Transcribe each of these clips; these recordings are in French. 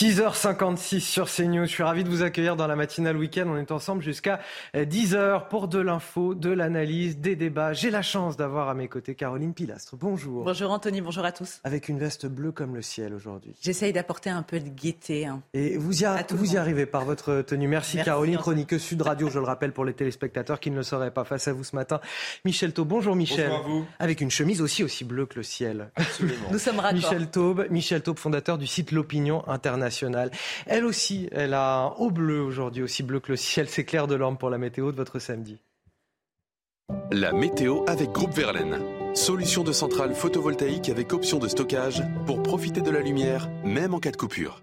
6h56 sur CNews. Je suis ravi de vous accueillir dans la matinale week-end. On est ensemble jusqu'à 10h pour de l'info, de l'analyse, des débats. J'ai la chance d'avoir à mes côtés Caroline Pilastre. Bonjour. Bonjour Anthony, bonjour à tous. Avec une veste bleue comme le ciel aujourd'hui. J'essaye d'apporter un peu de gaieté. Hein. Et vous y, vous y arrivez par votre tenue. Merci, Caroline, chroniqueuse Sud Radio, je le rappelle pour les téléspectateurs qui ne le sauraient pas face à vous ce matin. Michel Taube. Bonjour Michel. Bonjour à vous. Avec une chemise aussi aussi bleue que le ciel. Absolument. Nous sommes raccords. Michel Taube, Michel Taube, fondateur du site L'Opinion Elle aussi, elle a un haut bleu aujourd'hui, aussi bleu que le ciel. C'est Claire Delorme pour la météo de votre samedi. La météo avec Groupe Verlaine. Solution de centrale photovoltaïque avec option de stockage pour profiter de la lumière, même en cas de coupure.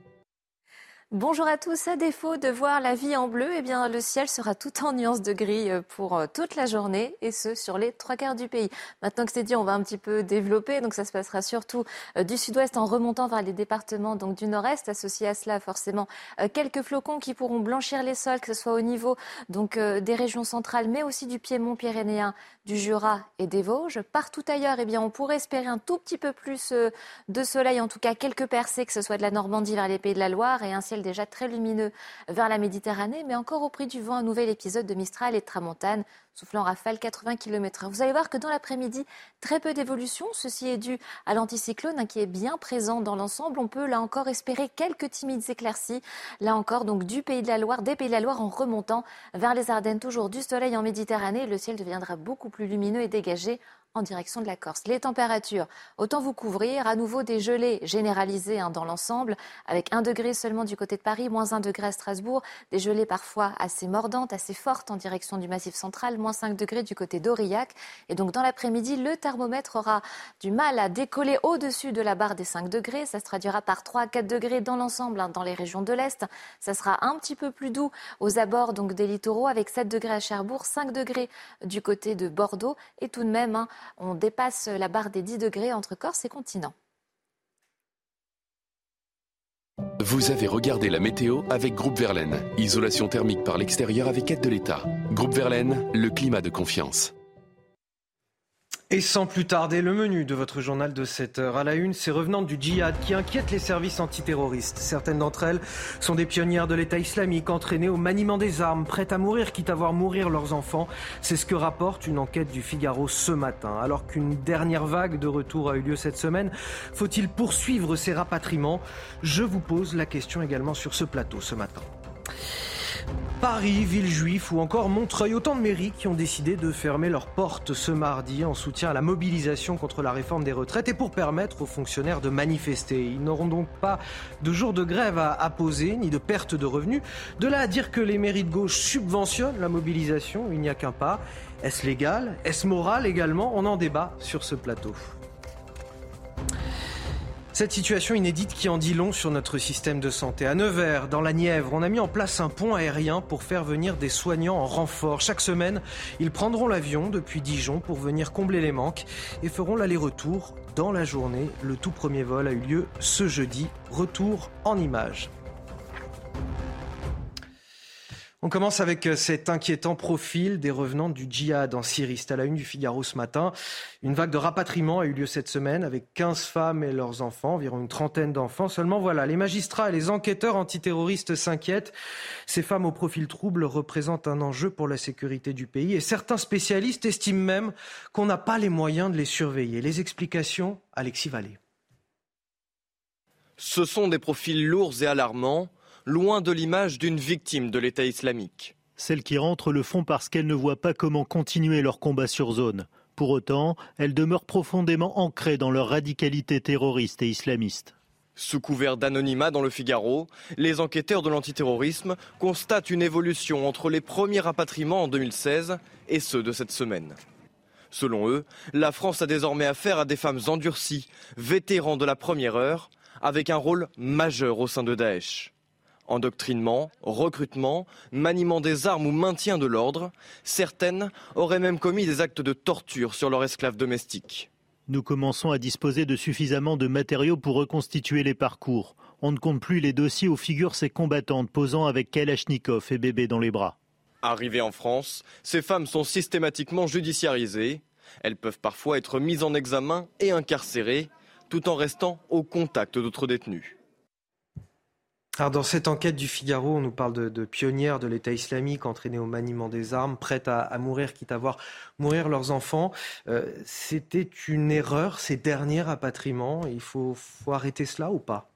Bonjour à tous. À défaut de voir la vie en bleu, eh bien, le ciel sera tout en nuances de gris euh, pour euh, toute la journée et ce sur les trois quarts du pays. Maintenant que c'est dit, on va un petit peu développer. Donc, ça se passera surtout euh, du sud-ouest en remontant vers les départements donc du nord-est. Associé à cela, forcément, quelques flocons qui pourront blanchir les sols, que ce soit au niveau des régions centrales, mais aussi du Piémont pyrénéen, du Jura et des Vosges. Partout ailleurs, eh bien, on pourrait espérer un tout petit peu plus de soleil, en tout cas quelques percées, que ce soit de la Normandie vers les Pays de la Loire et un ciel déjà très lumineux vers la Méditerranée, mais encore au prix du vent, un nouvel épisode de Mistral et Tramontane, soufflant rafale 80 km/h. Vous allez voir que dans l'après-midi, très peu d'évolution. Ceci est dû à l'anticyclone hein, qui est bien présent dans l'ensemble. On peut là encore espérer quelques timides éclaircies. Là encore, donc du Pays de la Loire, des Pays de la Loire en remontant vers les Ardennes. Toujours du soleil en Méditerranée. Le ciel deviendra beaucoup plus lumineux et dégagé en direction de la Corse. Les températures, autant vous couvrir, à nouveau des gelées généralisées hein, dans l'ensemble, avec un degré seulement du côté de Paris, moins un degré à Strasbourg, des gelées parfois assez mordantes, assez fortes en direction du Massif central, moins 5 degrés du côté d'Aurillac. Et donc dans l'après-midi, le thermomètre aura du mal à décoller au-dessus de la barre des 5 degrés. Ça se traduira par 3 à 4 degrés dans l'ensemble, hein, dans les régions de l'Est. Ça sera un petit peu plus doux aux abords donc des littoraux, avec 7 degrés à Cherbourg, 5 degrés du côté de Bordeaux, et tout de même hein, on dépasse la barre des 10 degrés entre Corse et continent. Vous avez regardé la météo avec Groupe Verlaine. Isolation thermique par l'extérieur avec aide de l'État. Groupe Verlaine, le climat de confiance. Et sans plus tarder, le menu de votre journal de 7 heures. À la une, ces revenantes du djihad qui inquiètent les services antiterroristes. Certaines d'entre elles sont des pionnières de l'État islamique, entraînées au maniement des armes, prêtes à mourir, quitte à voir mourir leurs enfants. C'est ce que rapporte une enquête du Figaro ce matin. Alors qu'une dernière vague de retour a eu lieu cette semaine, faut-il poursuivre ces rapatriements? Je vous pose la question également sur ce plateau ce matin. Paris, Villejuif ou encore Montreuil, autant de mairies qui ont décidé de fermer leurs portes ce mardi en soutien à la mobilisation contre la réforme des retraites et pour permettre aux fonctionnaires de manifester. Ils n'auront donc pas de jour de grève à, poser ni de perte de revenus. De là à dire que les mairies de gauche subventionnent la mobilisation, il n'y a qu'un pas. Est-ce légal? Est-ce moral également? On en débat sur ce plateau. Cette situation inédite qui en dit long sur notre système de santé. À Nevers, dans la Nièvre, on a mis en place un pont aérien pour faire venir des soignants en renfort. Chaque semaine, ils prendront l'avion depuis Dijon pour venir combler les manques et feront l'aller-retour dans la journée. Le tout premier vol a eu lieu ce jeudi. Retour en images. On commence avec euh, cet inquiétant profil des revenants du djihad en Syrie. C'est à la une du Figaro ce matin. Une vague de rapatriement a eu lieu cette semaine avec 15 femmes et leurs enfants, environ une trentaine d'enfants. Seulement voilà, les magistrats et les enquêteurs antiterroristes s'inquiètent. Ces femmes au profil trouble représentent un enjeu pour la sécurité du pays et certains spécialistes estiment même qu'on n'a pas les moyens de les surveiller. Les explications, Alexis Vallée. Ce sont des profils lourds et alarmants loin de l'image d'une victime de l'État islamique. Celles qui rentrent le font parce qu'elles ne voient pas comment continuer leur combat sur zone. Pour autant, elles demeurent profondément ancrées dans leur radicalité terroriste et islamiste. Sous couvert d'anonymat dans le Figaro, les enquêteurs de l'antiterrorisme constatent une évolution entre les premiers rapatriements en 2016 et ceux de cette semaine. Selon eux, la France a désormais affaire à des femmes endurcies, vétérans de la première heure, avec un rôle majeur au sein de Daesh. Endoctrinement, recrutement, maniement des armes ou maintien de l'ordre, certaines auraient même commis des actes de torture sur leurs esclaves domestiques. Nous commençons à disposer de suffisamment de matériaux pour reconstituer les parcours. On ne compte plus les dossiers où figurent ces combattantes posant avec Kalachnikov et bébé dans les bras. Arrivées en France, ces femmes sont systématiquement judiciarisées. Elles peuvent parfois être mises en examen et incarcérées, tout en restant au contact d'autres détenus. Alors dans cette enquête du Figaro, on nous parle de, pionnières de l'État islamique entraînées au maniement des armes, prêtes à, mourir, quitte à voir mourir leurs enfants. Euh, c'était une erreur, ces derniers rapatriements. Il faut, arrêter cela ou pas?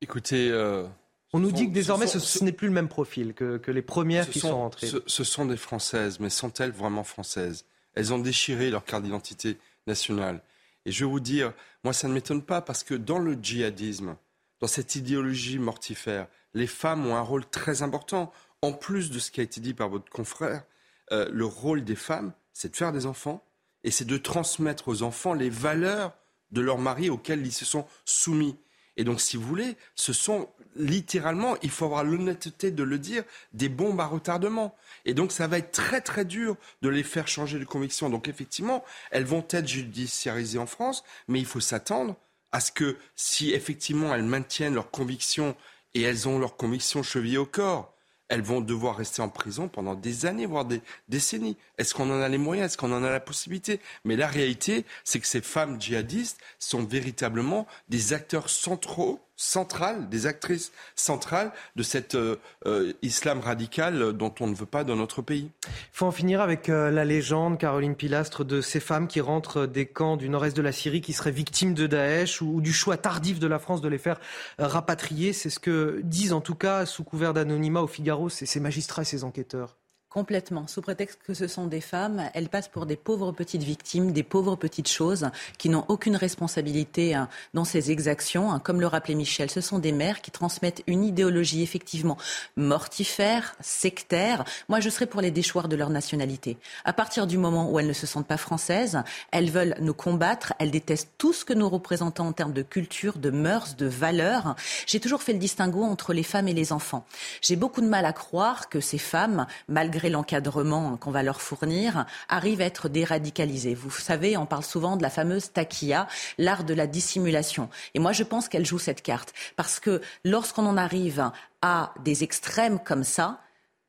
Écoutez... Euh, on nous dit que désormais ce, n'est plus le même profil que, les premières qui sont, sont rentrées. Ce, sont des Françaises, mais sont-elles vraiment Françaises? Elles ont déchiré leur carte d'identité nationale. Et je vais vous dire, moi ça ne m'étonne pas parce que dans le djihadisme, dans cette idéologie mortifère, les femmes ont un rôle très important. En plus de ce qui a été dit par votre confrère, euh, le rôle des femmes, c'est de faire des enfants et c'est de transmettre aux enfants les valeurs de leur mari auxquels ils se sont soumis. Et donc, si vous voulez, ce sont littéralement, il faut avoir l'honnêteté de le dire, des bombes à retardement. Et donc, ça va être très très dur de les faire changer de conviction. Donc, effectivement, elles vont être judiciarisées en France, mais il faut s'attendre à ce que si effectivement elles maintiennent leurs convictions et elles ont leurs convictions chevillées au corps, elles vont devoir rester en prison pendant des années, voire des décennies. Est-ce qu'on en a les moyens? Est-ce qu'on en a la possibilité? Mais la réalité, c'est que ces femmes djihadistes sont véritablement des acteurs centraux centrale, des actrices centrales de cet euh, euh, islam radical dont on ne veut pas dans notre pays. Il faut en finir avec euh, la légende, Caroline Pilastre, de ces femmes qui rentrent des camps du nord-est de la Syrie, qui seraient victimes de Daesh ou, du choix tardif de la France de les faire rapatrier. C'est ce que disent en tout cas, sous couvert d'anonymat au Figaro, ces magistrats et ces enquêteurs. Complètement. Sous prétexte que ce sont des femmes, elles passent pour des pauvres petites victimes, des pauvres petites choses qui n'ont aucune responsabilité hein, dans ces exactions. Hein. Comme le rappelait Michel, ce sont des mères qui transmettent une idéologie effectivement mortifère, sectaire. Moi, je serais pour les déchoirs de leur nationalité. À partir du moment où elles ne se sentent pas françaises, elles veulent nous combattre, elles détestent tout ce que nous représentons en termes de culture, de mœurs, de valeurs. J'ai toujours fait le distinguo entre les femmes et les enfants. J'ai beaucoup de mal à croire que ces femmes, malgré l'encadrement qu'on va leur fournir, arrivent à être déradicalisés. Vous savez, on parle souvent de la fameuse taquilla, l'art de la dissimulation. Et moi, je pense qu'elle joue cette carte. Parce que lorsqu'on en arrive à des extrêmes comme ça,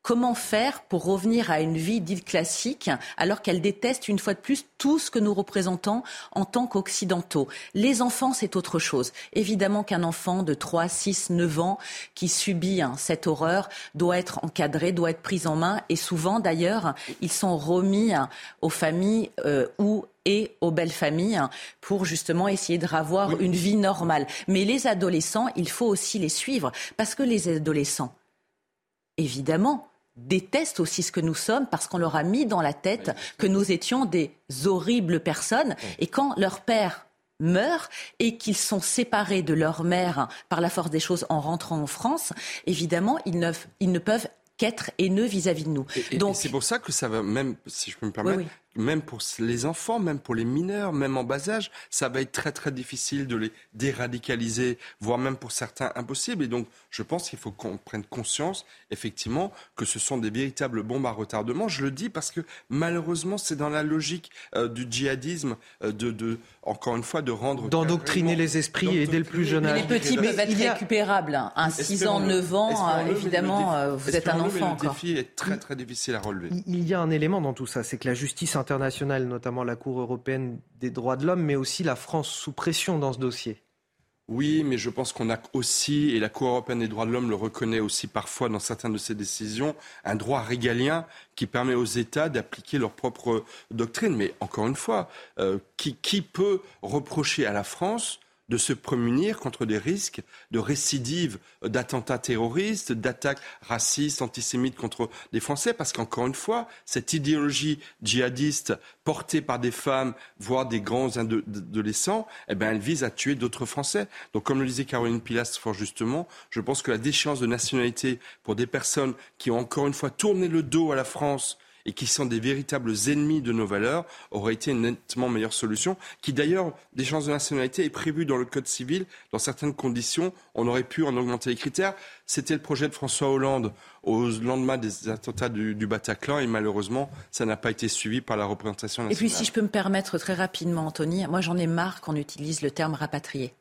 Comment faire pour revenir à une vie dite classique alors qu'elle déteste une fois de plus tout ce que nous représentons en tant qu'occidentaux Les enfants, c'est autre chose. Évidemment qu'un enfant de 3, 6, 9 ans qui subit hein, cette horreur doit être encadré, doit être pris en main et souvent d'ailleurs, ils sont remis hein, aux familles euh, ou et aux belles familles hein, pour justement essayer de revoir une vie normale. Mais les adolescents, il faut aussi les suivre parce que les adolescents, évidemment, détestent aussi ce que nous sommes parce qu'on leur a mis dans la tête que nous étions des horribles personnes. Et quand leur père meurt et qu'ils sont séparés de leur mère par la force des choses en rentrant en France, évidemment, ils ne, ils ne peuvent qu'être haineux vis-à-vis de nous. Donc c'est pour ça que ça va même, si je peux me permettre, même pour les enfants, même pour les mineurs, même en bas âge, ça va être très très difficile de les déradicaliser, voire même pour certains impossible. Et donc, je pense qu'il faut qu'on prenne conscience, effectivement, que ce sont des véritables bombes à retardement. Je le dis parce que malheureusement, c'est dans la logique euh, du djihadisme euh, de, de, encore une fois, de rendre d'endoctriner les esprits et dès le plus jeune âge. les petits peuvent être récupérables. Un hein. 6 ans, 9 ans, évidemment, euh, vous êtes un enfant. Le défi est très très difficile à relever. Il y a un élément dans tout ça, c'est que la justice notamment la Cour européenne des droits de l'homme, mais aussi la France sous pression dans ce dossier. Oui, mais je pense qu'on a aussi, et la Cour européenne des droits de l'homme le reconnaît aussi parfois dans certaines de ses décisions, un droit régalien qui permet aux États d'appliquer leur propre doctrine. Mais encore une fois, euh, qui peut reprocher à la France de se prémunir contre des risques de récidive d'attentats terroristes, d'attaques racistes, antisémites contre des Français, parce qu'encore une fois, cette idéologie djihadiste portée par des femmes, voire des grands adolescents, eh ben, elle vise à tuer d'autres Français. Donc, comme le disait Caroline Pilas fort justement, je pense que la déchéance de nationalité pour des personnes qui ont encore une fois tourné le dos à la France et qui sont des véritables ennemis de nos valeurs aurait été une nettement meilleure solution, qui d'ailleurs, des chances de nationalité est prévu dans le Code civil, dans certaines conditions, on aurait pu en augmenter les critères. C'était le projet de François Hollande au lendemain des attentats du, Bataclan et malheureusement, ça n'a pas été suivi par la représentation nationale. Et puis, si je peux me permettre très rapidement, Anthony, moi j'en ai marre qu'on utilise le terme rapatrié.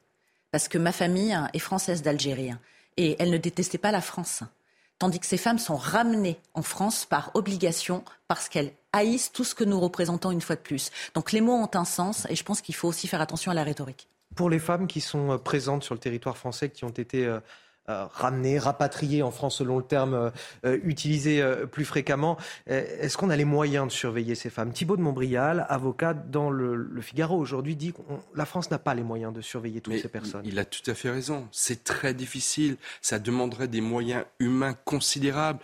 Parce que ma famille est française d'Algérie et elle ne détestait pas la France. Tandis que ces femmes sont ramenées en France par obligation parce qu'elles haïssent tout ce que nous représentons une fois de plus. Donc les mots ont un sens et je pense qu'il faut aussi faire attention à la rhétorique. Pour les femmes qui sont euh, présentes sur le territoire français, qui ont été euh, ramener, rapatrier en France selon le terme euh, euh, utilisé plus fréquemment. Est-ce qu'on a les moyens de surveiller ces femmes? Thibault de Montbrial, avocat dans le, Figaro aujourd'hui, dit que la France n'a pas les moyens de surveiller toutes ces personnes. Il a tout à fait raison. C'est très difficile. Ça demanderait des moyens humains considérables.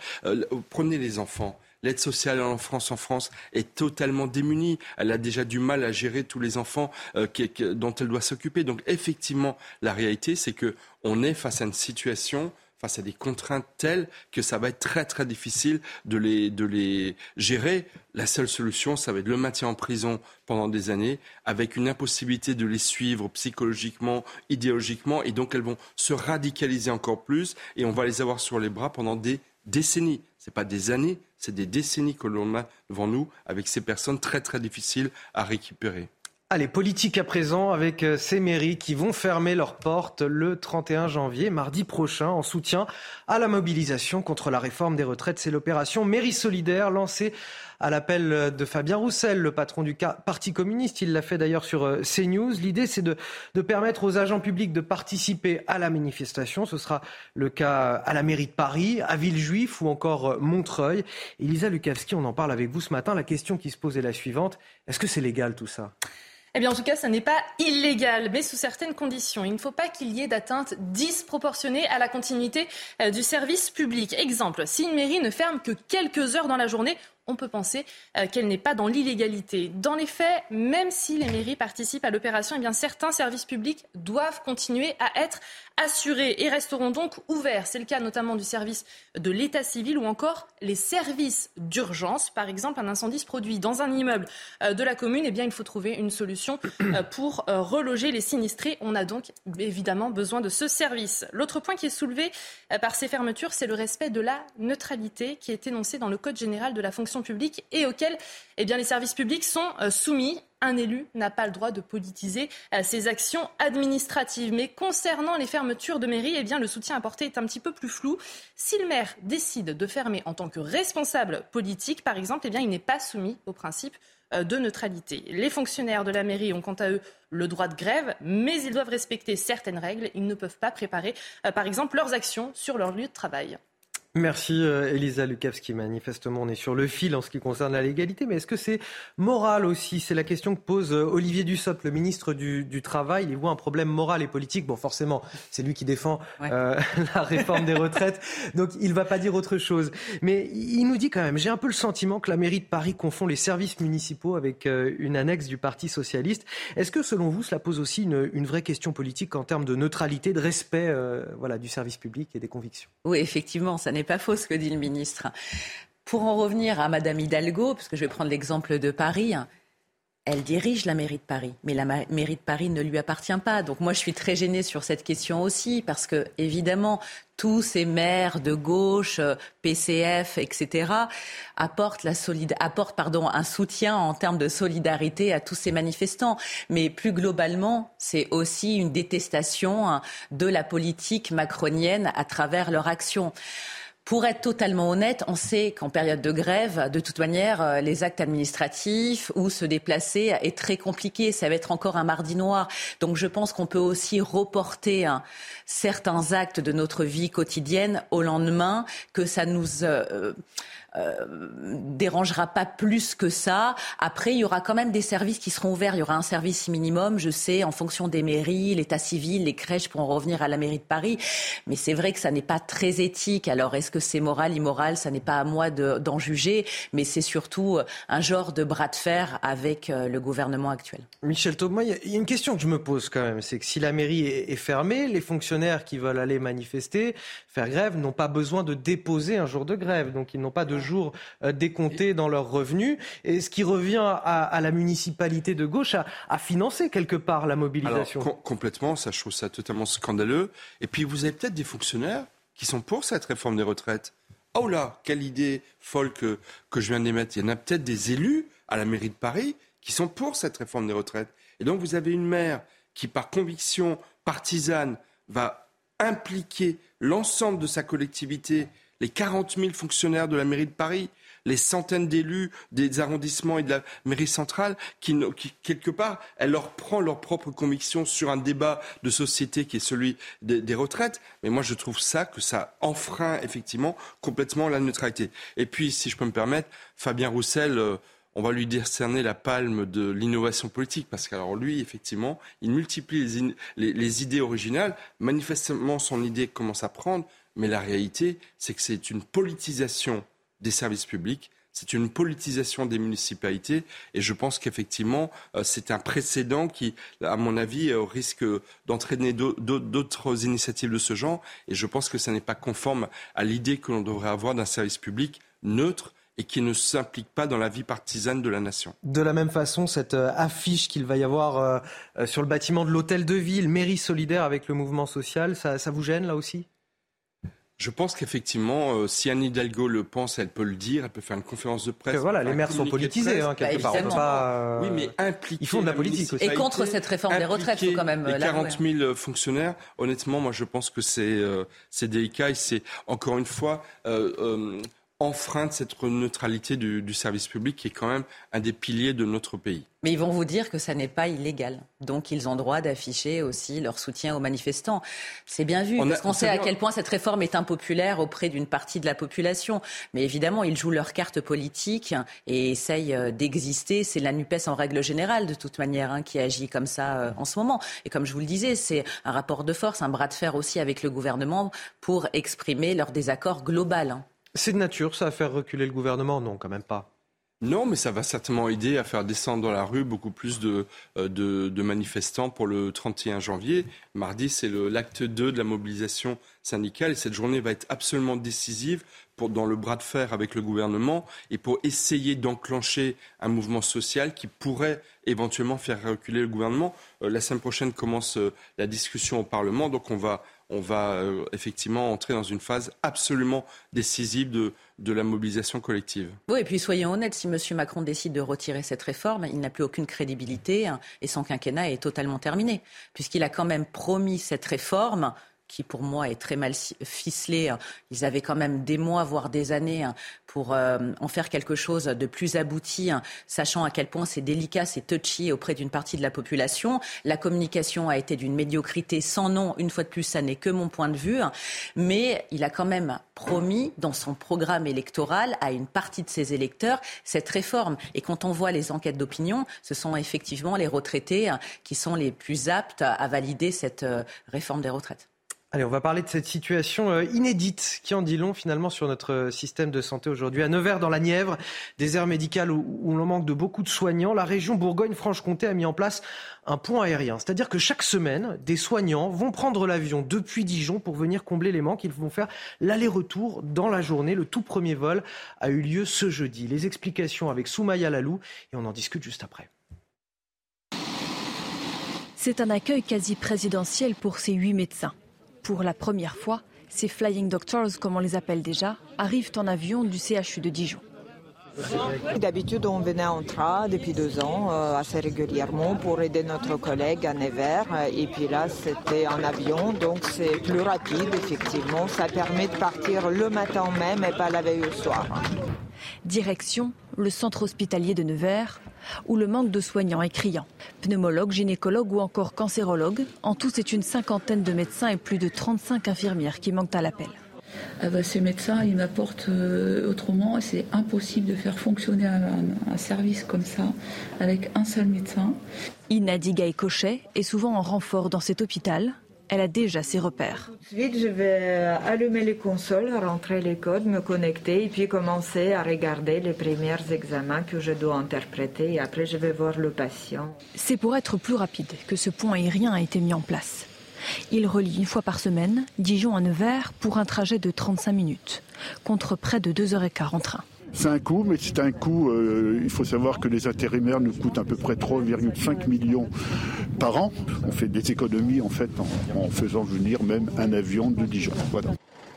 prenez les enfants. L'aide sociale en France en France est totalement démunie. Elle a déjà du mal à gérer tous les enfants euh, dont elle doit s'occuper. Donc effectivement, la réalité, c'est que on est face à une situation face à des contraintes telles que ça va être très très difficile de les, de les gérer. La seule solution, ça va être le maintien en prison pendant des années, avec une impossibilité de les suivre psychologiquement, idéologiquement, et donc elles vont se radicaliser encore plus, et on va les avoir sur les bras pendant des décennies. Ce n'est pas des années, c'est des décennies que l'on a devant nous avec ces personnes très très difficiles à récupérer. Allez, politique à présent avec euh, ces mairies qui vont fermer leurs portes le 31 janvier, mardi prochain, en soutien à la mobilisation contre la réforme des retraites. C'est l'opération Mairie solidaire lancée à l'appel de Fabien Roussel, le patron du Parti communiste. Il l'a fait d'ailleurs sur euh, CNews. L'idée, c'est de, permettre aux agents publics de participer à la manifestation. Ce sera le cas à la mairie de Paris, à Villejuif ou encore euh, Montreuil. Elisa Lukavski, on en parle avec vous ce matin. La question qui se pose est la suivante. Est-ce que c'est légal tout ça? Eh bien, en tout cas, ça n'est pas illégal, mais sous certaines conditions. Il ne faut pas qu'il y ait d'atteinte disproportionnée à la continuité euh, du service public. Exemple, si une mairie ne ferme que quelques heures dans la journée, on peut penser euh, qu'elle n'est pas dans l'illégalité. Dans les faits, même si les mairies participent à l'opération, eh certains services publics doivent continuer à être assurés et resteront donc ouverts. C'est le cas notamment du service de l'état civil ou encore les services d'urgence. Par exemple, un incendie se produit dans un immeuble euh, de la commune, eh bien il faut trouver une solution euh, pour reloger les sinistrés. On a donc évidemment besoin de ce service. L'autre point qui est soulevé par ces fermetures, c'est le respect de la neutralité qui est énoncé dans le Code général de la fonction publique et auxquels eh bien, les services publics sont euh, soumis. Un élu n'a pas le droit de politiser euh, ses actions administratives. Mais concernant les fermetures de mairie, eh le soutien apporté est un petit peu plus flou. Si le maire décide de fermer en tant que responsable politique, par exemple, eh il n'est pas soumis au principe euh, de neutralité. Les fonctionnaires de la mairie ont quant à eux le droit de grève, mais ils doivent respecter certaines règles. Ils ne peuvent pas préparer, par exemple, leurs actions sur leur lieu de travail. Merci euh, Elisa Lukavski. Manifestement, on est sur le fil en ce qui concerne la légalité, mais est-ce que c'est moral aussi? C'est la question que pose euh, Olivier Dussopt, le ministre du, Travail. Il voit un problème moral et politique. Bon, forcément, c'est lui qui défend euh, la réforme des retraites, donc il ne va pas dire autre chose. Mais il nous dit quand même, j'ai un peu le sentiment que la mairie de Paris confond les services municipaux avec une annexe du Parti socialiste. Est-ce que selon vous, cela pose aussi une, vraie question politique en termes de neutralité, de respect voilà, du service public et des convictions? Oui, effectivement, ça n'est pas faux ce que dit le ministre. Pour en revenir à Madame Hidalgo, parce que je vais prendre l'exemple de Paris, elle dirige la mairie de Paris, mais la mairie de Paris ne lui appartient pas. Donc moi, je suis très gênée sur cette question aussi, parce que évidemment, tous ces maires de gauche, PCF, etc., apportent, un soutien en termes de solidarité à tous ces manifestants. Mais plus globalement, c'est aussi une détestation hein, de la politique macronienne à travers leur action. Pour être totalement honnête, on sait qu'en période de grève, de toute manière, euh, les actes administratifs ou se déplacer est très compliqué. Ça va être encore un mardi noir. Donc je pense qu'on peut aussi reporter hein, certains actes de notre vie quotidienne au lendemain, que ça nous... Euh, euh, dérangera pas plus que ça. Après, il y aura quand même des services qui seront ouverts. Il y aura un service minimum, je sais, en fonction des mairies, l'état civil, les crèches pourront revenir à la mairie de Paris. Mais c'est vrai que ça n'est pas très éthique. Alors, est-ce que c'est moral, immoral? Ça n'est pas à moi d'en juger. Mais c'est surtout euh, un genre de bras de fer avec euh, le gouvernement actuel. Michel Thomas, il y a une question que je me pose quand même. C'est que si la mairie est fermée, les fonctionnaires qui veulent aller manifester, faire grève, n'ont pas besoin de déposer un jour de grève. Donc, ils n'ont pas de jours décomptés dans leurs revenus, et ce qui revient à, la municipalité de gauche à, financer quelque part la mobilisation. complètement, ça, je trouve ça totalement scandaleux. Et puis vous avez peut-être des fonctionnaires qui sont pour cette réforme des retraites. Oh là, quelle idée folle que, que je viens d'émettre. Il y en a peut-être des élus à la mairie de Paris qui sont pour cette réforme des retraites. Et donc vous avez une maire qui, par conviction partisane, va impliquer l'ensemble de sa collectivité, les 40 000 fonctionnaires de la mairie de Paris, les centaines d'élus des arrondissements et de la mairie centrale, qui, quelque part, elle leur prend leur propre conviction sur un débat de société qui est celui des, retraites. Mais moi, je trouve ça que ça enfreint effectivement complètement la neutralité. Et puis, si je peux me permettre, Fabien Roussel. Euh, on va lui décerner la palme de l'innovation politique, parce qu'alors lui, effectivement, il multiplie les, idées originales. Manifestement, son idée commence à prendre, mais la réalité, c'est que c'est une politisation des services publics. C'est une politisation des municipalités et je pense qu'effectivement, euh, c'est un précédent qui, à mon avis, euh, risque d'entraîner d'autres initiatives de ce genre. Et je pense que ce n'est pas conforme à l'idée que l'on devrait avoir d'un service public neutre et qui ne s'implique pas dans la vie partisane de la nation. De la même façon, cette euh, affiche qu'il va y avoir sur le bâtiment de l'hôtel de ville, mairie solidaire avec le mouvement social, ça vous gêne là aussi? Je pense qu'effectivement, euh, si Anne Hidalgo le pense, elle peut le dire, elle peut faire une conférence de presse. voilà, les maires sont politisés, hein, quelque bah, part. Euh, oui, mais impliqués. Ils font de la politique aussi. Et contre cette réforme des retraites, faut quand même. Les 40 000 fonctionnaires, honnêtement, moi je pense que c'est euh, délicat et c'est encore une fois enfreindre cette neutralité du, service public qui est quand même un des piliers de notre pays. Mais ils vont vous dire que ça n'est pas illégal. Donc ils ont droit d'afficher aussi leur soutien aux manifestants. C'est bien vu, parce qu'on sait à quel point cette réforme est impopulaire auprès d'une partie de la population. Mais évidemment, ils jouent leur carte politique et essayent euh, d'exister. C'est la NUPES en règle générale, de toute manière, hein, qui agit comme ça euh, en ce moment. Et comme je vous le disais, c'est un rapport de force, un bras de fer aussi avec le gouvernement pour exprimer leur désaccord global. Hein. C'est de nature, ça, à faire reculer le gouvernement? Non, quand même pas. Non, mais ça va certainement aider à faire descendre dans la rue beaucoup plus de, euh, manifestants pour le 31 janvier. Mardi, c'est l'acte 2 de la mobilisation syndicale et cette journée va être absolument décisive dans le bras de fer avec le gouvernement et pour essayer d'enclencher un mouvement social qui pourrait éventuellement faire reculer le gouvernement. Euh, la semaine prochaine commence euh, la discussion au Parlement, donc on va on va euh, effectivement entrer dans une phase absolument décisive de, la mobilisation collective. Et puis soyons honnêtes, si M. Macron décide de retirer cette réforme, il n'a plus aucune crédibilité hein, et son quinquennat est totalement terminé, puisqu'il a quand même promis cette réforme qui pour moi est très mal ficelé. Hein. Ils avaient quand même des mois, voire des années, hein, pour euh, en faire quelque chose de plus abouti, hein, sachant à quel point c'est délicat, c'est touchy auprès d'une partie de la population. La communication a été d'une médiocrité sans nom. Une fois de plus, ça n'est que mon point de vue. Mais il a quand même promis dans son programme électoral à une partie de ses électeurs cette réforme. Et quand on voit les enquêtes d'opinion, ce sont effectivement les retraités qui sont les plus aptes à valider cette euh, réforme des retraites. Allez, on va parler de cette situation euh, inédite qui en dit long finalement sur notre euh, système de santé aujourd'hui. À Nevers, dans la Nièvre, désert médical où, où l'on manque de beaucoup de soignants, la région Bourgogne-Franche-Comté a mis en place un pont aérien. C'est-à-dire que chaque semaine, des soignants vont prendre l'avion depuis Dijon pour venir combler les manques. Ils vont faire l'aller-retour dans la journée. Le tout premier vol a eu lieu ce jeudi. Les explications avec Soumaya Lalou et on en discute juste après. C'est un accueil quasi présidentiel pour ces huit médecins. Pour la première fois, ces Flying Doctors, comme on les appelle déjà, arrivent en avion du CHU de Dijon. D'habitude, on venait en train depuis deux ans, euh, assez régulièrement, pour aider notre collègue à Nevers. Et puis là, c'était en avion, donc c'est plus rapide, effectivement. Ça permet de partir le matin même et pas la veille au soir. Direction le centre hospitalier de Nevers, où le manque de soignants est criant. Pneumologues, gynécologues ou encore cancérologues, en tout c'est une cinquantaine de médecins et plus de 35 infirmières qui manquent à l'appel. Ah bah, ces médecins, ils m'apportent euh, autrement. C'est impossible de faire fonctionner un, service comme ça avec un seul médecin. Inadi Cochet est souvent en renfort dans cet hôpital elle a déjà ses repères. Tout de suite, je vais allumer les consoles, rentrer les codes, me connecter et puis commencer à regarder les premiers examens que je dois interpréter et après je vais voir le patient. C'est pour être plus rapide que ce pont aérien a été mis en place. Il relie une fois par semaine Dijon à Nevers pour un trajet de 35 minutes, contre près de 2h15 en train. C'est un coût, mais c'est un coût, euh, il faut savoir que les intérimaires nous coûtent à peu près 3,5 millions par an. On fait des économies en fait en, faisant venir même un avion de Dijon.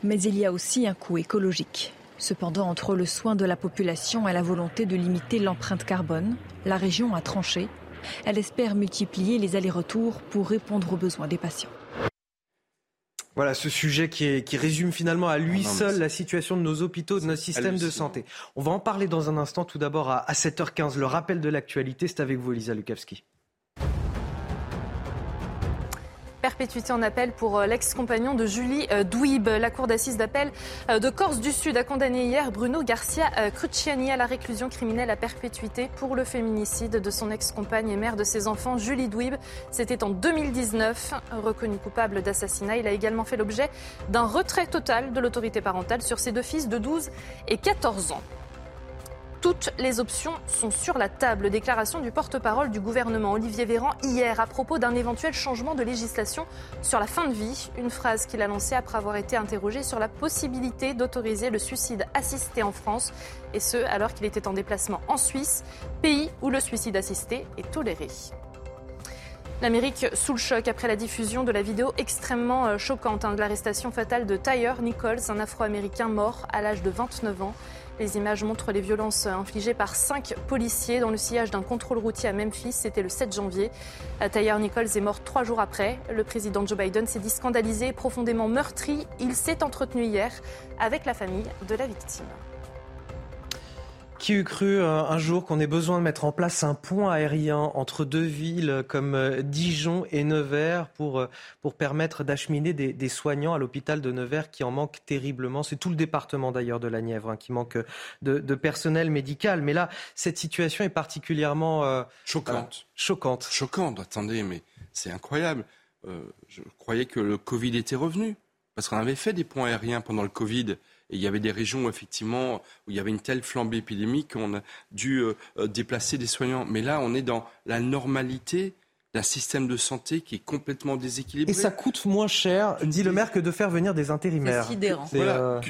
Mais il y a aussi un coût écologique. Cependant, entre le soin de la population et la volonté de limiter l'empreinte carbone, la région a tranché. Elle espère multiplier les allers-retours pour répondre aux besoins des patients. Voilà ce sujet qui, résume finalement à lui seul la situation de nos hôpitaux, de notre système de santé. On va en parler dans un instant. Tout d'abord à, 7h15, le rappel de l'actualité. C'est avec vous, Elisa Lukavski. Perpétuité en appel pour euh, l'ex-compagnon de Julie euh, Douib. La cour d'assises d'appel euh, de Corse du Sud a condamné hier Bruno Garcia Cruciani à la réclusion criminelle à perpétuité pour le féminicide de son ex-compagne et mère de ses enfants, Julie Douib. C'était en 2019. Reconnu coupable d'assassinat, il a également fait l'objet d'un retrait total de l'autorité parentale sur ses deux fils de 12 et 14 ans. Toutes les options sont sur la table. Déclaration du porte-parole du gouvernement Olivier Véran hier à propos d'un éventuel changement de législation sur la fin de vie. Une phrase qu'il a lancée après avoir été interrogé sur la possibilité d'autoriser le suicide assisté en France. Et ce, alors qu'il était en déplacement en Suisse, pays où le suicide assisté est toléré. L'Amérique sous le choc après la diffusion de la vidéo extrêmement euh, choquante hein, de l'arrestation fatale de Tyre Nichols, un Afro-Américain mort à l'âge de 29 ans. Les images montrent les violences infligées par cinq policiers dans le sillage d'un contrôle routier à Memphis. C'était le 7 janvier. Tyre Nichols est mort trois jours après. Le président Joe Biden s'est dit scandalisé, profondément meurtri. Il s'est entretenu hier avec la famille de la victime. Qui eût cru euh, un jour qu'on ait besoin de mettre en place un pont aérien entre deux villes comme euh, Dijon et Nevers pour, euh, pour permettre d'acheminer des, soignants à l'hôpital de Nevers qui en manque terriblement? C'est tout le département d'ailleurs de la Nièvre hein, qui manque de, personnel médical. Mais là, cette situation est particulièrement choquante. choquante. Choquante. Attendez, mais c'est incroyable. je croyais que le Covid était revenu parce qu'on avait fait des ponts aériens pendant le Covid. Et il y avait des régions, effectivement, où il y avait une telle flambée épidémique qu'on a dû euh, euh, déplacer des soignants. Mais là, on est dans la normalité d'un système de santé qui est complètement déséquilibré. Et ça coûte moins cher, dit le maire, que de faire venir des intérimaires. C'est sidérant. Euh,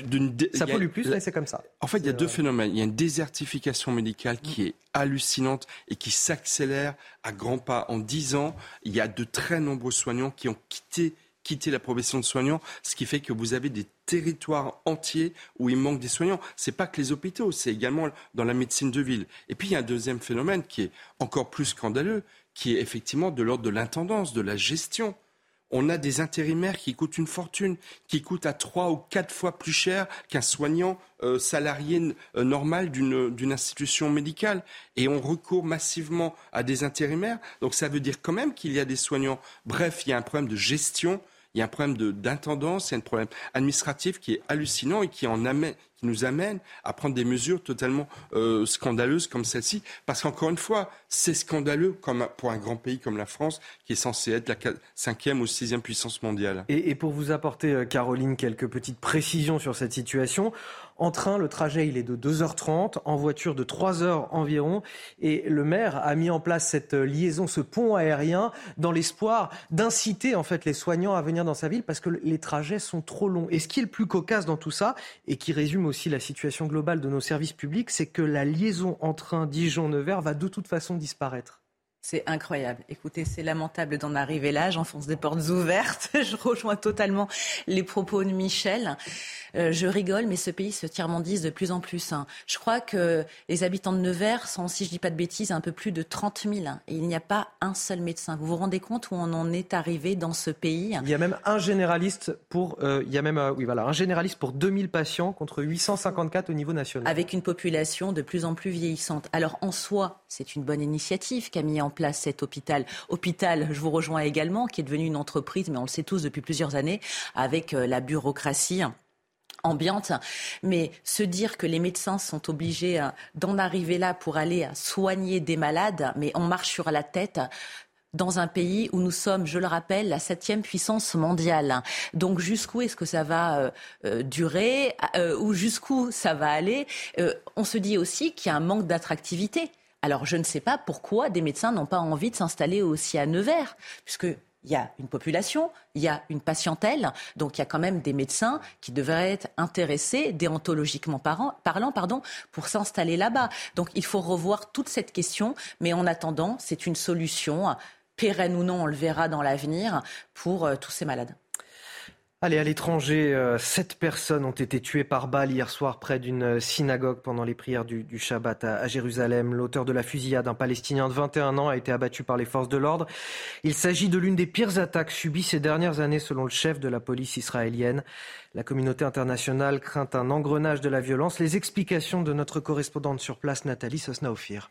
ça pollue plus, mais c'est comme ça. En fait, il y a deux phénomènes. Il y a une désertification médicale qui est hallucinante et qui s'accélère à grands pas. En dix ans, il y a de très nombreux soignants qui ont quitté quitter la profession de soignant, ce qui fait que vous avez des territoires entiers où il manque des soignants. C'est pas que les hôpitaux, c'est également dans la médecine de ville. Et puis il y a un deuxième phénomène qui est encore plus scandaleux, qui est effectivement de l'ordre de l'intendance, de la gestion. On a des intérimaires qui coûtent une fortune, qui coûtent à trois ou quatre fois plus cher qu'un soignant euh, salarié euh, normal d'une institution médicale. Et on recourt massivement à des intérimaires. Donc ça veut dire quand même qu'il y a des soignants. Bref, il y a un problème de gestion il y a un problème d'intendance, il y a un problème administratif qui est hallucinant et qui, nous amène à prendre des mesures totalement euh, scandaleuses comme celle-ci. Parce qu'encore une fois, c'est scandaleux comme pour un grand pays comme la France, qui est censé être la cinquième ou sixième puissance mondiale. Et, et pour vous apporter, euh, Caroline, quelques petites précisions sur cette situation, en train, le trajet, il est de 2h30, en voiture de 3h environ. Et le maire a mis en place cette euh, liaison, ce pont aérien, dans l'espoir d'inciter en fait les soignants à venir dans sa ville parce que les trajets sont trop longs. Et ce qui est le plus cocasse dans tout ça, et qui résume aussi la situation globale de nos services publics, c'est que la liaison en train Dijon-Nevers va de toute façon disparaître. C'est incroyable. Écoutez, c'est lamentable d'en arriver là. J'enfonce des portes ouvertes. Je rejoins totalement les propos de Michel. Euh, je rigole, mais ce pays se tiers-mondise de plus en plus. Hein. Je crois que les habitants de Nevers sont, si je dis pas de bêtises, un peu plus de 30 000. Hein. Et il n'y a pas un seul médecin. Vous vous rendez compte où on en est arrivé dans ce pays? Il y a même un généraliste pour, euh, il y a même, euh, oui voilà, un généraliste pour 2000 patients contre 854 au niveau national. Avec une population de plus en plus vieillissante. Alors en soi, c'est une bonne initiative qu'a mis en place cet hôpital. Hôpital, je vous rejoins également, qui est devenu une entreprise, mais on le sait tous depuis plusieurs années, avec la bureaucratie ambiante, mais se dire que les médecins sont obligés euh, d'en arriver là pour aller soigner des malades, mais on marche sur la tête dans un pays où nous sommes, je le rappelle, la septième puissance mondiale. Donc jusqu'où est-ce que ça va euh, euh, durer ou jusqu'où ça va aller On se dit aussi qu'il y a un manque d'attractivité. Alors je ne sais pas pourquoi des médecins n'ont pas envie de s'installer aussi à Nevers, puisque il y a une population, il y a une patientèle, donc il y a quand même des médecins qui devraient être intéressés, déontologiquement parlant, pardon, pour s'installer là-bas. Donc il faut revoir toute cette question, mais en attendant, c'est une solution, pérenne ou non, on le verra dans l'avenir, pour euh, tous ces malades. Allez, à l'étranger, euh, sept personnes ont été tuées par balle hier soir près d'une synagogue pendant les prières du, Shabbat à, Jérusalem. L'auteur de la fusillade, un Palestinien de 21 ans, a été abattu par les forces de l'ordre. Il s'agit de l'une des pires attaques subies ces dernières années selon le chef de la police israélienne. La communauté internationale craint un engrenage de la violence. Les explications de notre correspondante sur place, Nathalie Sosnaofir.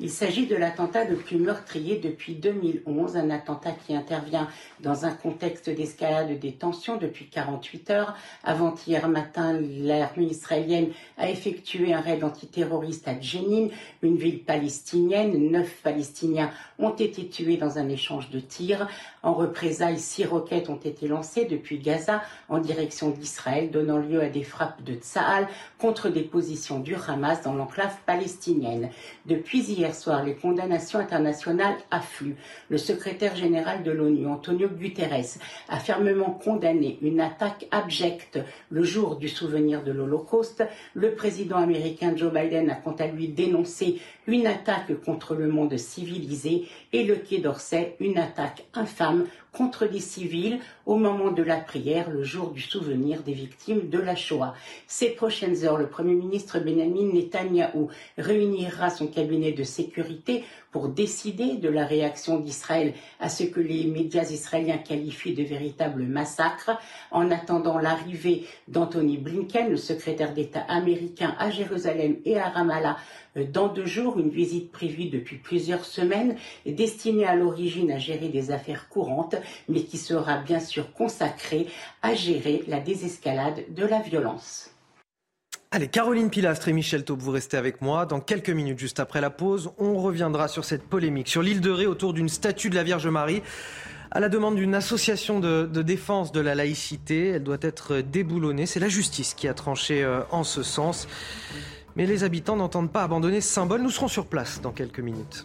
Il s'agit de l'attentat le plus meurtrier depuis 2011, un attentat qui intervient dans un contexte d'escalade des tensions depuis 48 heures. Avant-hier matin, l'armée israélienne a effectué un raid antiterroriste à Jenin, une ville palestinienne. Neuf Palestiniens ont été tués dans un échange de tirs. En représailles, six roquettes ont été lancées depuis Gaza en direction d'Israël, donnant lieu à des frappes de Tsahal contre des positions du Hamas dans l'enclave palestinienne. Depuis hier soir, les condamnations internationales affluent. Le secrétaire général de l'ONU, Antonio Guterres, a fermement condamné une attaque abjecte le jour du souvenir de l'Holocauste. Le président américain Joe Biden a quant à lui dénoncé une attaque contre le monde civilisé et le Quai d'Orsay une attaque infâme contre les civils au moment de la prière, le jour du souvenir des victimes de la Shoah. Ces prochaines heures, le Premier ministre Benjamin Netanyahou réunira son cabinet de sécurité pour décider de la réaction d'Israël à ce que les médias israéliens qualifient de véritable massacre. En attendant l'arrivée d'Anthony Blinken, le secrétaire d'État américain à Jérusalem et à Ramallah, euh, dans deux jours, une visite prévue depuis plusieurs semaines, destinée à l'origine à gérer des affaires courantes, mais qui sera bien sûr consacrée à gérer la désescalade de la violence. Allez, Caroline Pilastre et Michel Taube, vous restez avec moi. Dans quelques minutes, juste après la pause, on reviendra sur cette polémique sur l'île de Ré autour d'une statue de la Vierge Marie. À la demande d'une association de, défense de la laïcité, elle doit être déboulonnée. C'est la justice qui a tranché euh, en ce sens. Mais les habitants n'entendent pas abandonner ce symbole. Nous serons sur place dans quelques minutes.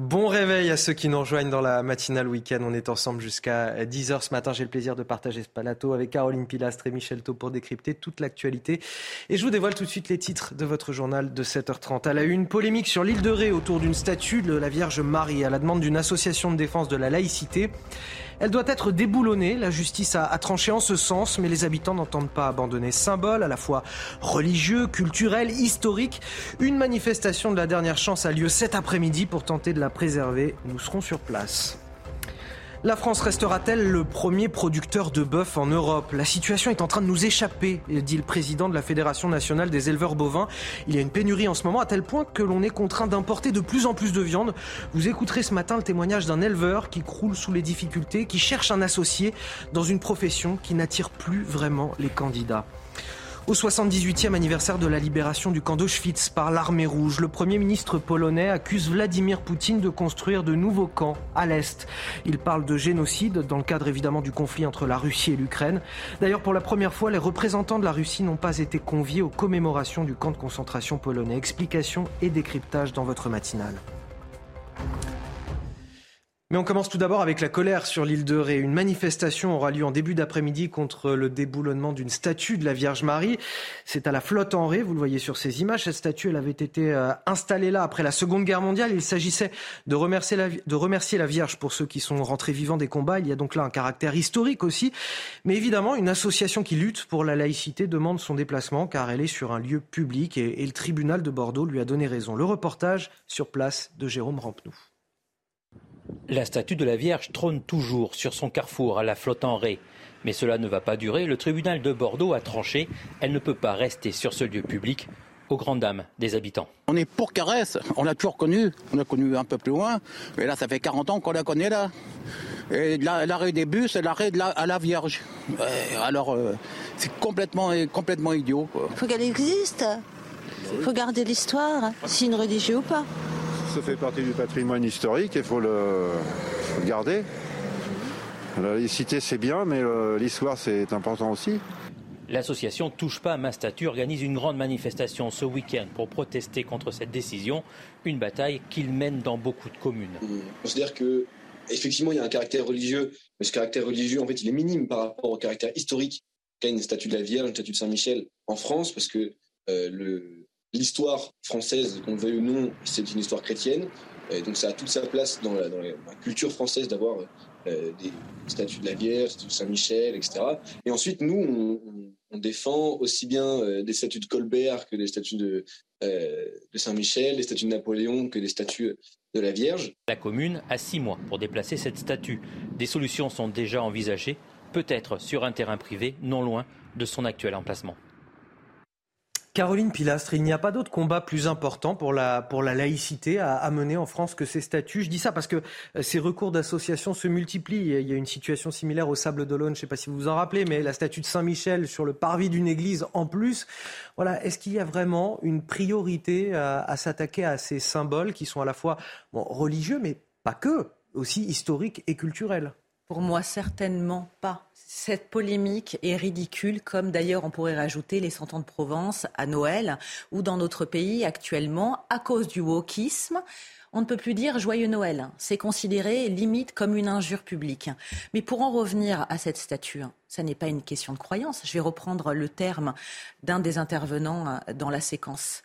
Bon réveil à ceux qui nous rejoignent dans la matinale week-end. On est ensemble jusqu'à 10h ce matin. J'ai le plaisir de partager ce plateau avec Caroline Pilastre et Michel Thau pour décrypter toute l'actualité. Et je vous dévoile tout de suite les titres de votre journal de 7h30. À la une, polémique sur l'île de Ré autour d'une statue de la Vierge Marie à la demande d'une association de défense de la laïcité. Elle doit être déboulonnée. La justice a, tranché en ce sens, mais les habitants n'entendent pas abandonner symbole à la fois religieux, culturel, historique. Une manifestation de la dernière chance a lieu cet après-midi pour tenter de la préserver. Nous serons sur place. La France restera-t-elle le premier producteur de bœuf en Europe? La situation est en train de nous échapper, dit le président de la Fédération nationale des éleveurs bovins. Il y a une pénurie en ce moment à tel point que l'on est contraint d'importer de plus en plus de viande. Vous écouterez ce matin le témoignage d'un éleveur qui croule sous les difficultés, qui cherche un associé dans une profession qui n'attire plus vraiment les candidats. Au 78e anniversaire de la libération du camp d'Auschwitz par l'armée rouge, le Premier ministre polonais accuse Vladimir Poutine de construire de nouveaux camps à l'Est. Il parle de génocide dans le cadre évidemment du conflit entre la Russie et l'Ukraine. D'ailleurs, pour la première fois, les représentants de la Russie n'ont pas été conviés aux commémorations du camp de concentration polonais. Explication et décryptage dans votre matinale. Mais on commence tout d'abord avec la colère sur l'île de Ré. Une manifestation aura lieu en début d'après-midi contre le déboulonnement d'une statue de la Vierge Marie. C'est à la flotte en Ré, vous le voyez sur ces images. Cette statue, elle avait été euh, installée là après la Seconde Guerre mondiale. Il s'agissait de remercier, la, Vierge pour ceux qui sont rentrés vivants des combats. Il y a donc là un caractère historique aussi. Mais évidemment, une association qui lutte pour la laïcité demande son déplacement car elle est sur un lieu public et, et le tribunal de Bordeaux lui a donné raison. Le reportage sur place de Jérôme Rampenou. La statue de la Vierge trône toujours sur son carrefour à la flotte en Ré. Mais cela ne va pas durer. Le tribunal de Bordeaux a tranché. Elle ne peut pas rester sur ce lieu public aux grandes dames des habitants. On est pour Caresse, on l'a toujours connu, on l'a connu un peu plus loin, mais là ça fait 40 ans qu'on la connaît là. Et l'arrêt des bus, c'est l'arrêt à la Vierge. alors euh, c'est complètement, complètement idiot. Il faut qu'elle existe, il faut garder l'histoire, si une religion ou pas ça fait partie du patrimoine historique et il faut le, garder. La laïcité c'est bien, mais l'histoire c'est important aussi. L'association Touche pas à ma statue organise une grande manifestation ce week-end pour protester contre cette décision, une bataille qu'il mène dans beaucoup de communes. On considère que effectivement il y a un caractère religieux, mais ce caractère religieux en fait il est minime par rapport au caractère historique qu'a une statue de la Vierge, une statue de Saint-Michel en France, parce que euh, l'histoire française, qu'on le veuille ou non, c'est une histoire chrétienne. Et donc ça a toute sa place dans la, culture française d'avoir euh, des statues de la Vierge, de Saint-Michel, etc. Et ensuite, nous, on, défend aussi bien euh, des statues de Colbert que des statues de, euh, de Saint-Michel, des statues de Napoléon que des statues de la Vierge. La commune a six mois pour déplacer cette statue. Des solutions sont déjà envisagées, peut-être sur un terrain privé non loin de son actuel emplacement. Caroline Pilastre, il n'y a pas d'autre combat plus important pour la, laïcité à, mener en France que ces statuts? Je dis ça parce que euh, ces recours d'associations se multiplient. Il y a une situation similaire au Sable d'Olonne, je ne sais pas si vous vous en rappelez, mais la statue de Saint-Michel sur le parvis d'une église en plus. Voilà, est-ce qu'il y a vraiment une priorité à, s'attaquer à ces symboles qui sont à la fois religieux, mais pas que, aussi historiques et culturels? Pour moi, certainement pas cette polémique est ridicule, comme d'ailleurs on pourrait rajouter les cent ans de Provence à Noël, ou dans notre pays actuellement, à cause du wokisme, on ne peut plus dire joyeux Noël. C'est considéré limite comme une injure publique. Mais pour en revenir à cette statue, ça n'est pas une question de croyance. Je vais reprendre le terme d'un des intervenants dans la séquence.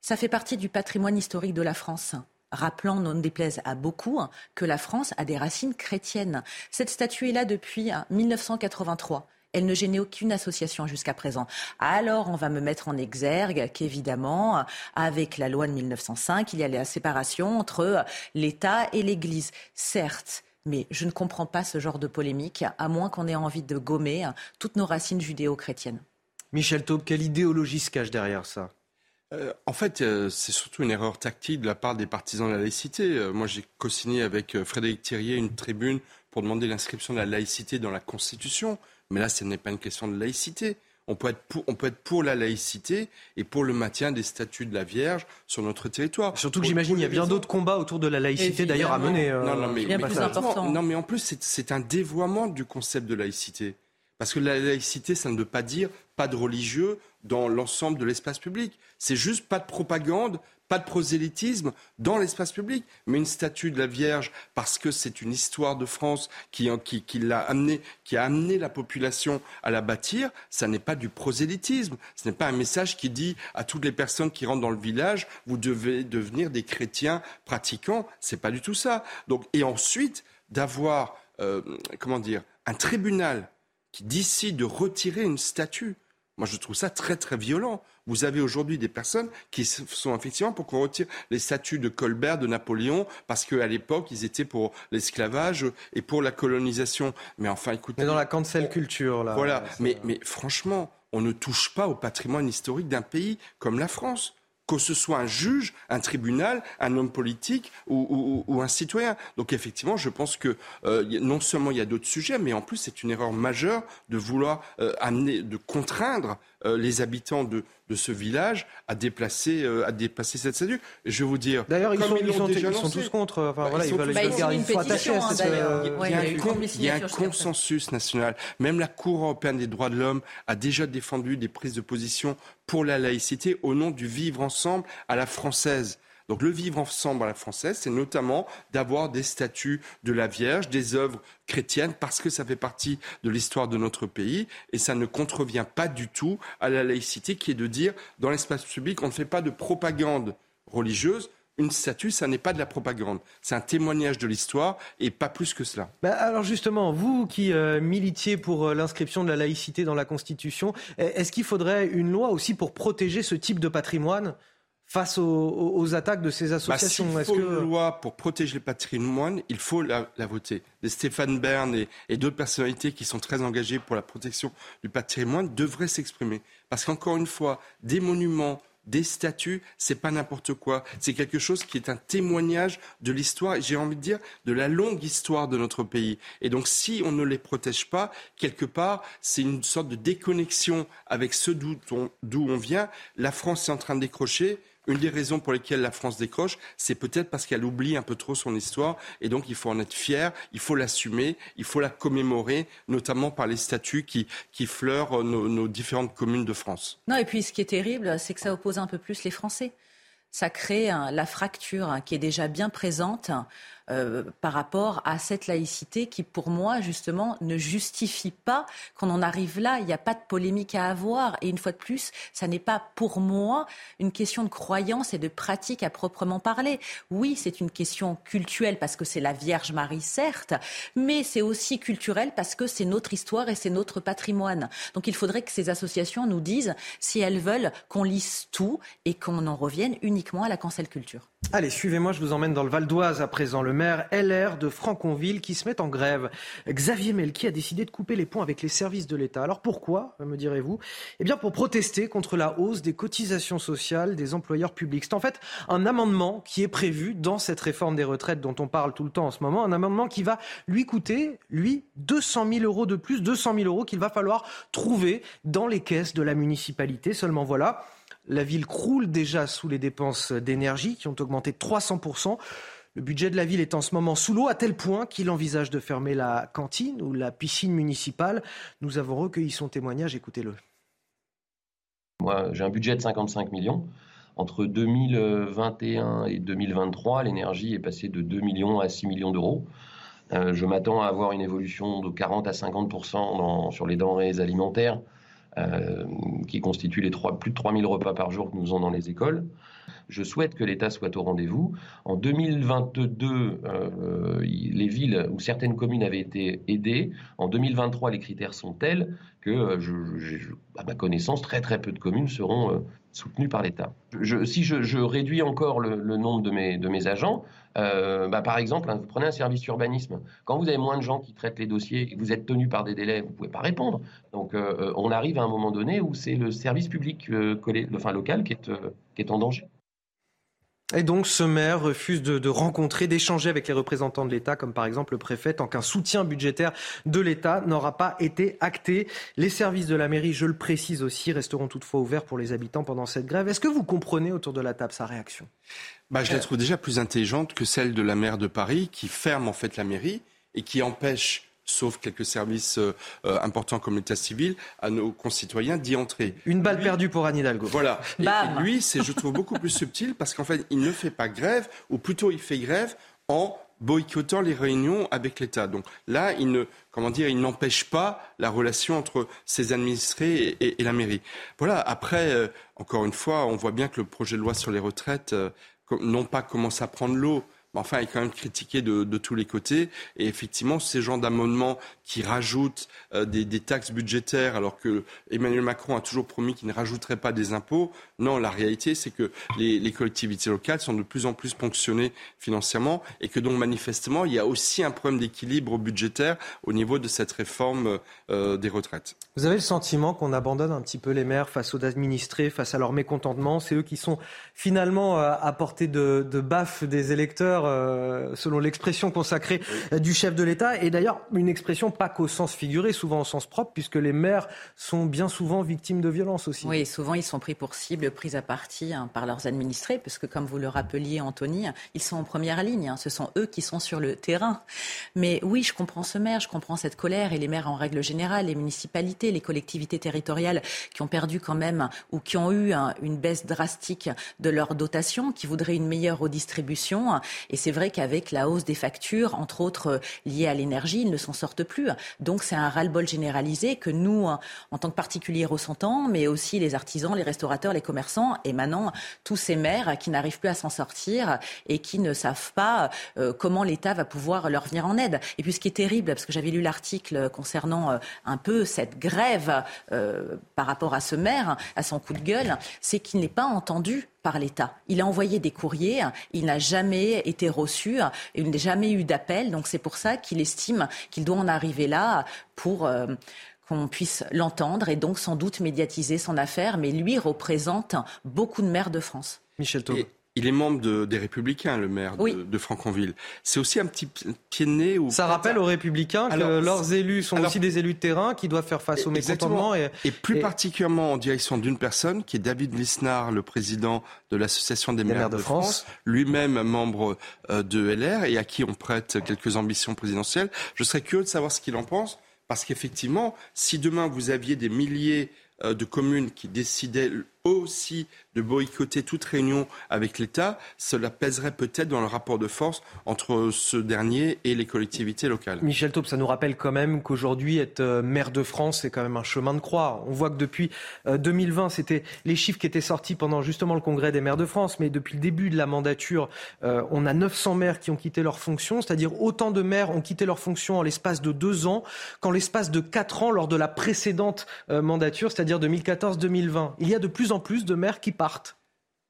Ça fait partie du patrimoine historique de la France rappelant, non déplaise à beaucoup, hein, que la France a des racines chrétiennes. Cette statue est là depuis 1983. Hein, Elle ne gênait aucune association jusqu'à présent. Alors, on va me mettre en exergue qu'évidemment, avec la loi de 1905, il y a la séparation entre l'État et l'Église. Certes, mais je ne comprends pas ce genre de polémique, à moins qu'on ait envie de gommer hein, toutes nos racines judéo-chrétiennes. Michel Taube, quelle idéologie se cache derrière ça? Euh, en fait, euh, c'est surtout une erreur tactique de la part des partisans de la laïcité. Euh, moi, j'ai co-signé avec euh, Frédéric Thirier une tribune pour demander l'inscription de la laïcité dans la Constitution. Mais là, ce n'est pas une question de laïcité. On peut, être pour, on peut être pour la laïcité et pour le maintien des statuts de la Vierge sur notre territoire. Surtout que j'imagine il y a bien d'autres combats autour de la laïcité d'ailleurs à mener. Euh, mais, non, mais en plus, c'est un dévoiement du concept de laïcité. Parce que la laïcité, ça ne veut pas dire pas de religieux dans l'ensemble de l'espace public. C'est juste pas de propagande, pas de prosélytisme dans l'espace public. Mais une statue de la Vierge, parce que c'est une histoire de France qui, qui, qui, l'a amené, qui a amené la population à la bâtir, ça n'est pas du prosélytisme. Ce n'est pas un message qui dit à toutes les personnes qui rentrent dans le village, vous devez devenir des chrétiens pratiquants. C'est pas du tout ça. Donc, et ensuite, d'avoir, euh, comment dire, un tribunal qui décide de retirer une statue. Moi, je trouve ça très, très violent. Vous avez aujourd'hui des personnes qui sont effectivement pour qu'on retire les statues de Colbert, de Napoléon, parce qu'à l'époque, ils étaient pour l'esclavage et pour la colonisation. Mais enfin, écoutez. Mais dans la cancel culture, là. Voilà. Mais, mais franchement, on ne touche pas au patrimoine historique d'un pays comme la France que ce soit un juge, un tribunal, un homme politique ou, un citoyen. Donc effectivement, je pense que euh, non seulement il y a d'autres sujets, mais en plus c'est une erreur majeure de vouloir euh, amener, de contraindre euh, les habitants de, de, ce village à déplacer, euh, à déplacer cette statue. Et je vais vous dire. D'ailleurs, ils, sont, ils, sont, déjà ils sont tous contre. Enfin, bah, voilà, ils, veulent, a, il y a un consensus national. Même la Cour européenne des droits de l'homme a déjà défendu des prises de position pour la laïcité au nom du vivre ensemble à la française. Donc le vivre ensemble à la française, c'est notamment d'avoir des statues de la Vierge, des œuvres chrétiennes, parce que ça fait partie de l'histoire de notre pays, et ça ne contrevient pas du tout à la laïcité, qui est de dire, dans l'espace public, on ne fait pas de propagande religieuse, une statue, ça n'est pas de la propagande. C'est un témoignage de l'histoire et pas plus que cela. Bah alors justement, vous qui euh, militiez pour euh, l'inscription de la laïcité dans la Constitution, est-ce qu'il faudrait une loi aussi pour protéger ce type de patrimoine? Face aux, aux, attaques de ces associations bah, S'il faut que... une loi pour protéger le patrimoine, il faut la, la voter. Les Stéphane Bern et, et d'autres personnalités qui sont très engagées pour la protection du patrimoine devraient s'exprimer. Parce qu'encore une fois, des monuments, des statues, c'est pas n'importe quoi. C'est quelque chose qui est un témoignage de l'histoire, et j'ai envie de dire, de la longue histoire de notre pays. Et donc, si on ne les protège pas, quelque part, c'est une sorte de déconnexion avec ce d'où on, on, vient. La France est en train de décrocher une des raisons pour lesquelles la France décroche, c'est peut-être parce qu'elle oublie un peu trop son histoire. Et donc, il faut en être fier, il faut l'assumer, il faut la commémorer, notamment par les statuts qui, qui fleurent nos, nos différentes communes de France. Non, et puis ce qui est terrible, c'est que ça oppose un peu plus les Français ça crée la fracture hein, qui est déjà bien présente euh, par rapport à cette laïcité qui, pour moi, justement, ne justifie pas qu'on en arrive là. Il n'y a pas de polémique à avoir. Et une fois de plus, ça n'est pas, pour moi, une question de croyance et de pratique à proprement parler. Oui, c'est une question culturelle parce que c'est la Vierge Marie, certes, mais c'est aussi culturel parce que c'est notre histoire et c'est notre patrimoine. Donc il faudrait que ces associations nous disent si elles veulent qu'on lise tout et qu'on en revienne uniquement à la cancel culture. Allez, suivez-moi, je vous emmène dans le Val d'Oise à présent. Maire LR de Franconville qui se met en grève. Xavier Melki a décidé de couper les ponts avec les services de l'État. Alors pourquoi, me direz-vous? Eh bien pour protester contre la hausse des cotisations sociales des employeurs publics. C'est en fait un amendement qui est prévu dans cette réforme des retraites dont on parle tout le temps en ce moment. Un amendement qui va lui coûter, lui, 200 000 euros de plus, 200 000 euros qu'il va falloir trouver dans les caisses de la municipalité. Seulement voilà. La ville croule déjà sous les dépenses d'énergie qui ont augmenté de 300%. Le budget de la ville est en ce moment sous l'eau à tel point qu'il envisage de fermer la cantine ou la piscine municipale. Nous avons recueilli son témoignage, écoutez-le. Moi, j'ai un budget de 55 millions. Entre 2021 et 2023, l'énergie est passée de 2 millions à 6 millions d'euros. Euh, je m'attends à avoir une évolution de 40 à 50% sur les denrées alimentaires. Euh, qui constituent les plus de 3000 repas par jour que nous avons dans les écoles. Je souhaite que l'État soit au rendez-vous. En 2022, euh, les villes ou certaines communes avaient été aidées. En 2023, les critères sont tels que, euh, à ma connaissance, très très peu de communes seront soutenues par l'État. si je, réduis encore le, nombre de mes, agents, euh, bah, par exemple, hein, vous prenez un service urbanisme. Quand vous avez moins de gens qui traitent les dossiers et que vous êtes tenu par des délais, vous ne pouvez pas répondre. Donc, euh, euh, on arrive à un moment donné où c'est le service public local qui est en danger. Et donc ce maire refuse de, rencontrer, d'échanger avec les représentants de l'État, comme par exemple le préfet, tant qu'un soutien budgétaire de l'État n'aura pas été acté. Les services de la mairie, je le précise aussi, resteront toutefois ouverts pour les habitants pendant cette grève. Est-ce que vous comprenez autour de la table sa réaction? Bah, Je la trouve déjà plus intelligente que celle de la maire de Paris, qui ferme en fait la mairie et qui empêche sauf quelques services euh, euh, importants comme l'état civil, à nos concitoyens d'y entrer. Une balle perdue pour Anne Hidalgo. Voilà. Et, lui, c'est, je trouve, beaucoup plus subtil parce qu'en fait, il ne fait pas grève, ou plutôt il fait grève en boycottant les réunions avec l'État. Donc là, il ne, comment dire, il n'empêche pas la relation entre ses administrés et, la mairie. Voilà. Après, euh, encore une fois, on voit bien que le projet de loi sur les retraites, non pas commence à prendre l'eau, enfin, est quand même critiqué de, tous les côtés. Et effectivement, ces genres d'amendements qui rajoutent euh, des, taxes budgétaires, alors que Emmanuel Macron a toujours promis qu'il ne rajouterait pas des impôts. Non, la réalité, c'est que les, collectivités locales sont de plus en plus ponctionnées financièrement et que donc, manifestement, il y a aussi un problème d'équilibre budgétaire au niveau de cette réforme euh, des retraites. Vous avez le sentiment qu'on abandonne un petit peu les maires face aux administrés, face à leur mécontentement? C'est eux qui sont finalement euh, à portée de, de baffe des électeurs euh, selon l'expression consacrée euh, du chef de l'État. Et d'ailleurs, une expression pas qu'au sens figuré, souvent au sens propre, puisque les maires sont bien souvent victimes de violences aussi. Oui, souvent ils sont pris pour cible, pris à partie hein, par leurs administrés, puisque comme vous le rappeliez, Anthony, ils sont en première ligne. Hein. ce sont eux qui sont sur le terrain. Mais oui, je comprends ce maire, je comprends cette colère, et les maires en règle générale, les municipalités, les collectivités territoriales qui ont perdu quand même ou qui ont eu hein, une baisse drastique de leur dotation, qui voudraient une meilleure redistribution. Et c'est vrai qu'avec la hausse des factures, entre autres euh, liées à l'énergie, ils ne s'en sortent plus. Donc c'est un ras-le-bol généralisé que nous, hein, en tant que particuliers, ressentons, mais aussi les artisans, les restaurateurs, les commerçants, et maintenant tous ces maires qui n'arrivent plus à s'en sortir et qui ne savent pas euh, comment l'État va pouvoir leur venir en aide. Et puis ce qui est terrible, parce que j'avais lu l'article concernant euh, un peu cette grève par rapport à ce maire, à son coup de gueule, c'est qu'il n'est pas entendu par l'État. Il a envoyé des courriers, il n'a jamais été reçu, il n'a jamais eu d'appel. Donc c'est pour ça qu'il estime qu'il doit en arriver là pour euh, qu'on puisse l'entendre et donc sans doute médiatiser son affaire. Mais lui représente beaucoup de maires de France. Michel Taub. Il est membre de, des Républicains, le maire de, de Franconville. C'est aussi un petit pied de nez. Où Ça rappelle aux Républicains que leurs élus sont aussi des élus de terrain qui doivent faire face au mécontentement. Et, et plus particulièrement en direction d'une personne qui est David Lisnard, le président de l'Association des, maires, de, France, lui-même membre euh, de LR et à qui on prête quelques ambitions présidentielles. Je serais curieux de savoir ce qu'il en pense. Parce qu'effectivement, si demain vous aviez des milliers euh, de communes qui décidaient aussi de boycotter toute réunion avec l'État, cela pèserait peut-être dans le rapport de force entre ce dernier et les collectivités locales. Michel Taube, ça nous rappelle quand même qu'aujourd'hui, être euh, maire de France, c'est quand même un chemin de croix. On voit que depuis 2020, euh, c'était les chiffres qui étaient sortis pendant justement le congrès des maires de France, mais depuis le début de la mandature, euh, on a 900 maires qui ont quitté leur fonction, c'est-à-dire autant de maires ont quitté leur fonction en l'espace de deux ans qu'en l'espace de quatre ans lors de la précédente mandature, c'est-à-dire 2014-2020. Il y a de plus en plus de maires qui partent.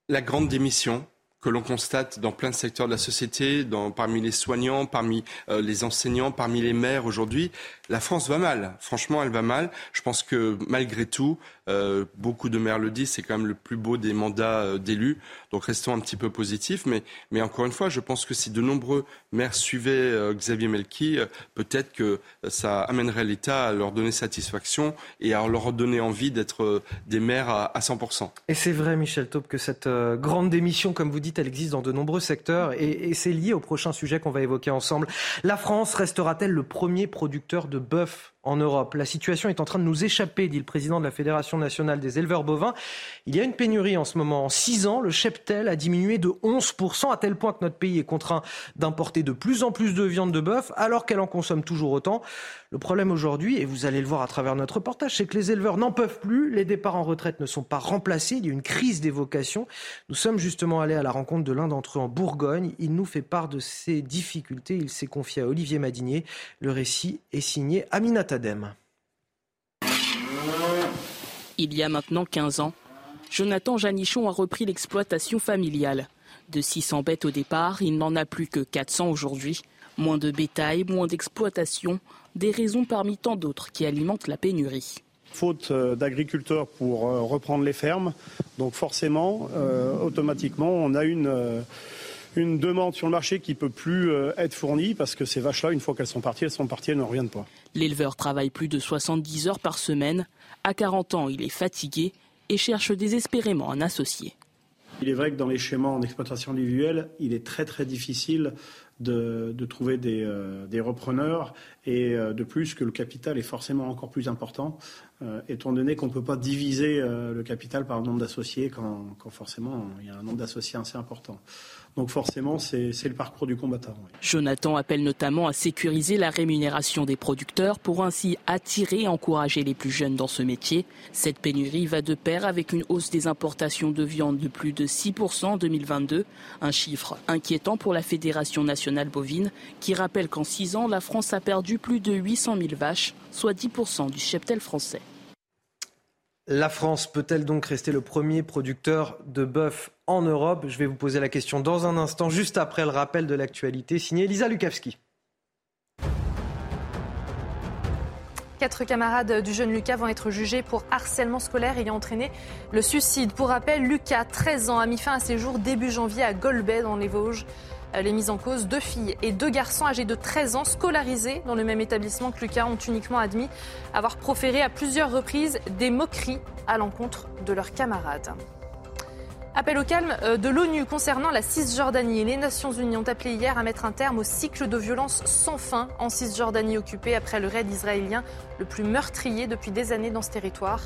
La grande démission, que l'on constate dans plein de secteurs de la société, parmi les soignants, parmi euh, les enseignants, parmi les maires aujourd'hui. La France va mal. Franchement, elle va mal. Je pense que malgré tout, euh, beaucoup de maires le disent, c'est quand même le plus beau des mandats euh, d'élus. Donc restons un petit peu positifs. Mais, mais encore une fois, je pense que si de nombreux maires suivaient Xavier Melki, peut-être que ça amènerait l'État à leur donner satisfaction et à leur donner envie d'être des maires à, à 100%. Et c'est vrai, Michel Taupe, que cette grande démission, comme vous dites, elle existe dans de nombreux secteurs et, c'est lié au prochain sujet qu'on va évoquer ensemble. La France restera-t-elle le premier producteur de bœuf? En Europe. La situation est en train de nous échapper, dit le président de la Fédération nationale des éleveurs bovins. Il y a une pénurie en ce moment. En six ans, le cheptel a diminué de 11%, à tel point que notre pays est contraint d'importer de plus en plus de viande de bœuf, alors qu'elle en consomme toujours autant. Le problème aujourd'hui, et vous allez le voir à travers notre reportage, c'est que les éleveurs n'en peuvent plus, les départs en retraite ne sont pas remplacés, il y a une crise des vocations. Nous sommes justement allés à la rencontre de l'un d'entre eux en Bourgogne. Il nous fait part de ses difficultés. Il s'est confié à Olivier Madinier. Le récit est signé Aminata il y a maintenant 15 ans, Jonathan Janichon a repris l'exploitation familiale. De 600 bêtes au départ, il n'en a plus que 400 aujourd'hui. Moins de bétail, moins d'exploitation, des raisons parmi tant d'autres qui alimentent la pénurie. Faute euh, d'agriculteurs pour euh, reprendre les fermes, donc forcément, euh, automatiquement, on a une une demande sur le marché qui peut plus être fournie parce que ces vaches-là, une fois qu'elles sont parties, elles sont parties, elles ne reviennent pas. L'éleveur travaille plus de 70 heures par semaine. À 40 ans, il est fatigué et cherche désespérément un associé. Il est vrai que dans les schémas en exploitation individuelle, il est très très difficile de, trouver euh, des, repreneurs et euh, de plus que le capital est forcément encore plus important, étant donné qu'on ne peut pas diviser le capital par le nombre d'associés quand, quand, forcément il y a un nombre d'associés assez important. Donc forcément, c'est le parcours du combattant. Jonathan appelle notamment à sécuriser la rémunération des producteurs pour ainsi attirer et encourager les plus jeunes dans ce métier. Cette pénurie va de pair avec une hausse des importations de viande de plus de 6% en 2022, un chiffre inquiétant pour la Fédération nationale bovine qui rappelle qu'en 6 ans, la France a perdu plus de 800 000 vaches, soit 10% du cheptel français. La France peut-elle donc rester le premier producteur de bœuf en Europe? Je vais vous poser la question dans un instant, juste après le rappel de l'actualité, signé Elisa Lukavski. Quatre camarades du jeune Lucas vont être jugés pour harcèlement scolaire ayant entraîné le suicide. Pour rappel, Lucas, 13 ans, a mis fin à ses jours début janvier à Golbet dans les Vosges. Les mises en cause, deux filles et deux garçons âgés de 13 ans scolarisés dans le même établissement que Lucas ont uniquement admis avoir proféré à plusieurs reprises des moqueries à l'encontre de leurs camarades. Appel au calme euh, de l'ONU concernant la Cisjordanie. Les Nations Unies ont appelé hier à mettre un terme au cycle de violence sans fin en Cisjordanie occupée après le raid israélien le plus meurtrier depuis des années dans ce territoire.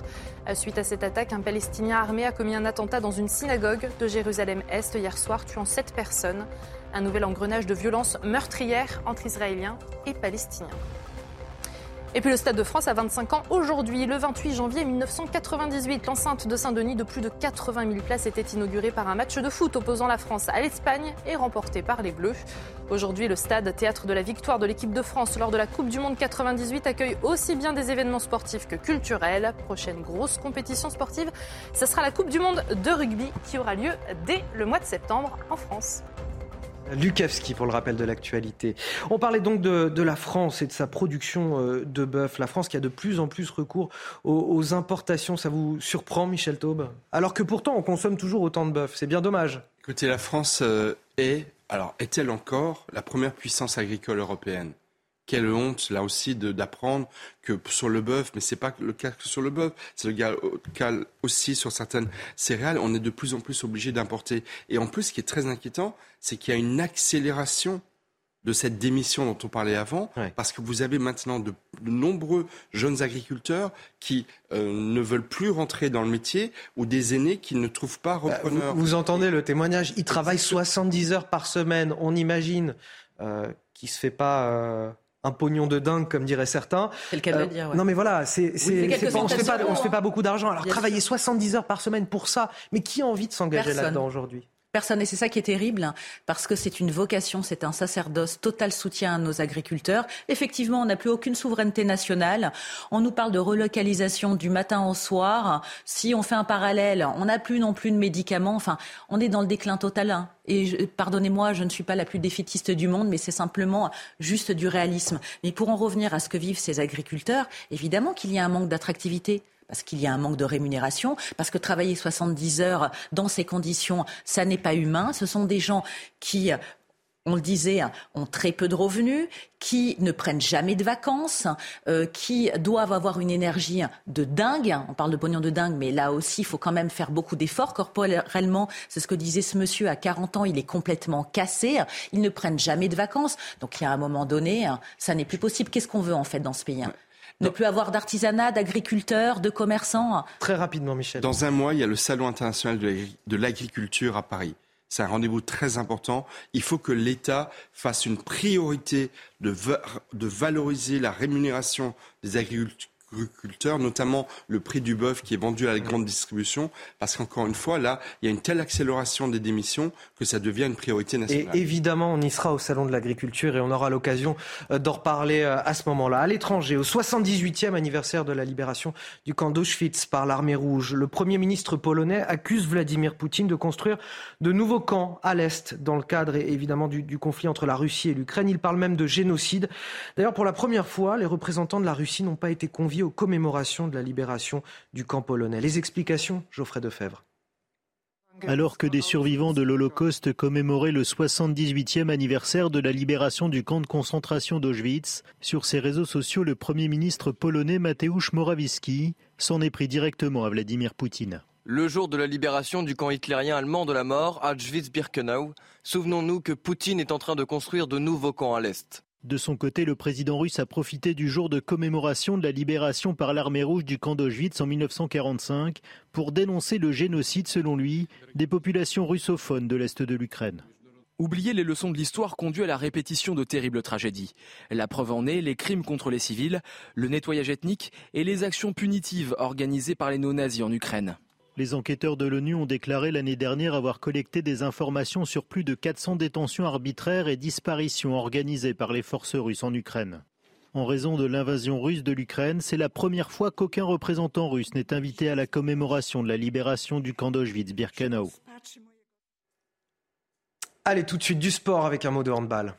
Euh, suite à cette attaque, un Palestinien armé a commis un attentat dans une synagogue de Jérusalem-Est hier soir, tuant sept personnes. Un nouvel engrenage de violence meurtrière entre Israéliens et Palestiniens. Et puis le Stade de France a 25 ans aujourd'hui. Le 28 janvier 1998, l'enceinte de Saint-Denis de plus de 80 000 places était inaugurée par un match de foot opposant la France à l'Espagne et remporté par les Bleus. Aujourd'hui, le stade, théâtre de la victoire de l'équipe de France lors de la Coupe du Monde 98, accueille aussi bien des événements sportifs que culturels. Prochaine grosse compétition sportive, ce sera la Coupe du Monde de rugby qui aura lieu dès le mois de septembre en France. Lukavski pour le rappel de l'actualité. On parlait donc de, la France et de sa production euh, de bœuf. La France qui a de plus en plus recours aux, importations. Ça vous surprend, Michel Taube? Alors que pourtant, on consomme toujours autant de bœuf. C'est bien dommage. Écoutez, la France euh, est, alors est-elle encore la première puissance agricole européenne? Quelle honte, là aussi, d'apprendre que sur le bœuf, mais ce n'est pas le cas que sur le bœuf, c'est le cas aussi sur certaines céréales, on est de plus en plus obligé d'importer. Et en plus, ce qui est très inquiétant, c'est qu'il y a une accélération de cette démission dont on parlait avant, parce que vous avez maintenant de, nombreux jeunes agriculteurs qui euh, ne veulent plus rentrer dans le métier ou des aînés qui ne trouvent pas bah, repreneurs. vous, entendez le témoignage, ils travaillent 70 heures par semaine, on imagine euh, qu'il ne se fait pas... Euh, un pognon de dingue, comme diraient certains. C'est le cas de le dire. Non, mais voilà, c'est, on ne se fait pas, on se fait pas beaucoup d'argent. Alors travailler 70 heures par semaine pour ça, mais qui a envie de s'engager là-dedans aujourd'hui? Personne. Et c'est ça qui est terrible, parce que c'est une vocation, c'est un sacerdoce, total soutien à nos agriculteurs. Effectivement, on n'a plus aucune souveraineté nationale. On nous parle de relocalisation du matin au soir. Si on fait un parallèle, on n'a plus non plus de médicaments. Enfin, on est dans le déclin total. Hein. Et pardonnez-moi, je ne suis pas la plus défaitiste du monde, mais c'est simplement juste du réalisme. Mais pour en revenir à ce que vivent ces agriculteurs, évidemment qu'il y a un manque d'attractivité parce qu'il y a un manque de rémunération, parce que travailler 70 heures dans ces conditions, ça n'est pas humain. Ce sont des gens qui on le disait, ont très peu de revenus, qui ne prennent jamais de vacances, euh, qui doivent avoir une énergie de dingue. On parle de pognon de dingue, mais là aussi, il faut quand même faire beaucoup d'efforts corporellement. C'est ce que disait ce monsieur à 40 ans, il est complètement cassé. Ils ne prennent jamais de vacances. Donc il y a un moment donné, ça n'est plus possible. Qu'est-ce qu'on veut en fait dans ce pays ne plus avoir d'artisanat, d'agriculteurs, de commerçants. Très rapidement, Michel. Dans un mois, il y a le Salon international de l'agriculture à Paris. C'est un rendez-vous très important. Il faut que l'État fasse une priorité de, de valoriser la rémunération des agriculteurs agriculteurs, notamment le prix du bœuf qui est vendu à la grande distribution, parce qu'encore une fois, là, il y a une telle accélération des démissions que ça devient une priorité nationale. Et évidemment, on y sera au Salon de l'agriculture et on aura l'occasion euh, d'en reparler euh, à ce moment-là. À l'étranger, au 78e anniversaire de la libération du camp d'Auschwitz par l'armée rouge, le Premier ministre polonais accuse Vladimir Poutine de construire de nouveaux camps à l'Est, dans le cadre évidemment du, du conflit entre la Russie et l'Ukraine. Il parle même de génocide. D'ailleurs, pour la première fois, les représentants de la Russie n'ont pas été conviés aux commémorations de la libération du camp polonais. Les explications, Geoffrey Defebvre. Alors que des survivants de l'Holocauste commémoraient le 78e anniversaire de la libération du camp de concentration d'Auschwitz, sur ses réseaux sociaux, le Premier ministre polonais Mateusz Morawiecki s'en est pris directement à Vladimir Poutine. Le jour de la libération du camp hitlérien allemand de la mort, Auschwitz-Birkenau, souvenons-nous que Poutine est en train de construire de nouveaux camps à l'Est. De son côté, le président russe a profité du jour de commémoration de la libération par l'armée rouge du camp d'Auschwitz en 1945 pour dénoncer le génocide, selon lui, des populations russophones de l'Est de l'Ukraine. Oublier les leçons de l'histoire conduit à la répétition de terribles tragédies. La preuve en est les crimes contre les civils, le nettoyage ethnique et les actions punitives organisées par les néo-nazis en Ukraine. Les enquêteurs de l'ONU ont déclaré l'année dernière avoir collecté des informations sur plus de 400 détentions arbitraires et disparitions organisées par les forces russes en Ukraine. En raison de l'invasion russe de l'Ukraine, c'est la première fois qu'aucun représentant russe n'est invité à la commémoration de la libération du camp d'Auschwitz-Birkenau. Allez, tout de suite du sport avec un mot de handball.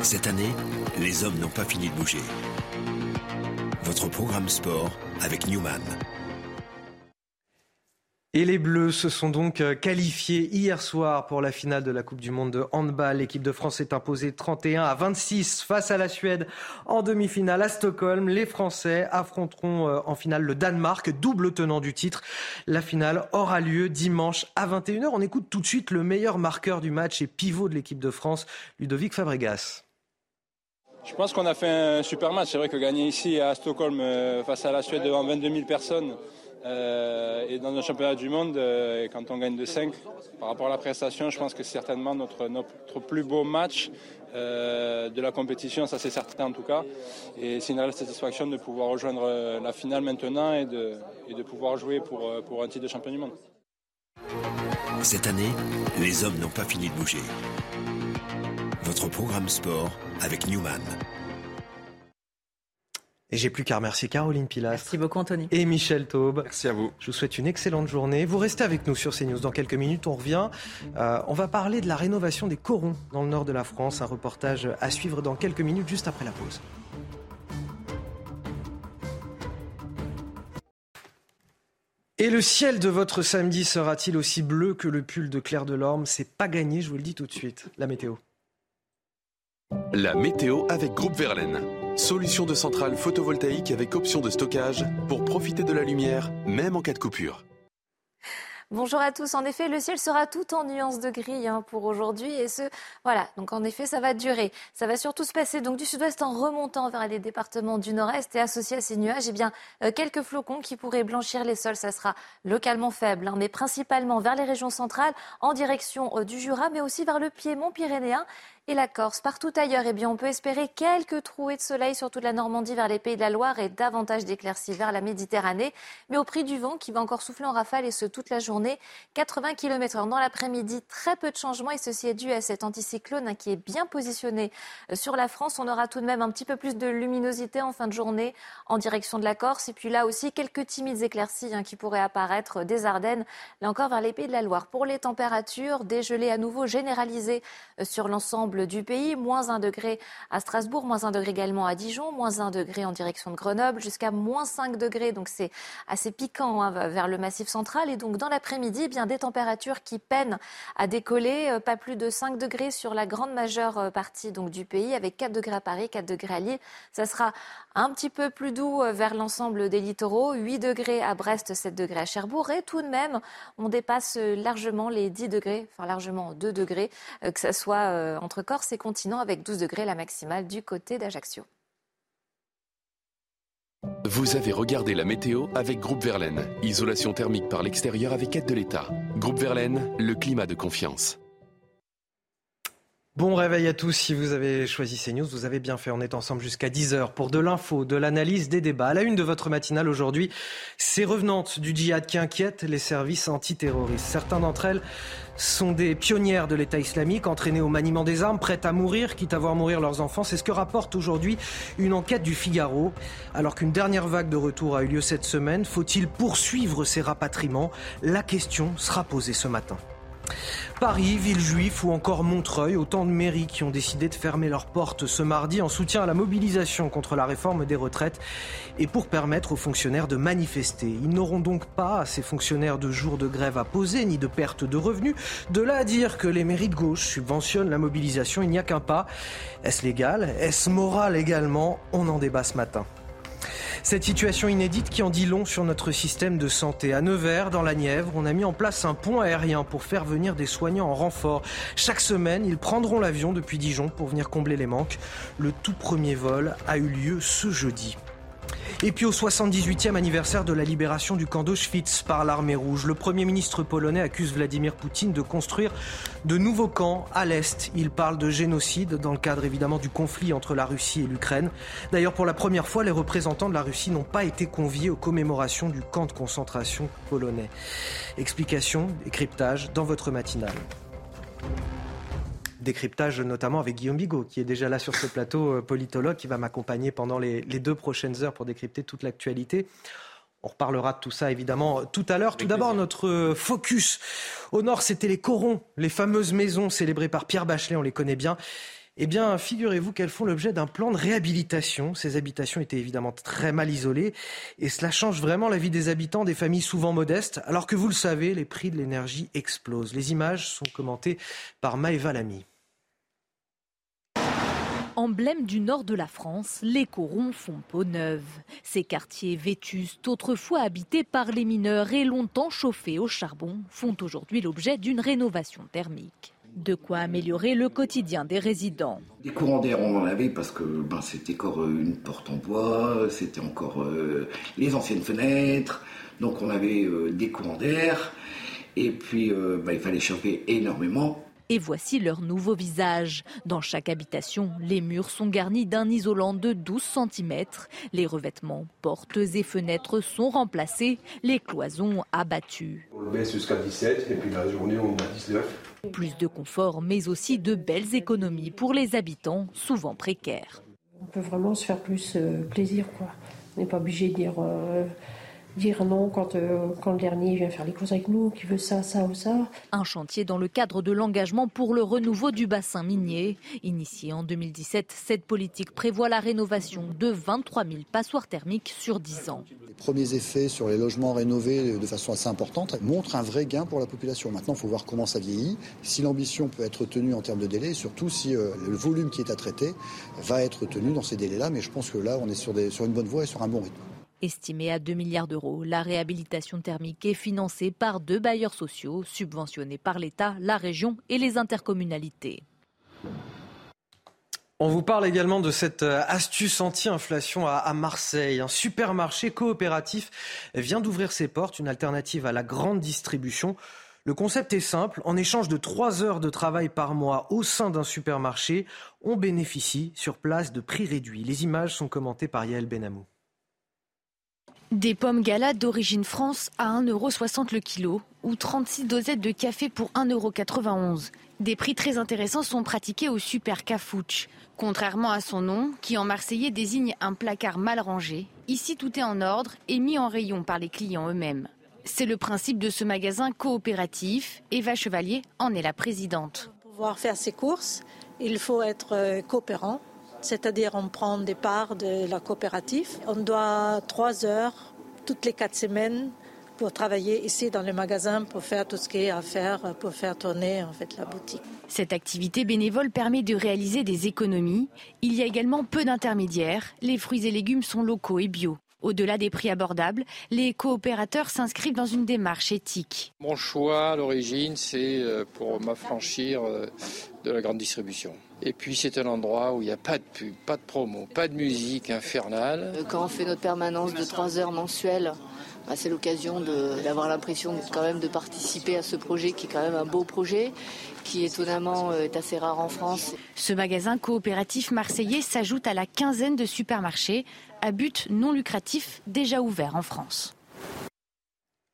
Cette année, les hommes n'ont pas fini de bouger. Votre programme sport avec Newman. Et les Bleus se sont donc euh, qualifiés hier soir pour la finale de la Coupe du Monde de handball. L'équipe de France est imposée 31 à 26 face à la Suède en demi-finale à Stockholm. Les Français affronteront euh, en finale le Danemark, double tenant du titre. La finale aura lieu dimanche à 21h. On écoute tout de suite le meilleur marqueur du match et pivot de l'équipe de France, Ludovic Fabregas. Je pense qu'on a fait un super match. C'est vrai que gagner ici à Stockholm euh, face à la Suède devant 22 000 personnes, euh, et dans un championnat du monde, euh, quand on gagne de 5, par rapport à la prestation, je pense que c'est certainement notre, notre plus beau match euh, de la compétition, ça c'est certain en tout cas. Et c'est une réelle satisfaction de pouvoir rejoindre la finale maintenant et de, et de pouvoir jouer pour, pour un titre de champion du monde. Cette année, les hommes n'ont pas fini de bouger. Votre programme sport avec Newman. Et j'ai plus qu'à remercier Caroline Pilastre. Merci beaucoup Anthony. Et Michel Taube. Merci à vous. Je vous souhaite une excellente journée. Vous restez avec nous sur CNews. Dans quelques minutes, on revient. Euh, on va parler de la rénovation des corons dans le nord de la France. Un reportage à suivre dans quelques minutes, juste après la pause. Et le ciel de votre samedi sera-t-il aussi bleu que le pull de Claire Delorme? C'est pas gagné, je vous le dis tout de suite. La météo. La météo avec Groupe Verlaine. Solution de centrale photovoltaïque avec option de stockage pour profiter de la lumière, même en cas de coupure. Bonjour à tous. En effet, le ciel sera tout en nuances de gris hein, pour aujourd'hui. Et ce, voilà. Donc, en effet, ça va durer. Ça va surtout se passer donc du sud-ouest en remontant vers les départements du nord-est et associé à ces nuages, eh bien, euh, quelques flocons qui pourraient blanchir les sols. Ça sera localement faible, hein, mais principalement vers les régions centrales, en direction euh, du Jura, mais aussi vers le piémont pyrénéen et la Corse. Partout ailleurs, eh bien, on peut espérer quelques trouées de soleil sur toute la Normandie vers les pays de la Loire et davantage d'éclaircies vers la Méditerranée, mais au prix du vent qui va encore souffler en rafale et ce toute la journée. 80 km h dans l'après-midi, très peu de changements et ceci est dû à cet anticyclone hein, qui est bien positionné euh, sur la France. On aura tout de même un petit peu plus de luminosité en fin de journée en direction de la Corse et puis là aussi quelques timides éclaircies hein, qui pourraient apparaître des Ardennes, là encore vers les pays de la Loire. Pour les températures, des à nouveau généralisées euh, sur l'ensemble du pays. Moins 1 degré à Strasbourg, moins 1 degré également à Dijon, moins 1 degré en direction de Grenoble, jusqu'à moins 5 degrés. Donc c'est assez piquant hein, vers le massif central. Et donc dans l'après-midi, eh bien des températures qui peinent à décoller. Euh, pas plus de 5 degrés sur la grande majeure euh, partie donc, du pays, avec 4 degrés à Paris, 4 degrés à Lille. Ça sera un petit peu plus doux euh, vers l'ensemble des littoraux. 8 degrés à Brest, 7 degrés à Cherbourg. Et tout de même, on dépasse largement les 10 degrés, enfin largement 2 degrés, que ce soit entre Corse et continent avec 12 degrés la maximale du côté d'Ajaccio. Vous avez regardé la météo avec Groupe Verlaine. Isolation thermique par l'extérieur avec aide de l'État. Groupe Verlaine, le climat de confiance. Bon réveil à tous. Si vous avez choisi CNews, vous avez bien fait. On est ensemble jusqu'à 10h pour de l'info, de l'analyse, des débats. À la une de votre matinale aujourd'hui, ces revenantes du djihad qui inquiètent les services antiterroristes. Certains d'entre elles sont des pionnières de l'État islamique, entraînées au maniement des armes, prêtes à mourir, quitte à voir mourir leurs enfants. C'est ce que rapporte aujourd'hui une enquête du Figaro. Alors qu'une dernière vague de retour a eu lieu cette semaine, faut-il poursuivre ces rapatriements? La question sera posée ce matin. Paris, Villejuif ou encore Montreuil, autant de mairies qui ont décidé de fermer leurs portes ce mardi en soutien à la mobilisation contre la réforme des retraites et pour permettre aux fonctionnaires de manifester. Ils n'auront donc pas, à ces fonctionnaires, de jours de grève à poser ni de perte de revenus. De là à dire que les mairies de gauche subventionnent la mobilisation, il n'y a qu'un pas. Est-ce légal? Est-ce moral également? On en débat ce matin. Cette situation inédite qui en dit long sur notre système de santé. À Nevers, dans la Nièvre, on a mis en place un pont aérien pour faire venir des soignants en renfort. Chaque semaine, ils prendront l'avion depuis Dijon pour venir combler les manques. Le tout premier vol a eu lieu ce jeudi. Et puis au 78e anniversaire de la libération du camp d'Auschwitz par l'armée rouge, le Premier ministre polonais accuse Vladimir Poutine de construire de nouveaux camps à l'Est. Il parle de génocide dans le cadre évidemment du conflit entre la Russie et l'Ukraine. D'ailleurs, pour la première fois, les représentants de la Russie n'ont pas été conviés aux commémorations du camp de concentration polonais. Explication et cryptage dans votre matinale décryptage notamment avec Guillaume Bigot, qui est déjà là sur ce plateau, euh, politologue, qui va m'accompagner pendant les, deux prochaines heures pour décrypter toute l'actualité. On reparlera de tout ça évidemment tout à l'heure. Tout d'abord, notre euh, focus. Au nord, c'était les corons, les fameuses maisons célébrées par Pierre Bachelet, on les connaît bien. Eh bien, figurez-vous qu'elles font l'objet d'un plan de réhabilitation. Ces habitations étaient évidemment très mal isolées et cela change vraiment la vie des habitants, des familles souvent modestes, alors que vous le savez, les prix de l'énergie explosent. Les images sont commentées par Maëva Lamy. Emblème du nord de la France, les corons font peau neuve. Ces quartiers vétustes, autrefois habités par les mineurs et longtemps chauffés au charbon, font aujourd'hui l'objet d'une rénovation thermique. De quoi améliorer le quotidien des résidents. Des courants d'air, on en avait parce que ben, c'était encore une porte en bois, c'était encore euh, les anciennes fenêtres, donc on avait euh, des courants d'air. Et puis, euh, ben, il fallait chauffer énormément. Et voici leur nouveau visage. Dans chaque habitation, les murs sont garnis d'un isolant de 12 cm. Les revêtements, portes et fenêtres sont remplacés, les cloisons abattues. On le baisse jusqu'à 17 et puis la journée on a 19. Plus de confort, mais aussi de belles économies pour les habitants, souvent précaires. On peut vraiment se faire plus euh, plaisir. Quoi. On n'est pas obligé de dire... Euh, dire non quand, euh, quand le dernier vient faire les courses avec nous, qui veut ça, ça ou ça. Un chantier dans le cadre de l'engagement pour le renouveau du bassin minier. Initié en 2017, cette politique prévoit la rénovation de 23 000 passoires thermiques sur 10 ans. premiers effets sur les logements rénovés de façon assez importante montrent un vrai gain pour la population. Maintenant, il faut voir comment ça vieillit, si l'ambition peut être tenue en termes de délai, et surtout si euh, le volume qui est à traiter va être tenu dans ces délais-là. Mais je pense que là, on est sur, sur une bonne voie et sur un bon rythme. Estimée à 2 milliards d'euros, la réhabilitation thermique est financée par deux bailleurs sociaux subventionnés par l'État, la région et les intercommunalités. On vous parle également de cette euh, astuce anti-inflation à Marseille. Un supermarché coopératif vient d'ouvrir ses portes, une alternative à la grande distribution. Le concept est simple. En échange de trois heures de travail par mois au sein d'un supermarché, on bénéficie sur place de prix réduits. Les images sont commentées par Yael Benamou. Des pommes gala d'origine France à 1,60€ le kilo ou 36 dosettes de café pour 1,91€. Des prix très intéressants sont pratiqués au Super Cafouche. Contrairement à son nom, qui en marseillais désigne un placard mal rangé, ici tout est en ordre et mis en rayon par les clients eux-mêmes. C'est le principe de ce magasin coopératif. Eva Chevalier en est la présidente. Pour pouvoir faire ses courses, il faut être euh, coopérant c'est-à-dire on prend des parts de la coopérative. On doit trois heures toutes les quatre semaines pour travailler ici dans le magasin pour faire tout ce qui est à faire pour faire tourner en fait la boutique. Cette activité bénévole permet de réaliser des économies. Il y a également peu d'intermédiaires. Les fruits et légumes sont locaux et bio. Au-delà des prix abordables, les coopérateurs s'inscrivent dans une démarche éthique. Mon choix à l'origine, c'est euh, pour m'affranchir euh, de la grande distribution. Et puis c'est un endroit où il n'y a pas de pub, pas de promo, pas de musique infernale. Euh, quand on fait notre permanence de 3 heures mensuelles, bah, c'est l'occasion d'avoir l'impression quand même de participer à ce projet qui est quand même un beau projet, qui étonnamment est assez rare en France. Ce magasin coopératif marseillais s'ajoute à la quinzaine de supermarchés à but non lucratif déjà ouvert en France.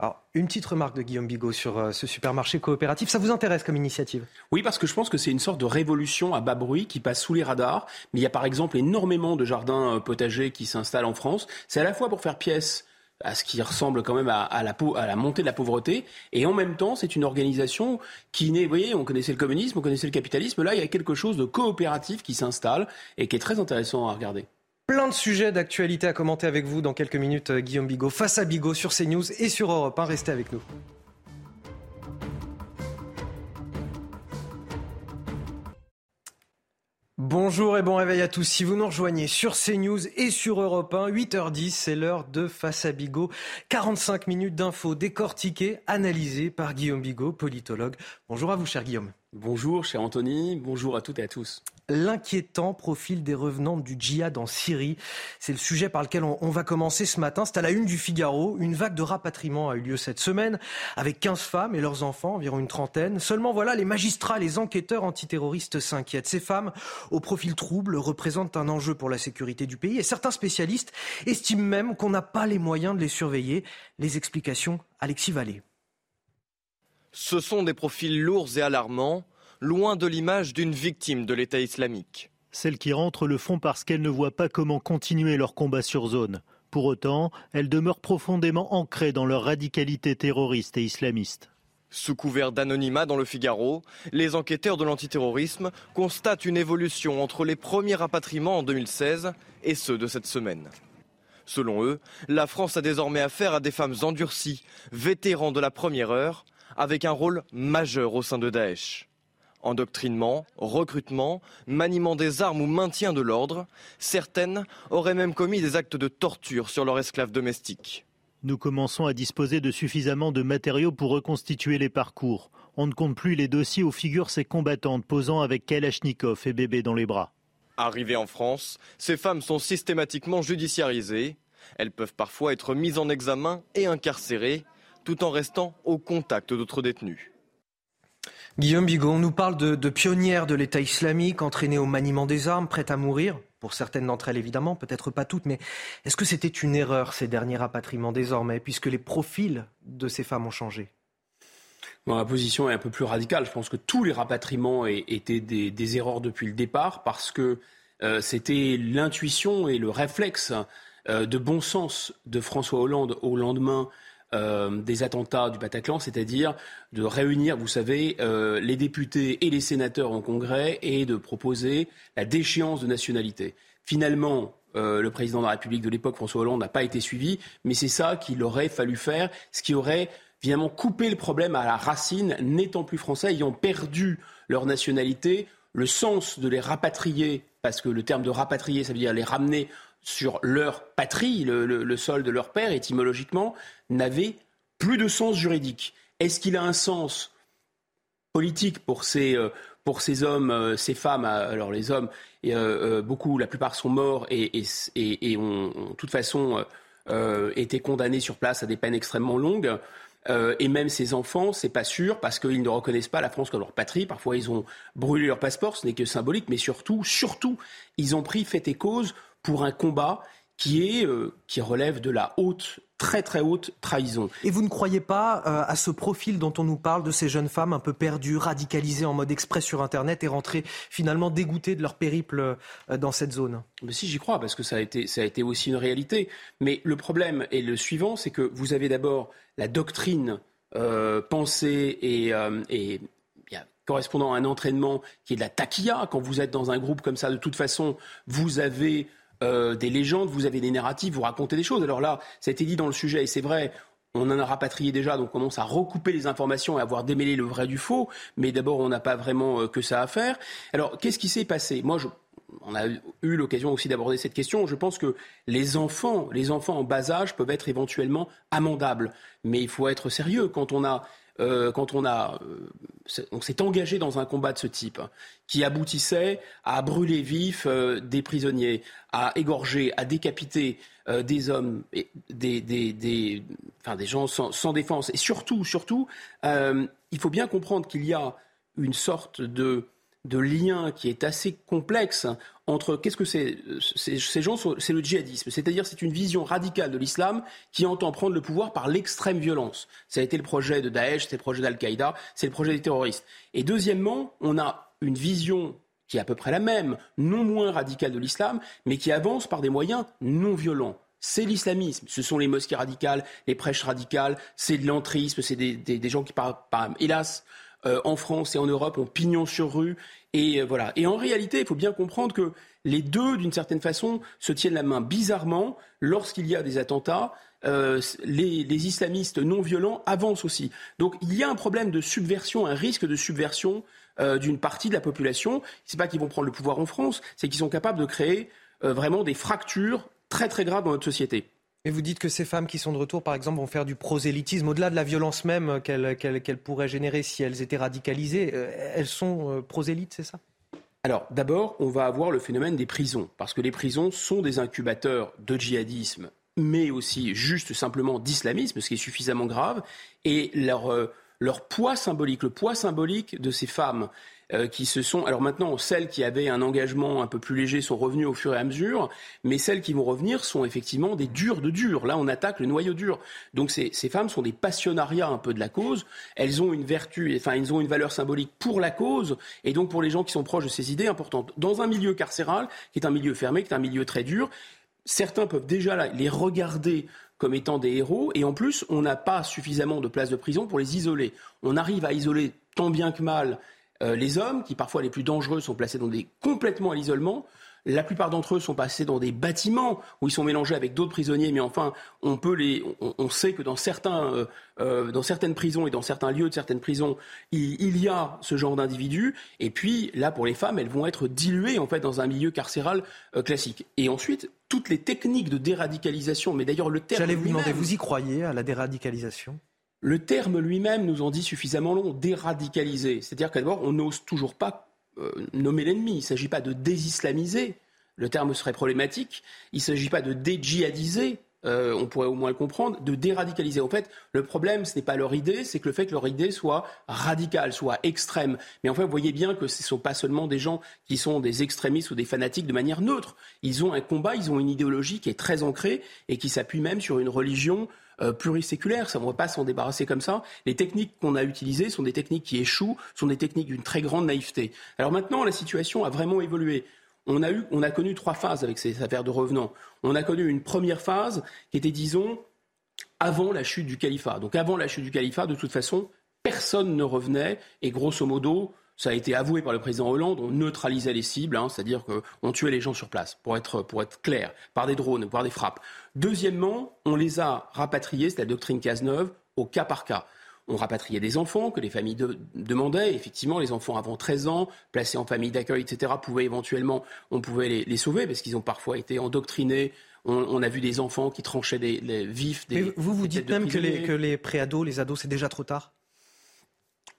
Alors, une petite remarque de Guillaume Bigot sur euh, ce supermarché coopératif. Ça vous intéresse comme initiative? Oui, parce que je pense que c'est une sorte de révolution à bas bruit qui passe sous les radars. Mais il y a par exemple énormément de jardins euh, potagers qui s'installent en France. C'est à la fois pour faire pièce à ce qui ressemble quand même à, la, à la montée de la pauvreté. Et en même temps, c'est une organisation qui naît, vous voyez, on connaissait le communisme, on connaissait le capitalisme. Là, il y a quelque chose de coopératif qui s'installe et qui est très intéressant à regarder. Plein de sujets d'actualité à commenter avec vous dans quelques minutes, euh, Guillaume Bigot. Face à Bigot sur CNews et sur Europe 1. Restez avec nous. Bonjour et bon réveil à tous. Si vous nous rejoignez sur CNews et sur Europe 1, 8h10, c'est l'heure de Face à Bigot. 45 minutes d'infos décortiquées, analysées par Guillaume Bigot, politologue. Bonjour à vous, cher Guillaume. Bonjour, cher Anthony. Bonjour à toutes et à tous l'inquiétant profil des revenants du djihad en Syrie. C'est le sujet par lequel on, va commencer ce matin. C'est à la une du Figaro. Une vague de rapatriement a eu lieu cette semaine avec 15 femmes et leurs enfants, environ une trentaine. Seulement voilà, les magistrats, les enquêteurs antiterroristes s'inquiètent. Ces femmes, au profil trouble, représentent un enjeu pour la sécurité du pays et certains spécialistes estiment même qu'on n'a pas les moyens de les surveiller. Les explications, Alexis Vallée. Ce sont des profils lourds et alarmants loin de l'image d'une victime de l'État islamique. Celles qui rentrent le font parce qu'elles ne voient pas comment continuer leur combat sur zone. Pour autant, elles demeurent profondément ancrées dans leur radicalité terroriste et islamiste. Sous couvert d'anonymat dans le Figaro, les enquêteurs de l'antiterrorisme constatent une évolution entre les premiers rapatriements en 2016 et ceux de cette semaine. Selon eux, la France a désormais affaire à des femmes endurcies, vétérans de la première heure, avec un rôle majeur au sein de Daesh. Endoctrinement, recrutement, maniement des armes ou maintien de l'ordre, certaines auraient même commis des actes de torture sur leurs esclaves domestiques. Nous commençons à disposer de suffisamment de matériaux pour reconstituer les parcours. On ne compte plus les dossiers où figurent ces combattantes posant avec Kalachnikov et bébé dans les bras. Arrivées en France, ces femmes sont systématiquement judiciarisées. Elles peuvent parfois être mises en examen et incarcérées, tout en restant au contact d'autres détenus. Guillaume Bigot, on nous parle de, pionnières de l'État islamique, entraînées au maniement des armes, prêtes à mourir. Pour certaines d'entre elles, évidemment, peut-être pas toutes, mais est-ce que c'était une erreur, ces derniers rapatriements désormais, puisque les profils de ces femmes ont changé? Ma position est un peu plus radicale. Je pense que tous les rapatriements étaient des, erreurs depuis le départ, parce que euh, c'était l'intuition et le réflexe euh, de bon sens de François Hollande au lendemain euh, des attentats du Bataclan, c'est-à-dire de réunir, vous savez, euh, les députés et les sénateurs en congrès et de proposer la déchéance de nationalité. Finalement, euh, le président de la République de l'époque, François Hollande, n'a pas été suivi, mais c'est ça qu'il aurait fallu faire, ce qui aurait finalement coupé le problème à la racine, n'étant plus français, ayant perdu leur nationalité, le sens de les rapatrier, parce que le terme de rapatrier, ça veut dire les ramener sur leur patrie, le, sol de leur père, étymologiquement, n'avait plus de sens juridique. Est-ce qu'il a un sens politique pour ces, euh, pour ces hommes, euh, ces femmes Alors les hommes, beaucoup, la plupart sont morts et, et, ont, de toute façon été condamnés sur place à des peines extrêmement longues. Euh, et même ces enfants, c'est pas sûr parce qu'ils ne reconnaissent pas la France comme leur patrie. Parfois, ils ont brûlé leur passeport, ce n'est que symbolique, mais surtout, surtout, ils ont pris fait et cause pour un combat qui est euh, qui relève de la haute très très haute trahison. Et vous ne croyez pas euh, à ce profil dont on nous parle de ces jeunes femmes un peu perdues, radicalisées en mode express sur Internet et rentrées finalement dégoûtées de leur périple dans cette zone? Mais si j'y crois parce que ça a été ça a été aussi une réalité. Mais le problème est le suivant, c'est que vous avez d'abord la doctrine euh, pensée et, euh, correspondant à un entraînement qui est de la taquilla. Quand vous êtes dans un groupe comme ça, de toute façon, vous avez euh, des légendes, vous avez des narratifs, vous racontez des choses. Alors là, ça a été dit dans le sujet, et c'est vrai, on en a rapatrié déjà, donc on commence à recouper les informations et à avoir démêlé le vrai du faux. Mais d'abord, on n'a pas vraiment que ça à faire. Alors, qu'est-ce qui s'est passé? Moi, on a eu l'occasion aussi d'aborder cette question. Je pense que les enfants, les enfants en bas âge peuvent être éventuellement amendables, mais il faut être sérieux quand on a euh, quand on a euh, s'est engagé dans un combat de ce type qui aboutissait à brûler vifs euh, des prisonniers, à égorger, à décapiter des hommes, des, des gens sans, sans, défense, et surtout, surtout, il faut bien comprendre qu'il y a une sorte de de lien qui est assez complexe entre qu'est-ce que c'est ces, gens c'est le djihadisme. C'est-à-dire c'est une vision radicale de l'islam qui entend prendre le pouvoir par l'extrême violence. Ça a été le projet de Daesh c'est le projet d'Al-Qaïda c'est le projet des terroristes. Et deuxièmement on a une vision qui est à peu près la même non moins radicale de l'islam mais qui avance par des moyens non violents. C'est l'islamisme. Ce sont les mosquées radicales, les prêches radicales, c'est de l'entrisme, c'est des, gens qui, par, hélas, euh, en France et en Europe ont pignon sur rue. Et euh, voilà. Et en réalité, il faut bien comprendre que les deux, d'une certaine façon, se tiennent la main bizarrement lorsqu'il y a des attentats. Euh, les, islamistes non violents avancent aussi. Donc il y a un problème de subversion, un risque de subversion d'une partie de la population. Ce n'est pas qu'ils vont prendre le pouvoir en France, c'est qu'ils sont capables de créer vraiment des fractures très très graves dans notre société. Et vous dites que ces femmes qui sont de retour, par exemple, vont faire du prosélytisme, au-delà de la violence même qu'elles pourraient générer si elles étaient radicalisées, euh, elles sont euh, prosélytes, c'est ça? Alors d'abord, on va avoir le phénomène des prisons, parce que les prisons sont des incubateurs de djihadisme, mais aussi juste simplement d'islamisme, ce qui est suffisamment grave, et leur, euh, leur poids symbolique, le poids symbolique de ces femmes qui se sont. Alors maintenant, celles qui avaient un engagement un peu plus léger sont revenues au fur et à mesure, mais celles qui vont revenir sont effectivement des durs de durs. Là, on attaque le noyau dur. Donc ces, ces femmes sont des passionnariats un peu de la cause. Elles ont une vertu, enfin, elles ont une valeur symbolique pour la cause, et donc pour les gens qui sont proches de ces idées importantes. Dans un milieu carcéral, qui est un milieu fermé, qui est un milieu très dur, certains peuvent déjà les regarder comme étant des héros, et en plus, on n'a pas suffisamment de places de prison pour les isoler. On arrive à isoler tant bien que mal euh, les hommes, qui parfois les plus dangereux, sont placés dans des complètement à l'isolement. La plupart d'entre eux sont passés dans des bâtiments où ils sont mélangés avec d'autres prisonniers, mais enfin, on peut les, on, sait que dans certains, euh, euh, dans certaines prisons et dans certains lieux de certaines prisons, il, y a ce genre d'individus. Et puis là, pour les femmes, elles vont être diluées en fait dans un milieu carcéral classique. Et ensuite, toutes les techniques de déradicalisation, mais d'ailleurs le terme. J'allais vous demander, vous y croyez à la déradicalisation? Le terme lui-même nous en dit suffisamment long, déradicaliser. C'est-à-dire qu'à d'abord, on n'ose toujours pas euh, nommer l'ennemi. Il ne s'agit pas de désislamiser. Le terme serait problématique. Il ne s'agit pas de dédjihadiser. Euh, on pourrait au moins le comprendre, de déradicaliser. En fait, le problème, ce n'est pas leur idée, c'est que le fait que leur idée soit radicale, soit extrême. Mais enfin, vous voyez bien que ce ne sont pas seulement des gens qui sont des extrémistes ou des fanatiques de manière neutre. Ils ont un combat, ils ont une idéologie qui est très ancrée et qui s'appuie même sur une religion euh, pluriséculaire. Ça, ne va pas s'en débarrasser comme ça. Les techniques qu'on a utilisées sont des techniques qui échouent, sont des techniques d'une très grande naïveté. Alors maintenant, la situation a vraiment évolué. On a, eu, on a connu trois phases avec ces affaires de revenants. On a connu une première phase qui était, disons, avant la chute du califat. Donc avant la chute du califat, de toute façon, personne ne revenait et grosso modo, ça a été avoué par le président Hollande, on neutralisait les cibles, hein, c'est-à-dire qu'on tuait les gens sur place, pour être, pour être clair, par des drones, par des frappes. Deuxièmement, on les a rapatriés, c'est la doctrine Cazeneuve, au cas par cas. On rapatriait des enfants que les familles demandaient. Effectivement, les enfants avant 13 ans, placés en famille d'accueil, etc., pouvaient éventuellement, on pouvait les, sauver parce qu'ils ont parfois été endoctrinés. On, a vu des enfants qui tranchaient des, vifs. Des, vous, vous dites même que les, que les préados, les ados, c'est déjà trop tard?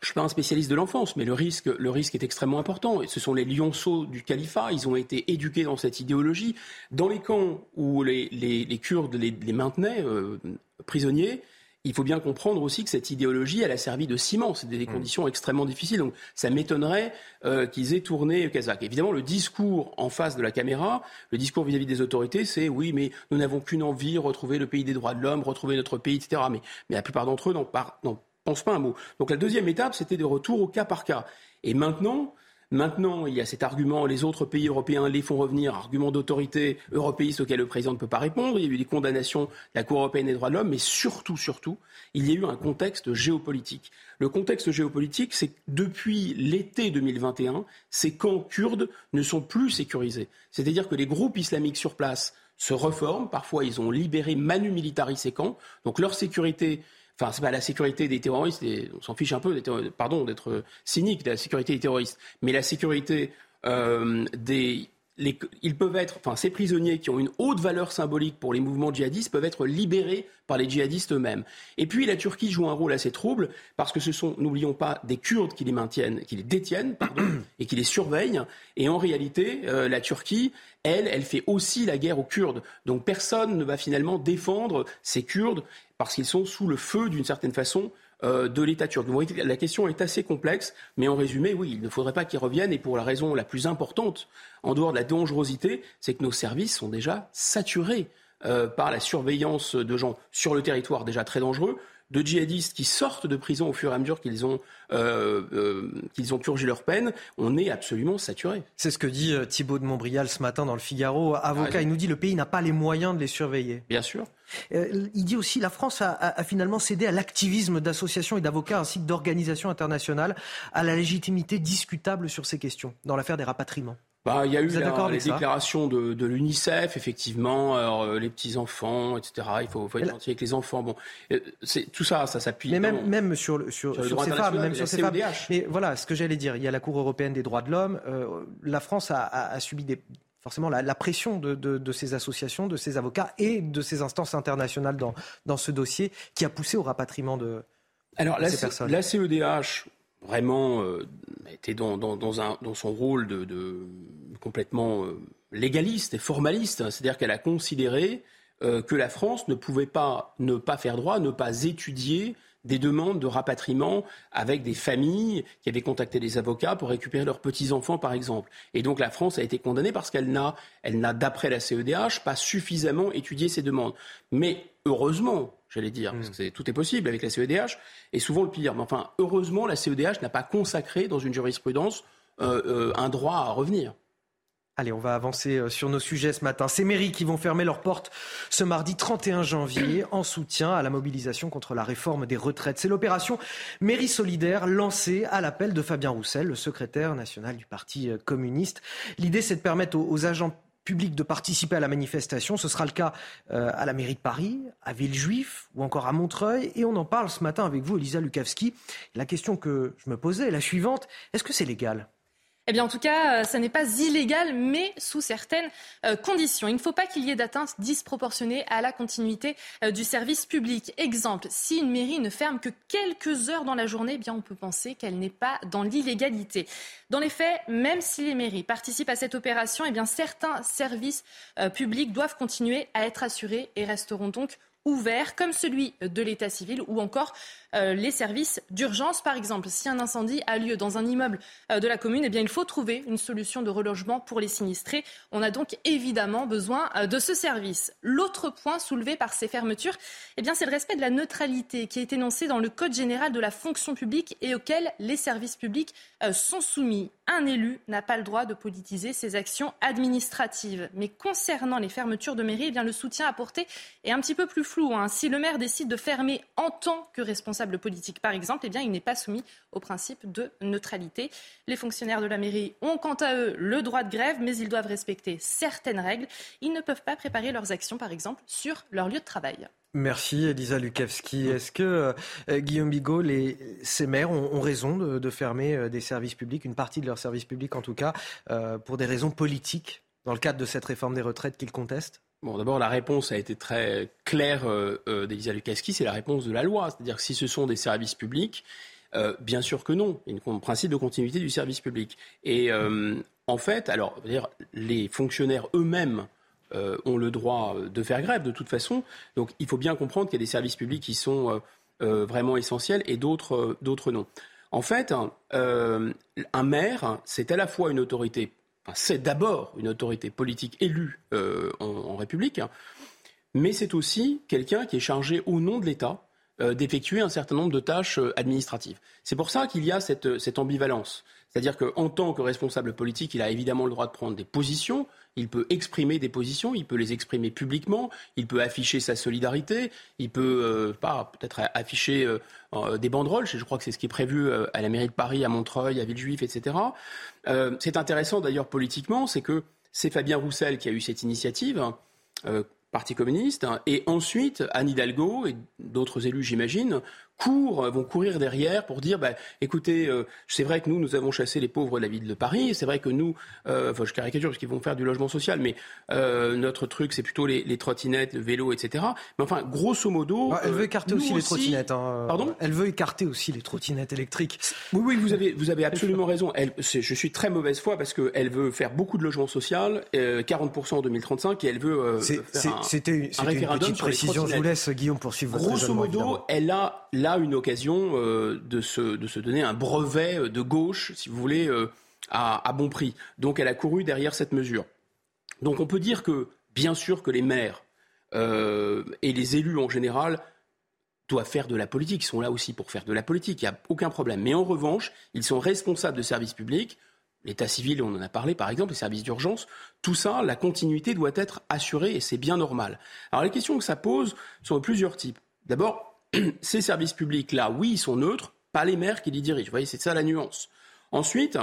Je ne suis pas un spécialiste de l'enfance, mais le risque, le risque est extrêmement important. Et ce sont les lionceaux du califat. Ils ont été éduqués dans cette idéologie. Dans les camps où les, les, Kurdes les, maintenaient euh, prisonniers, il faut bien comprendre aussi que cette idéologie, elle a servi de ciment. C'est des mm. conditions extrêmement difficiles. Donc, ça m'étonnerait euh, qu'ils aient tourné Kazakh. Évidemment, le discours en face de la caméra, le discours vis-à-vis des autorités, c'est oui, mais nous n'avons qu'une envie, retrouver le pays des droits de l'homme, retrouver notre pays, etc. Mais, mais la plupart d'entre eux n'en pense pas un mot. Donc la deuxième étape, c'était de retour au cas par cas. Et maintenant, Maintenant, il y a cet argument, les autres pays européens les font revenir, argument d'autorité européiste auquel le président ne peut pas répondre. Il y a eu des condamnations de la Cour européenne des droits de l'homme, mais surtout, surtout, il y a eu un contexte géopolitique. Le contexte géopolitique, c'est que depuis l'été 2021, ces camps kurdes ne sont plus sécurisés. C'est-à-dire que les groupes islamiques sur place se reforment. Parfois, ils ont libéré manu militari ces camps. Donc leur sécurité Enfin, c'est pas la sécurité des terroristes, on s'en fiche un peu, pardon d'être cynique, de la sécurité des terroristes, mais la sécurité euh, des ils peuvent être, enfin, ces prisonniers qui ont une haute valeur symbolique pour les mouvements djihadistes peuvent être libérés par les djihadistes eux-mêmes. Et puis la Turquie joue un rôle assez trouble parce que ce sont, n'oublions pas, des Kurdes qui les maintiennent, qui les détiennent, pardon, et qui les surveillent. Et en réalité, euh, la Turquie, elle, elle fait aussi la guerre aux Kurdes. Donc personne ne va finalement défendre ces Kurdes parce qu'ils sont sous le feu d'une certaine façon de l'État turc. Voyez, la question est assez complexe, mais en résumé, oui, il ne faudrait pas qu'ils reviennent. Et pour la raison la plus importante, en dehors de la dangerosité, c'est que nos services sont déjà saturés euh, par la surveillance de gens sur le territoire déjà très dangereux, de djihadistes qui sortent de prison au fur et à mesure qu'ils ont, euh, euh, qu'ils ont purgé leur peine, on est absolument saturé. C'est ce que dit Thibault de Montbrial ce matin dans le Figaro. Avocat, il nous dit le pays n'a pas les moyens de les surveiller. Bien sûr. il dit aussi la France a, a finalement cédé à l'activisme d'associations et d'avocats ainsi que d'organisations internationales, à la légitimité discutable sur ces questions dans l'affaire des rapatriements. Bah, il y a eu les déclarations de, l'UNICEF, effectivement, euh, les petits enfants, etc. Il faut, être gentil avec les enfants. Bon, euh, c'est tout ça, ça s'appuie. Mais même, même sur, sur, sur, ces femmes, même sur ces femmes. Mais voilà, ce que j'allais dire, il y a la Cour européenne des droits de l'homme. Euh, la France a, subi des, forcément la, pression de, de, ces associations, de ces avocats et de ces instances internationales dans, dans ce dossier, qui a poussé au rapatriement de, Alors, ces personnes. La CEDH vraiment euh, était dans, dans, un, dans, son rôle de, de complètement euh, légaliste et formaliste. C'est-à-dire qu'elle a considéré euh, que la France ne pouvait pas ne pas faire droit, ne pas étudier des demandes de rapatriement avec des familles qui avaient contacté des avocats pour récupérer leurs petits-enfants, par exemple. Et donc la France a été condamnée parce qu'elle n'a, elle n'a, d'après la CEDH, pas suffisamment étudié ces demandes. Mais heureusement, j'allais dire, parce que tout est possible avec la CEDH, et souvent le pire. Mais enfin, heureusement, la CEDH n'a pas consacré dans une jurisprudence euh, euh, un droit à revenir. Allez, on va avancer euh, sur nos sujets ce matin. Ces mairies qui vont fermer leurs portes ce mardi 31 janvier en soutien à la mobilisation contre la réforme des retraites. C'est l'opération Mairie solidaire lancée à l'appel de Fabien Roussel, le secrétaire national du Parti communiste. L'idée, c'est de permettre aux agents publics de participer à la manifestation. Ce sera le cas euh, à la mairie de Paris, à Villejuif ou encore à Montreuil. Et on en parle ce matin avec vous, Elisa Lukavski. La question que je me posais est la suivante. Est-ce que c'est légal? Eh bien, en tout cas, euh, ça n'est pas illégal, mais sous certaines euh, conditions. Il ne faut pas qu'il y ait d'atteinte disproportionnée à la continuité euh, du service public. Exemple, si une mairie ne ferme que quelques heures dans la journée, eh bien, on peut penser qu'elle n'est pas dans l'illégalité. Dans les faits, même si les mairies participent à cette opération, eh certains services publics doivent continuer à être assurés et resteront donc ouverts, comme celui de l'état civil ou encore euh, les services d'urgence. Par exemple, si un incendie a lieu dans un immeuble euh, de la commune, eh bien, il faut trouver une solution de relogement pour les sinistrés. On a donc évidemment besoin euh, de ce service. L'autre point soulevé par ces fermetures, eh c'est le respect de la neutralité qui est énoncé dans le Code général de la fonction publique et auquel les services publics sont soumis. un élu n'a pas le droit de politiser ses actions administratives. Mais concernant les fermetures de mairie, eh bien, le soutien apporté est un petit peu plus flou. Hein. Si le maire décide de fermer en tant que responsable politique, par exemple, eh il n'est pas soumis au principe de neutralité. Les fonctionnaires de la mairie ont quant à eux le droit de grève, mais ils doivent respecter certaines règles. Ils ne peuvent pas préparer leurs actions, par exemple, sur leur lieu de travail. Merci Elisa Lukavski. Est-ce que euh, Guillaume Bigot, les, ces maires ont, raison de, fermer euh, des services publics, une partie de leurs services publics en tout cas, euh, pour des raisons politiques, dans le cadre de cette réforme des retraites qu'ils contestent? Bon, d'abord, la réponse a été très claire d'Elisa Lukavski, c'est la réponse de la loi. C'est-à-dire que si ce sont des services publics, bien sûr que non. Il y a un principe de continuité du service public. Et en fait, alors, les fonctionnaires eux-mêmes euh, ont le droit euh, de faire grève de toute façon. Donc il faut bien comprendre qu'il y a des services publics qui sont euh, vraiment essentiels et d'autres non. En fait, un maire, c'est à la fois une autorité, c'est d'abord une autorité politique élue en, République, mais c'est aussi quelqu'un qui est chargé au nom de l'État d'effectuer un certain nombre de tâches administratives. C'est pour ça qu'il y a cette ambivalence. C'est-à-dire qu'en tant que responsable politique, il a évidemment le droit de prendre des positions, il peut exprimer des positions, il peut les exprimer publiquement, il peut afficher sa solidarité, il peut euh, pas peut-être afficher euh, des banderoles, je crois que c'est ce qui est prévu euh, à la mairie de Paris, à Montreuil, à Villejuif, etc. c'est intéressant d'ailleurs politiquement, c'est que c'est Fabien Roussel qui a eu cette initiative. Parti communiste, et ensuite Anne Hidalgo et d'autres élus, j'imagine, courent, vont courir derrière pour dire bah, écoutez, euh, c'est vrai que nous, nous avons chassé les pauvres de la ville de Paris, c'est vrai que nous, euh, enfin je caricature parce qu'ils vont faire du logement social, mais euh, notre truc, c'est plutôt les, trottinettes, le vélo, etc. Mais enfin, grosso modo. Ah, elle veut écarter aussi les trottinettes. Hein. Pardon? Elle veut écarter aussi les trottinettes électriques. Oui, oui, vous avez, vous avez absolument raison. Elle, je suis très mauvaise foi parce qu'elle veut faire beaucoup de logement social, 40% en 2035, et elle veut. C'était une, une petite précision. Je vous laisse, Guillaume, poursuivre votre Grosso modo, elle a une occasion euh, de, se, de, se, donner un brevet de gauche, si vous voulez, euh, à, bon prix. Donc elle a couru derrière cette mesure. Donc on peut dire que, bien sûr, que les maires euh, et les élus en général doivent faire de la politique. Ils sont là aussi pour faire de la politique. Il n'y a aucun problème. Mais en revanche, ils sont responsables de services publics. L'état civil, on en a parlé par exemple, les services d'urgence, tout ça, la continuité doit être assurée et c'est bien normal. Alors les questions que ça pose sont de plusieurs types. D'abord, ces services publics-là, oui, ils sont neutres, pas les maires qui les dirigent. Vous voyez, c'est ça la nuance. Ensuite,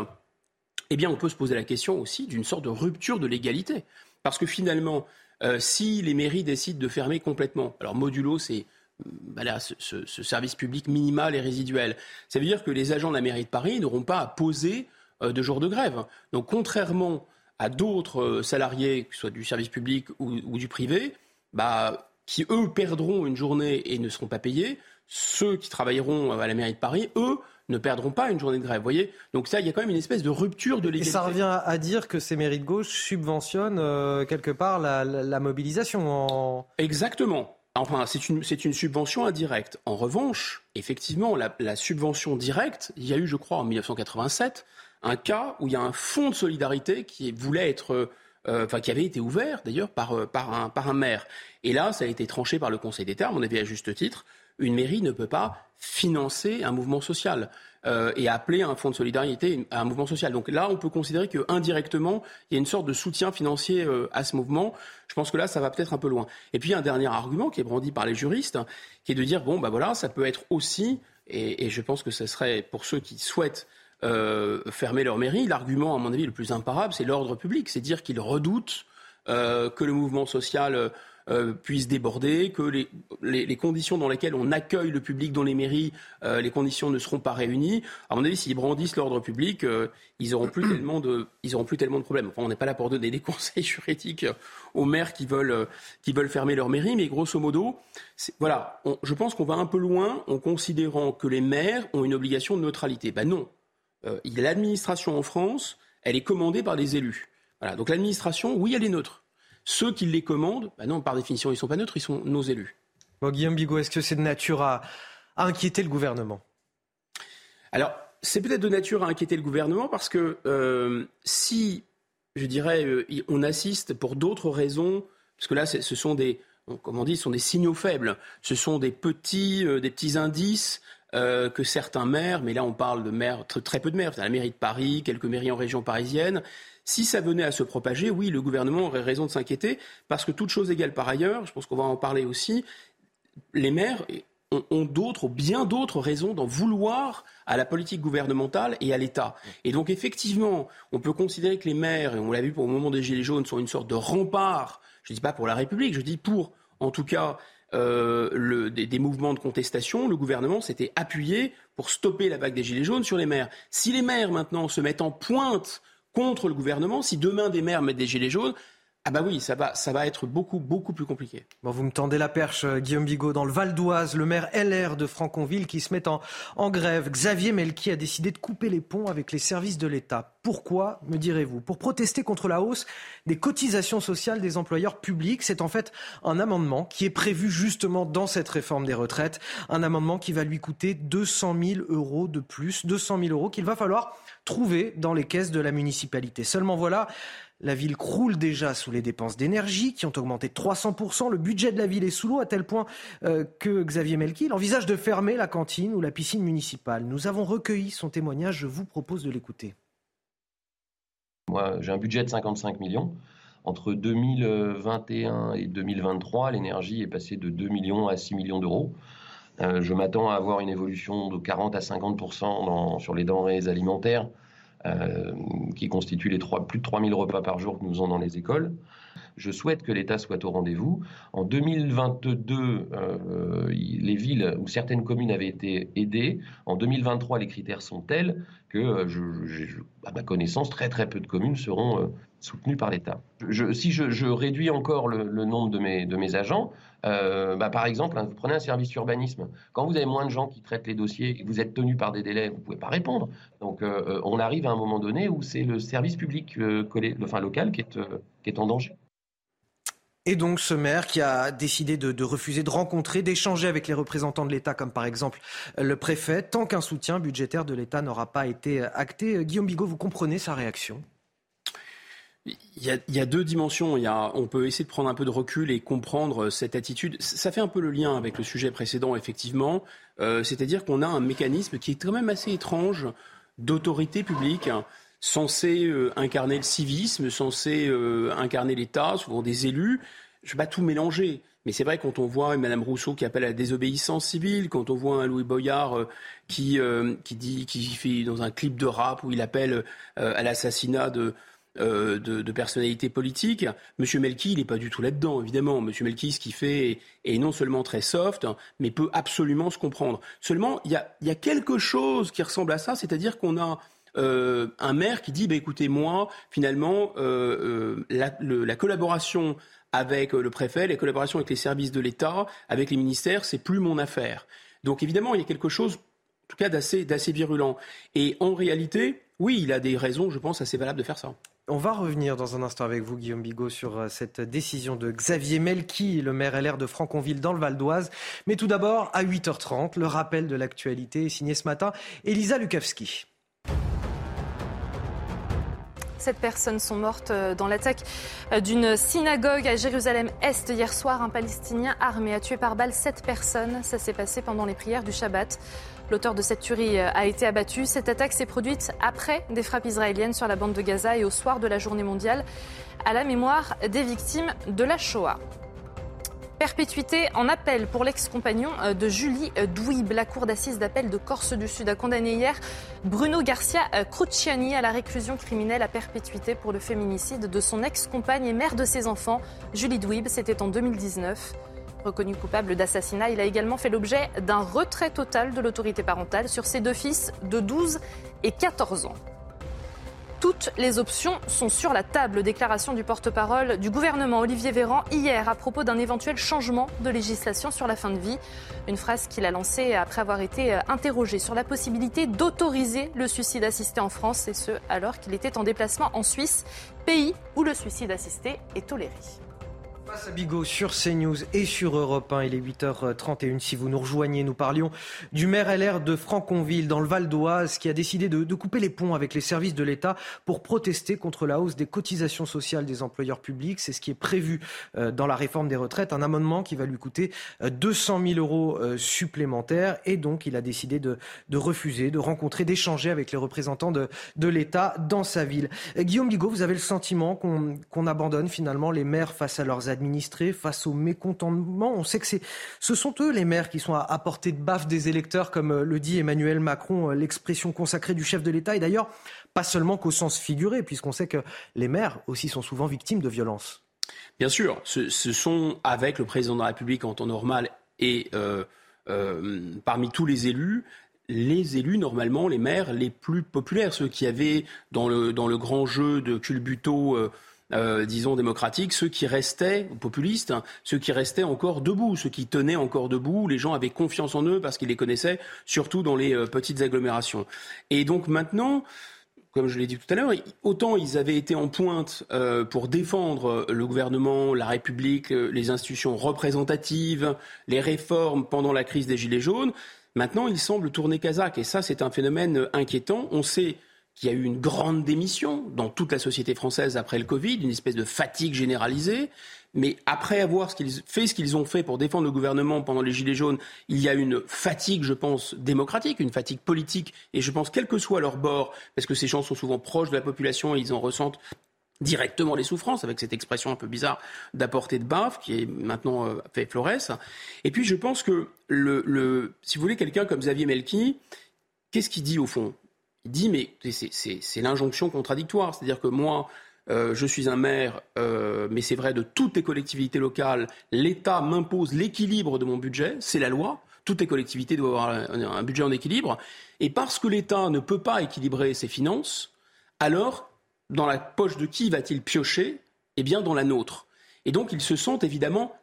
eh bien, on peut se poser la question aussi d'une sorte de rupture de l'égalité. Parce que finalement, euh, si les mairies décident de fermer complètement, alors modulo, c'est bah ce, service public minimal et résiduel, ça veut dire que les agents de la mairie de Paris n'auront pas à poser euh, de jours de grève. Donc, contrairement à d'autres euh, salariés, que ce soit du service public ou, ou du privé, bah, qui, eux, perdront une journée et ne seront pas payés. Ceux qui travailleront à la mairie de Paris, eux, ne perdront pas une journée de grève. voyez Donc ça, il y a quand même une espèce de rupture de l'égalité. Et ça revient à dire que ces mairies de gauche subventionnent euh, quelque part la, mobilisation. Exactement. Enfin, c'est une, une, subvention indirecte. En revanche, effectivement, la, la, subvention directe, il y a eu, je crois, en 1987, un cas où il y a un fonds de solidarité qui voulait être euh, enfin qui avait été ouvert d'ailleurs par, euh, par, un, par un maire. Et là, ça a été tranché par le Conseil d'État, à mon avis à juste titre. Une mairie ne peut pas financer un mouvement social euh, et appeler un fonds de solidarité à un mouvement social. Donc là, on peut considérer qu'indirectement, il y a une sorte de soutien financier à ce mouvement. Je pense que là, ça va peut-être un peu loin. Et puis, un dernier argument qui est brandi par les juristes, qui est de dire, bon, bah voilà, ça peut être aussi, et, et je pense que ce serait pour ceux qui souhaitent euh, fermer leur mairie. L'argument, à mon avis, le plus imparable, c'est l'ordre public. C'est dire qu'ils redoutent euh, que le mouvement social euh, puisse déborder, que les, conditions dans lesquelles on accueille le public dans les mairies, les conditions ne seront pas réunies. À mon avis, s'ils brandissent l'ordre public, ils n'auront plus tellement de, auront plus tellement de problèmes. Enfin, on n'est pas là pour donner des conseils juridiques aux maires qui veulent, qui veulent fermer leur mairie, mais grosso modo, voilà, je pense qu'on va un peu loin en considérant que les maires ont une obligation de neutralité. Ben non, l'administration en France, elle est commandée par des élus. Voilà. Donc l'administration, oui, elle est neutre. Ceux qui les commandent, bah non, par définition, ils ne sont pas neutres, ils sont nos élus. Guillaume Bigot, est-ce que c'est de nature à, inquiéter le gouvernement? Alors, c'est peut-être de nature à inquiéter le gouvernement parce que euh, si, je dirais, euh, on assiste pour d'autres raisons, parce que là, ce sont des, comme on dit, sont des signaux faibles. Ce sont des petits, des petits indices que certains maires, mais là on parle de maires, très, peu de maires, la mairie de Paris, quelques mairies en région parisienne, si ça venait à se propager, oui, le gouvernement aurait raison de s'inquiéter, parce que toute chose égale par ailleurs, je pense qu'on va en parler aussi, les maires ont, d'autres, bien d'autres raisons d'en vouloir à la politique gouvernementale et à l'État. Et donc effectivement, on peut considérer que les maires, et on l'a vu pour le moment des Gilets jaunes, sont une sorte de rempart, je ne dis pas pour la République, je dis pour, en tout cas, euh, des, mouvements de contestation, le gouvernement s'était appuyé pour stopper la vague des Gilets jaunes sur les maires. Si les maires maintenant se mettent en pointe contre le gouvernement. Si demain des maires mettent des gilets jaunes, ah bah oui, ça va, ça va être beaucoup, beaucoup plus compliqué. Bon, vous me tendez la perche, euh, Guillaume Bigot. Dans le Val d'Oise, le maire LR de Franconville qui se met en, grève. Xavier Melki a décidé de couper les ponts avec les services de l'État. Pourquoi, me direz-vous? Pour protester contre la hausse des cotisations sociales des employeurs publics. C'est en fait un amendement qui est prévu justement dans cette réforme des retraites. Un amendement qui va lui coûter 200 000 euros de plus. 200 000 euros qu'il va falloir trouver dans les caisses de la municipalité. Seulement voilà, la ville croule déjà sous les dépenses d'énergie qui ont augmenté de 300%. Le budget de la ville est sous l'eau à tel point euh, que Xavier Melki envisage de fermer la cantine ou la piscine municipale. Nous avons recueilli son témoignage, je vous propose de l'écouter. Moi, j'ai un budget de 55 millions. Entre 2021 et 2023, l'énergie est passée de 2 millions à 6 millions d'euros. Euh, je m'attends à avoir une évolution de 40 à 50% sur les denrées alimentaires. Euh, qui constituent les plus de 3000 repas par jour que nous avons dans les écoles. Je souhaite que l'État soit au rendez-vous. En 2022, euh, les villes ou certaines communes avaient été aidées. En 2023, les critères sont tels que, euh, à ma connaissance, très très peu de communes seront soutenues par l'État. si je, réduis encore le, nombre de mes, agents, euh, bah, par exemple, hein, vous prenez un service urbanisme. Quand vous avez moins de gens qui traitent les dossiers vous êtes tenu par des délais, vous ne pouvez pas répondre. Donc, euh, euh, on arrive à un moment donné où c'est le service public local qui est, en danger. Et donc ce maire qui a décidé de refuser de rencontrer, d'échanger avec les représentants de l'État, comme par exemple le préfet, tant qu'un soutien budgétaire de l'État n'aura pas été acté. Guillaume Bigot, vous comprenez sa réaction? Il y, a, deux dimensions. on peut essayer de prendre un peu de recul et comprendre cette attitude. Ça fait un peu le lien avec le sujet précédent, effectivement. Euh, c'est-à-dire qu'on a un mécanisme qui est quand même assez étrange d'autorité publique censé euh, incarner le civisme, censé euh, incarner l'État, souvent des élus. Je ne vais pas tout mélanger. Mais c'est vrai, quand on voit Mme Rousseau qui appelle à la désobéissance civile, quand on voit un Louis Boyard qui, qui, dit, qui fait dans un clip de rap où il appelle à l'assassinat de, euh, de, personnalité politique. Monsieur Melki, il n'est pas du tout là-dedans, évidemment. Monsieur Melki, ce qu'il fait est, non seulement très soft, mais peut absolument se comprendre. Seulement, il y a, quelque chose qui ressemble à ça, c'est-à-dire qu'on a euh, un maire qui dit, bah, écoutez, moi, finalement, euh, la, collaboration avec le préfet, la collaboration avec les services de l'État, avec les ministères, c'est plus mon affaire. Donc évidemment, il y a quelque chose, en tout cas, d'assez virulent. Et en réalité, oui, il a des raisons, je pense, assez valables de faire ça. On va revenir dans un instant avec vous, Guillaume Bigot, sur euh, cette décision de Xavier Melki, le maire LR de Franconville dans le Val d'Oise. Mais tout d'abord, à 8h30, le rappel de l'actualité est signé ce matin, Elisa Lukavski. Sept personnes sont mortes euh, dans l'attaque euh, d'une synagogue à Jérusalem-Est hier soir. Un Palestinien armé a tué par balle sept personnes. Ça s'est passé pendant les prières du Shabbat. L'auteur de cette tuerie euh, a été abattu. Cette attaque s'est produite après des frappes israéliennes sur la bande de Gaza et au soir de la journée mondiale à la mémoire des victimes de la Shoah. Perpétuité en appel pour l'ex-compagnon euh, de Julie euh, Douib. La cour d'assises d'appel de Corse du Sud a condamné hier Bruno Garcia Cruciani à la réclusion criminelle à perpétuité pour le féminicide de son ex-compagne et mère de ses enfants, Julie Douib. C'était en 2019. Reconnu coupable d'assassinat, il a également fait l'objet d'un retrait total de l'autorité parentale sur ses deux fils de 12 et 14 ans. Toutes les options sont sur la table. Déclaration du porte-parole du gouvernement Olivier Véran hier à propos d'un éventuel changement de législation sur la fin de vie. Une phrase qu'il a lancée après avoir été interrogé sur la possibilité d'autoriser le suicide assisté en France, et ce alors qu'il était en déplacement en Suisse, pays où le suicide assisté est toléré. Face à Bigot sur CNews et sur Europe 1, il est 8h31. Si vous nous rejoignez, nous parlions du maire LR de Franconville dans le Val d'Oise qui a décidé de, couper les ponts avec les services de l'État pour protester contre la hausse des cotisations sociales des employeurs publics. C'est ce qui est prévu euh, dans la réforme des retraites, un amendement qui va lui coûter 200 euh, 000 euros euh, supplémentaires et donc il a décidé de, refuser, de rencontrer, d'échanger avec les représentants de, l'État dans sa ville. Guillaume Bigot, vous avez le sentiment qu'on qu abandonne finalement les maires face à leurs administrés face au mécontentement. On sait que ce sont eux les maires qui sont à, à portée de baffe des électeurs, comme euh, le dit Emmanuel Macron, euh, l'expression consacrée du chef de l'État. Et d'ailleurs, pas seulement qu'au sens figuré, puisqu'on sait que les maires aussi sont souvent victimes de violences. Bien sûr, ce, sont avec le président de la République en temps normal et euh, parmi tous les élus, les élus, normalement, les maires les plus populaires, ceux qui avaient dans le, dans le grand jeu de culbuto euh, disons, démocratiques, ceux qui restaient, populistes, hein, ceux qui restaient encore debout, ceux qui tenaient encore debout, les gens avaient confiance en eux parce qu'ils les connaissaient, surtout dans les euh, petites agglomérations. Et donc maintenant, comme je l'ai dit tout à l'heure, autant ils avaient été en pointe euh, pour défendre le gouvernement, la République, euh, les institutions représentatives, les réformes pendant la crise des Gilets jaunes, maintenant ils semblent tourner Kazakh. Et ça, c'est un phénomène inquiétant. On sait qu'il y a eu une grande démission dans toute la société française après le Covid, une espèce de fatigue généralisée. Mais après avoir fait ce qu'ils ont fait pour défendre le gouvernement pendant les Gilets jaunes, il y a une fatigue, je pense, démocratique, une fatigue politique, et je pense, quel que soit leur bord, parce que ces gens sont souvent proches de la population et ils en ressentent directement les souffrances, avec cette expression un peu bizarre d'apporter de baffe, qui est maintenant euh, fait Flores. Et puis je pense que, si vous voulez, quelqu'un comme Xavier Melki, qu'est-ce qu'il dit au fond? Il dit, mais c'est l'injonction contradictoire. C'est-à-dire que moi, euh, je suis un maire, euh, mais c'est vrai de toutes les collectivités locales, l'État m'impose l'équilibre de mon budget, c'est la loi. Toutes les collectivités doivent avoir un, un budget en équilibre. Et parce que l'État ne peut pas équilibrer ses finances, alors, dans la poche de qui va-t-il piocher? Eh bien, dans la nôtre. Et donc, ils se sentent évidemment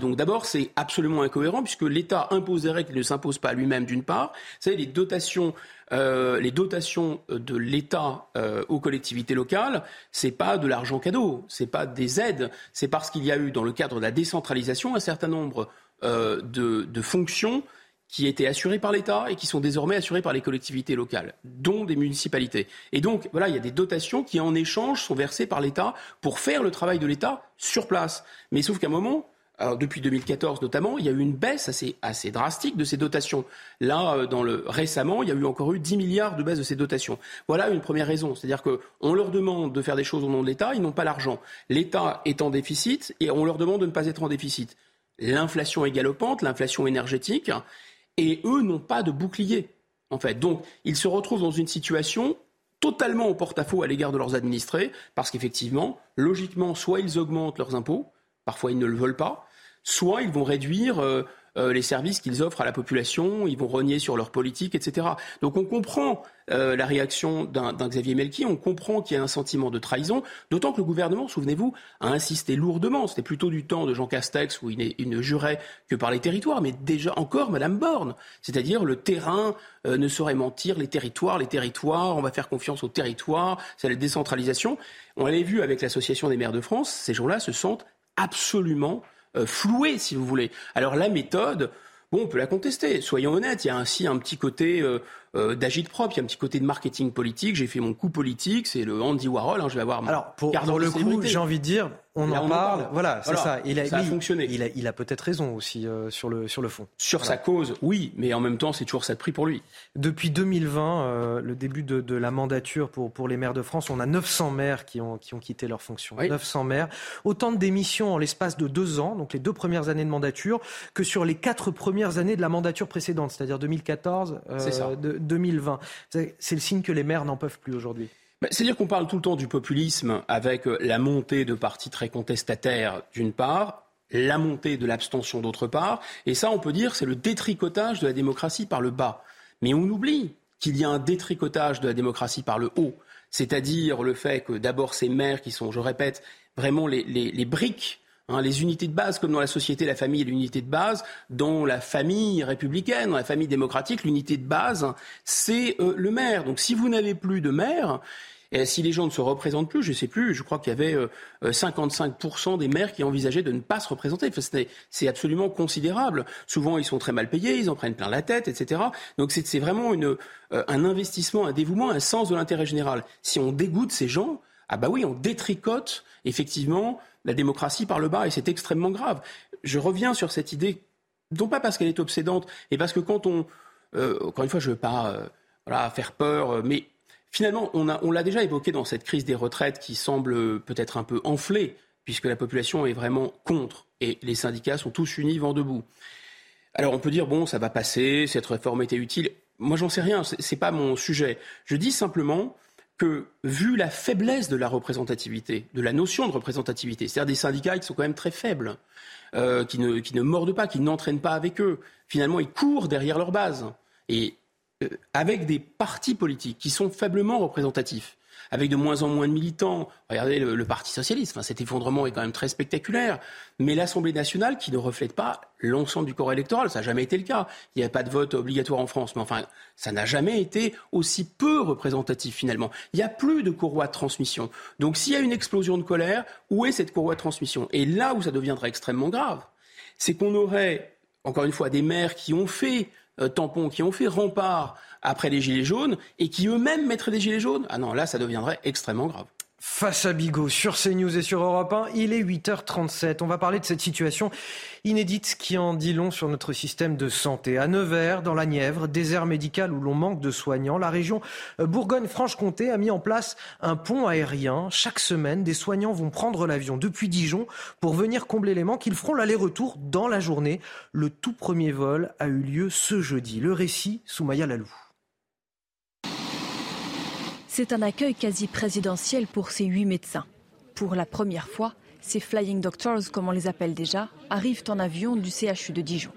Donc d'abord, c'est absolument incohérent puisque l'État imposerait qu'il ne s'impose pas lui-même d'une part. Savez, les dotations, euh, les dotations de l'État euh, aux collectivités locales, c'est pas de l'argent cadeau, c'est pas des aides, c'est parce qu'il y a eu dans le cadre de la décentralisation un certain nombre euh, de, de fonctions qui étaient assurées par l'État et qui sont désormais assurées par les collectivités locales, dont des municipalités. Et donc, voilà, il y a des dotations qui, en échange, sont versées par l'État pour faire le travail de l'État sur place. Mais sauf qu'à un moment, alors, depuis 2014 notamment, il y a eu une baisse assez, drastique de ces dotations. Là, euh, récemment, il y a eu encore eu 10 milliards de baisse de ces dotations. Voilà une première raison. C'est-à-dire qu'on leur demande de faire des choses au nom de l'État, ils n'ont pas l'argent. L'État est en déficit et on leur demande de ne pas être en déficit. L'inflation est galopante, l'inflation énergétique, et eux n'ont pas de bouclier. En fait, donc ils se retrouvent dans une situation totalement au porte-à-faux à l'égard de leurs administrés, parce qu'effectivement, logiquement, soit ils augmentent leurs impôts, parfois ils ne le veulent pas, soit ils vont réduire euh, euh, les services qu'ils offrent à la population, ils vont renier sur leur politique, etc. Donc on comprend euh, la réaction d'un Xavier Melki, on comprend qu'il y a un sentiment de trahison, d'autant que le gouvernement, souvenez-vous, a insisté lourdement. C'était plutôt du temps de Jean Castex où il, il, ne jurait que par les territoires, mais déjà encore Madame Borne, c'est-à-dire le terrain euh, ne saurait mentir, les territoires, les territoires, on va faire confiance aux territoires, c'est la décentralisation. On l'avait vu avec l'Association des maires de France, ces gens-là se sentent absolument floué, si vous voulez. Alors la méthode, bon, on peut la contester. Soyons honnêtes, il y a ainsi un petit côté euh, euh, d'agite propre, il y a un petit côté de marketing politique. J'ai fait mon coup politique, c'est le Andy Warhol. Hein, je vais avoir. Alors pour, pour le coup, j'ai envie de dire, on en, on parle. parle. Voilà, c'est ça. Il a, ça a fonctionné. Il a, il a peut-être raison aussi euh, sur le sur le fond. Sur voilà. sa cause, oui, mais en même temps, c'est toujours ça de prix pour lui. Depuis 2020, euh, le début de, de, la mandature pour pour les maires de France, on a 900 maires qui ont qui ont quitté leur fonction. Oui. 900 maires, autant de démissions en l'espace de deux ans, donc les deux premières années de mandature, que sur les quatre premières années de la mandature précédente, c'est-à-dire 2014, euh, de, 2020. C'est le signe que les maires n'en peuvent plus aujourd'hui. C'est-à-dire qu'on parle tout le temps du populisme avec euh, la montée de partis très contestataires d'une part, la montée de l'abstention d'autre part, et ça on peut dire c'est le détricotage de la démocratie par le bas. Mais on oublie qu'il y a un détricotage de la démocratie par le haut, c'est-à-dire le fait que d'abord ces maires qui sont, je répète, vraiment les, les briques Hein, les unités de base, comme dans la société, la famille est l'unité de base. Dans la famille républicaine, dans la famille démocratique, l'unité de base, c'est euh, le maire. Donc si vous n'avez plus de maire, Et si les gens ne se représentent plus, je ne sais plus, je crois qu'il y avait 55% des maires qui envisageaient de ne pas se représenter. c'est absolument considérable. Souvent, ils sont très mal payés, ils en prennent plein la tête, etc. Donc c'est vraiment un investissement, un dévouement, un sens de l'intérêt général. Si on dégoûte ces gens, ah bah oui, on détricote effectivement la démocratie par le bas et c'est extrêmement grave. Je reviens sur cette idée, non pas parce qu'elle est obsédante, et parce que quand on, euh, encore une fois, je ne veux pas euh, faire peur, euh, mais finalement, on, on l'a déjà évoqué dans cette crise des retraites qui semble peut-être un peu enflée, puisque la population est vraiment contre et les syndicats sont tous unis vent debout. Alors on peut dire bon, ça va passer, cette réforme était utile. Moi, j'en sais rien, c'est pas mon sujet. Je dis simplement que, vu la faiblesse de la représentativité, de la notion de représentativité, c'est-à-dire des syndicats qui sont quand même très faibles, euh, qui, ne, mordent pas, qui n'entraînent pas avec eux, finalement, ils courent derrière leur base. Et euh, avec des partis politiques qui sont faiblement représentatifs, avec de moins en moins de militants. Regardez le, Parti socialiste, cet effondrement est quand même très spectaculaire. Mais l'Assemblée nationale qui ne reflète pas l'ensemble du corps électoral, ça n'a jamais été le cas. Il n'y a pas de vote obligatoire en France, mais enfin, ça n'a jamais été aussi peu représentatif finalement. Il n'y a plus de courroie de transmission. Donc s'il y a une explosion de colère, où est cette courroie de transmission? Et là où ça deviendra extrêmement grave, c'est qu'on aurait, encore une fois, des maires qui ont fait euh, tampons, qui ont fait rempart après les Gilets jaunes et qui eux-mêmes mettraient des Gilets jaunes, ah non, là, ça deviendrait extrêmement grave. Face à Bigot sur CNews et sur Europe 1, il est 8h37. On va parler de cette situation inédite qui en dit long sur notre système de santé. À Nevers, dans la Nièvre, désert médical où l'on manque de soignants, la région Bourgogne-Franche-Comté a mis en place un pont aérien. Chaque semaine, des soignants vont prendre l'avion depuis Dijon pour venir combler les manques. Ils feront l'aller-retour dans la journée. Le tout premier vol a eu lieu ce jeudi. Le récit, Soumaya Lalou. C'est un accueil quasi présidentiel pour ces huit médecins. Pour la première fois, ces Flying Doctors, comme on les appelle déjà, arrivent en avion du CHU de Dijon.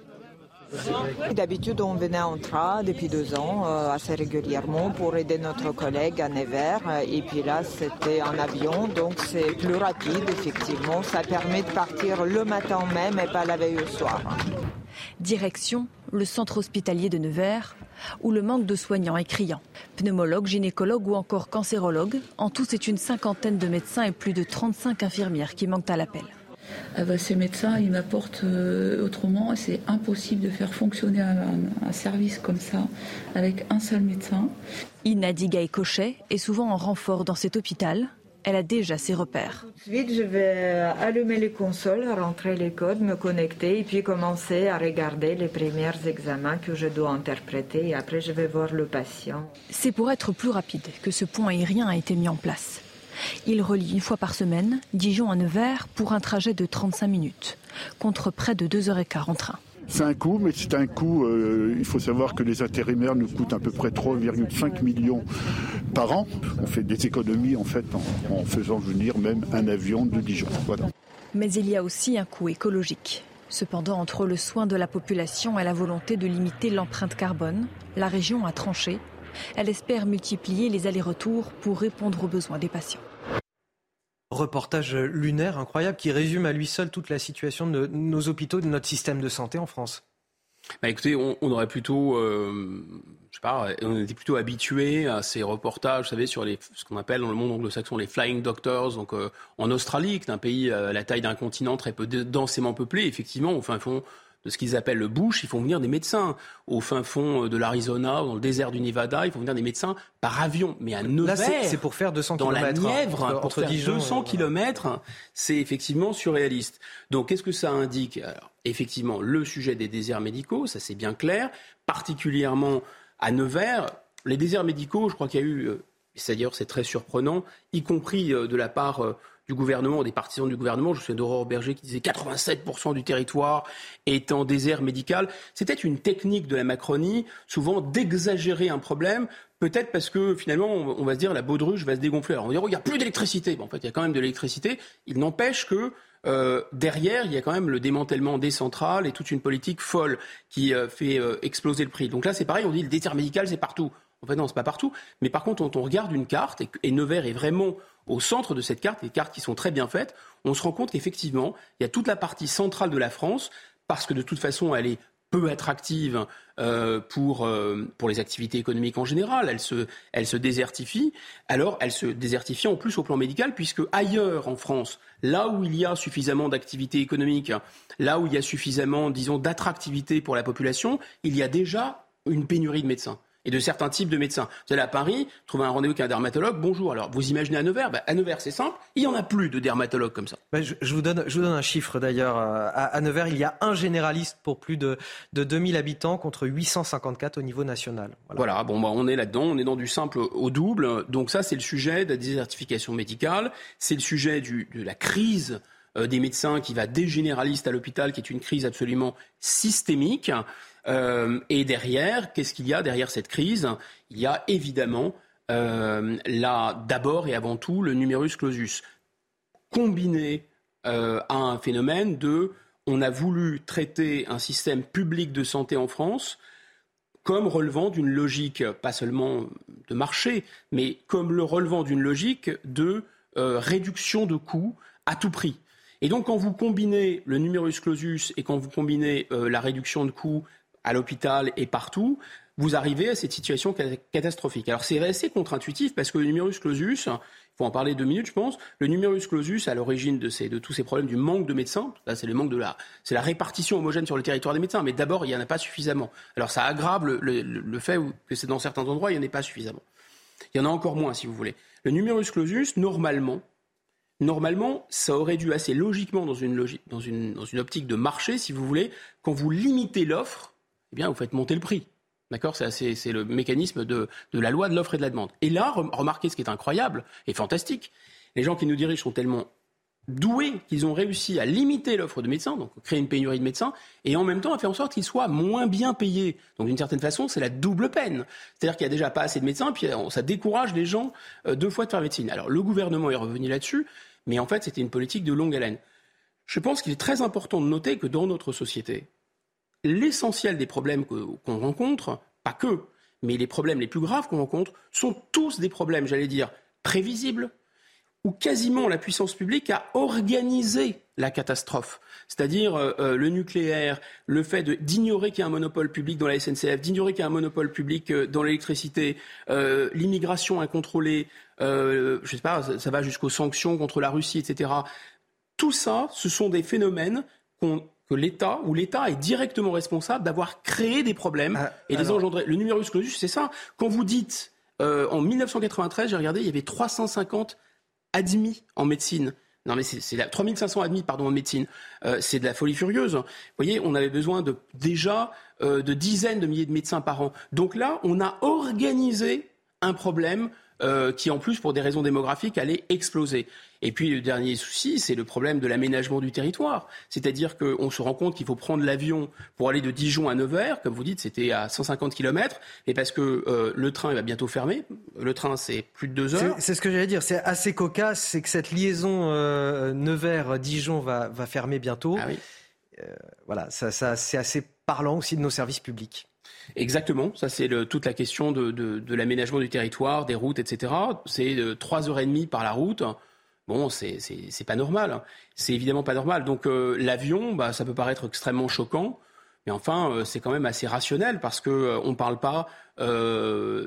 D'habitude, on venait en train depuis deux ans, euh, assez régulièrement, pour aider notre collègue à Nevers. Et puis là, c'était en avion, donc c'est plus rapide, effectivement. Ça permet de partir le matin même et pas la veille au soir. Direction le centre hospitalier de Nevers, où le manque de soignants est criant. Pneumologues, gynécologues ou encore cancérologues, en tout c'est une cinquantaine de médecins et plus de 35 infirmières qui manquent à l'appel. Ah bah, ces médecins, ils m'apportent euh, autrement. C'est impossible de faire fonctionner un, service comme ça avec un seul médecin. Ina Digay-Cochet est souvent en renfort dans cet hôpital elle a déjà ses repères. Tout de suite, je vais allumer les consoles, rentrer les codes, me connecter et puis commencer à regarder les premiers examens que je dois interpréter et après je vais voir le patient. C'est pour être plus rapide que ce pont aérien a été mis en place. Il relie une fois par semaine Dijon à Nevers pour un trajet de 35 minutes, contre près de 2h15 en train. C'est un coût, mais c'est un coût, euh, il faut savoir que les intérimaires nous coûtent à peu près 3,5 millions par an. On fait des économies en fait en, faisant venir même un avion de Dijon. Mais il y a aussi un coût écologique. Cependant, entre le soin de la population et la volonté de limiter l'empreinte carbone, la région a tranché. Elle espère multiplier les allers-retours pour répondre aux besoins des patients. Reportage lunaire incroyable qui résume à lui seul toute la situation de nos hôpitaux, de notre système de santé en France. Bah écoutez, on, aurait plutôt, euh, je sais pas, on était plutôt habitué à ces reportages, vous savez, sur ce qu'on appelle dans le monde anglo-saxon les flying doctors, donc euh, en Australie, qui est un pays à la taille d'un continent très peu densément peuplé, effectivement, enfin, font de ce qu'ils appellent le bush, ils font venir des médecins. Au fin fond euh, de l'Arizona, dans le désert du Nevada, ils font venir des médecins par avion. Mais à Nevers, c'est pour faire 200 dans la Nièvre, entre, pour faire 200 km, c'est effectivement surréaliste. Donc, qu'est-ce que ça indique? Alors, Effectivement, le sujet des déserts médicaux, ça c'est bien clair, particulièrement à Nevers. Les déserts médicaux, je crois qu'il y a eu, euh, c'est-à-dire c'est très surprenant, y compris euh, de la part du gouvernement, des partisans du gouvernement. Je me souviens d'Aurore Berger qui disait 87% du territoire est en désert médical. C'était une technique de la Macronie, souvent d'exagérer un problème, peut-être parce que finalement, on va se dire la baudruche va se dégonfler. Alors on va dire, oh, il n'y a plus d'électricité. Bon, en fait, il y a quand même de l'électricité. Il n'empêche que euh, derrière, il y a quand même le démantèlement des centrales et toute une politique folle qui euh, fait euh, exploser le prix. Donc là, c'est pareil, on dit le désert médical, c'est partout. En fait, non, c'est pas partout. Mais par contre, quand on regarde une carte, et, Nevers est vraiment au centre de cette carte, des cartes qui sont très bien faites, on se rend compte qu'effectivement, il y a toute la partie centrale de la France, parce que de toute façon, elle est peu attractive euh, pour, euh, pour les activités économiques en général, elle se, elle se désertifie, alors elle se désertifie en plus au plan médical, puisque ailleurs en France, là où il y a suffisamment d'activités économiques, là où il y a suffisamment, disons, d'attractivité pour la population, il y a déjà une pénurie de médecins et de certains types de médecins. Vous allez à Paris, trouver un rendez-vous avec un dermatologue, bonjour. Alors, vous imaginez à Nevers? Ben, À Nevers, c'est simple, il n'y en a plus de dermatologues comme ça. Ben, je, vous donne, je vous donne un chiffre d'ailleurs. À, à, Nevers, il y a un généraliste pour plus de, de 2000 habitants contre 854 au niveau national. Voilà, bon, bah, on est là-dedans, on est dans du simple au double. Donc ça, c'est le sujet de la désertification médicale, c'est le sujet du, de la crise euh, des médecins qui va des généralistes à l'hôpital, qui est une crise absolument systémique. Euh, et derrière, qu'est-ce qu'il y a derrière cette crise? Il y a évidemment euh, là, d'abord et avant tout, le numerus clausus, combiné euh, à un phénomène de on a voulu traiter un système public de santé en France comme relevant d'une logique, pas seulement de marché, mais comme le relevant d'une logique de réduction de coûts à tout prix. Et donc, quand vous combinez le numerus clausus et quand vous combinez la réduction de coûts à l'hôpital et partout, vous arrivez à cette situation catastrophique. Alors c'est assez contre-intuitif parce que le numerus clausus, il faut en parler deux minutes je pense, le numerus clausus à l'origine de, tous ces problèmes du manque de médecins, là c'est le manque de la, la répartition homogène sur le territoire des médecins, mais d'abord il n'y en a pas suffisamment. Alors ça aggrave le, fait que c'est dans certains endroits il n'y en a pas suffisamment. Il y en a encore moins si vous voulez. Le numerus clausus, normalement, Normalement, ça aurait dû assez logiquement, dans une, dans, une, dans une optique de marché, si vous voulez, quand vous limitez l'offre, vous faites monter le prix. D'accord? C'est le mécanisme de, la loi de l'offre et de la demande. Et là, remarquez ce qui est incroyable et fantastique. Les gens qui nous dirigent sont tellement doués qu'ils ont réussi à limiter l'offre de médecins, donc créer une pénurie de médecins, et en même temps à faire en sorte qu'ils soient moins bien payés. Donc d'une certaine façon, c'est la double peine. C'est-à-dire qu'il n'y a déjà pas assez de médecins, puis ça décourage les gens euh, deux fois de faire médecine. Alors le gouvernement est revenu là-dessus, mais en fait c'était une politique de longue haleine. Je pense qu'il est très important de noter que dans notre société, l'essentiel des problèmes qu'on rencontre, pas que, mais les problèmes les plus graves qu'on rencontre, sont tous des problèmes, j'allais dire, prévisibles, où quasiment la puissance publique a organisé la catastrophe. C'est-à-dire euh, euh, le nucléaire, le fait d'ignorer qu'il y a un monopole public dans la SNCF, d'ignorer qu'il y a un monopole public euh, dans l'électricité, l'immigration incontrôlée, je sais pas, ça va jusqu'aux sanctions contre la Russie, etc. Tout ça, ce sont des phénomènes qu'on que l'État, ou l'État est directement responsable d'avoir créé des problèmes ah, et des engendrés. Le numerus clausus, c'est ça. Quand vous dites, euh, en 1993, j'ai regardé, il y avait 350 admis en médecine. Non, mais c'est 3500 admis, pardon, en médecine. Euh, c'est de la folie furieuse. Vous voyez, on avait besoin de déjà euh, de dizaines de milliers de médecins par an. Donc là, on a organisé un problème euh, qui en plus, pour des raisons démographiques, allait exploser. Et puis le dernier souci, c'est le problème de l'aménagement du territoire. C'est-à-dire qu'on se rend compte qu'il faut prendre l'avion pour aller de Dijon à Nevers, comme vous dites, c'était à 150 km, et parce que euh, le train va bientôt fermer. Le train, c'est plus de deux heures. C'est ce que j'allais dire. C'est assez cocasse, c'est que cette liaison euh, Nevers-Dijon va, va, fermer bientôt. Ah oui. voilà, ça, ça c'est assez parlant aussi de nos services publics. Exactement, ça c'est toute la question de, l'aménagement du territoire, des routes, etc. C'est euh, trois heures et demie par la route. Bon, c'est pas normal. Hein. C'est évidemment pas normal. Donc euh, l'avion, bah, ça peut paraître extrêmement choquant, mais enfin euh, c'est quand même assez rationnel parce que on parle pas,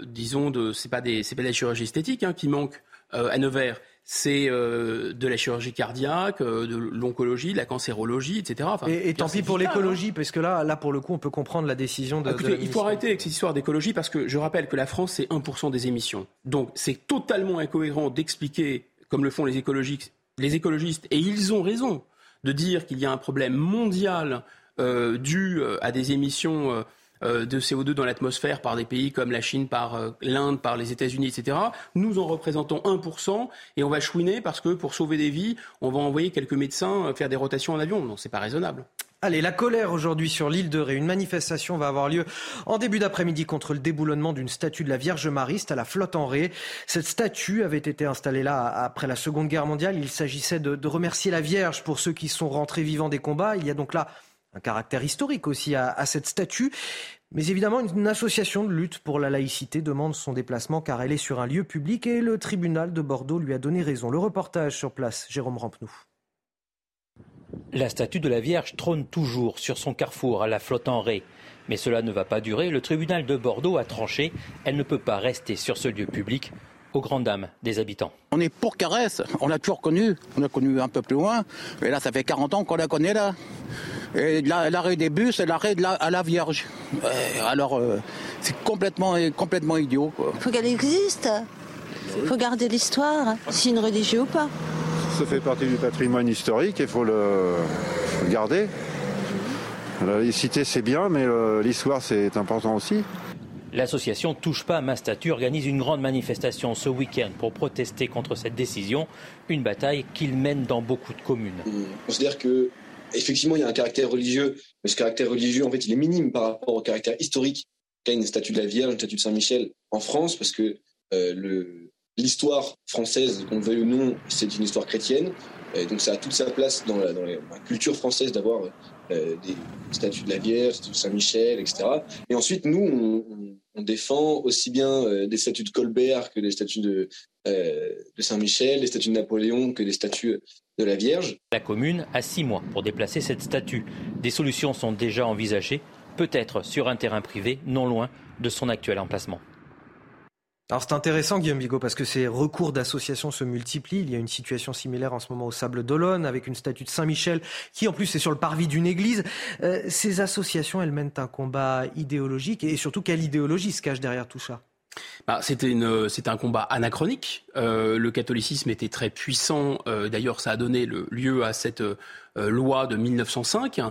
disons, de c'est pas des c'est pas hein, qui manque à Nevers c'est euh, de la chirurgie cardiaque, euh, de l'oncologie, de la cancérologie, etc. et, tant pis pour l'écologie, hein. parce que là, là, pour le coup, on peut comprendre la décision de. Écoutez, il faut arrêter avec cette histoire d'écologie, parce que je rappelle que la France, c'est 1% des émissions. Donc, c'est totalement incohérent d'expliquer, comme le font les écologistes, les écologistes, et ils ont raison, de dire qu'il y a un problème mondial euh, dû à des émissions euh, de CO2 dans l'atmosphère par des pays comme la Chine, par euh, l'Inde, par les États-Unis, etc. Nous en représentons 1% et on va chouiner parce que pour sauver des vies, on va envoyer quelques médecins euh, faire des rotations en avion. Non, c'est pas raisonnable. Allez, la colère aujourd'hui sur l'île de Ré. Une manifestation va avoir lieu en début d'après-midi contre le déboulonnement d'une statue de la Vierge Mariste à la flotte en Ré. Cette statue avait été installée là après la Seconde Guerre mondiale. Il s'agissait de, de remercier la Vierge pour ceux qui sont rentrés vivants des combats. Il y a donc là un caractère historique aussi à, cette statue. Mais évidemment, une association de lutte pour la laïcité demande son déplacement car elle est sur un lieu public et le tribunal de Bordeaux lui a donné raison. Le reportage sur place, Jérôme Rampenou. La statue de la Vierge trône toujours sur son carrefour à la flotte en raie. Mais cela ne va pas durer. Le tribunal de Bordeaux a tranché. Elle ne peut pas rester sur ce lieu public aux grandes dames des habitants. On est pour Caresse, on l'a toujours connu, on l'a connu un peu plus loin, et là ça fait 40 ans qu'on la connaît là. Et l'arrêt des bus, c'est l'arrêt la, à la Vierge. alors euh, c'est complètement, complètement idiot. Il faut qu'elle existe, il faut garder l'histoire, si une religion ou pas. Ça fait partie du patrimoine historique, il faut le, garder. La laïcité c'est bien, mais l'histoire c'est important aussi. L'association Touche pas à ma statue organise une grande manifestation ce week-end pour protester contre cette décision, une bataille qu'il mène dans beaucoup de communes. On considère que effectivement il y a un caractère religieux, mais ce caractère religieux en fait il est minime par rapport au caractère historique qu'a une statue de la Vierge, une statue de Saint-Michel en France, parce que euh, l'histoire française, qu'on le veuille ou non, c'est une histoire chrétienne. Et donc ça a toute sa place dans la, culture française d'avoir euh, des statues de la Vierge, de Saint-Michel, etc. Et ensuite, nous, on, défend aussi bien euh, des statues de Colbert que des statues de, de Saint-Michel, des statues de Napoléon que des statues de la Vierge. La commune a six mois pour déplacer cette statue. Des solutions sont déjà envisagées, peut-être sur un terrain privé non loin de son actuel emplacement. Alors c'est intéressant Guillaume Bigot parce que ces recours d'associations se multiplient. Il y a une situation similaire en ce moment au Sable d'Olonne avec une statue de Saint-Michel qui en plus est sur le parvis d'une église. Euh, ces associations, elles mènent un combat idéologique et surtout quelle idéologie se cache derrière tout ça? Bah, c'était, une, c'était un combat anachronique. Euh, le catholicisme était très puissant. Euh, d'ailleurs, ça a donné lieu à cette euh, loi de 1905 euh,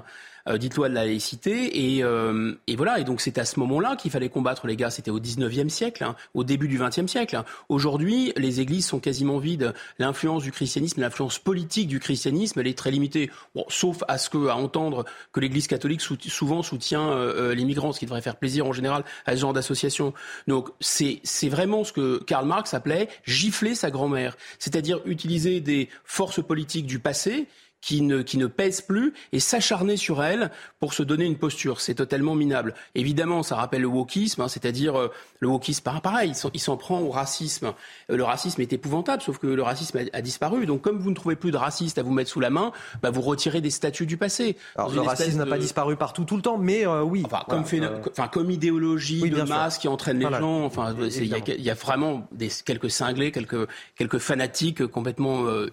dites-loi de la laïcité. Et, euh, et voilà. Et donc c'est à ce moment-là qu'il fallait combattre les gars. C'était au 19e siècle, hein, au début du 20e siècle. Hein. Aujourd'hui, les églises sont quasiment vides. L'influence du christianisme, l'influence politique du christianisme, elle est très limitée. Bon, sauf à ce que à entendre que l'Église catholique souvent soutient euh, les migrants, ce qui devrait faire plaisir en général à ce genre d'association. Donc c'est vraiment ce que Karl Marx appelait gifler sa grand-mère, c'est-à-dire utiliser des forces politiques du passé qui ne, qui ne pèse plus et s'acharner sur elle pour se donner une posture. C'est totalement minable. Évidemment, ça rappelle le wokisme, hein, c'est-à-dire euh, le wokisme, pareil, il s'en prend au racisme. Euh, le racisme est épouvantable, sauf que le racisme a, disparu. Donc, comme vous ne trouvez plus de racistes à vous mettre sous la main, bah, vous retirez des statuts du passé. Alors, le racisme n'a pas disparu partout tout le temps, mais euh, oui. Enfin, comme, enfin, comme idéologie de masse qui entraîne les gens. Enfin, il y, y, a vraiment des, quelques cinglés, quelques, quelques fanatiques complètement mmh.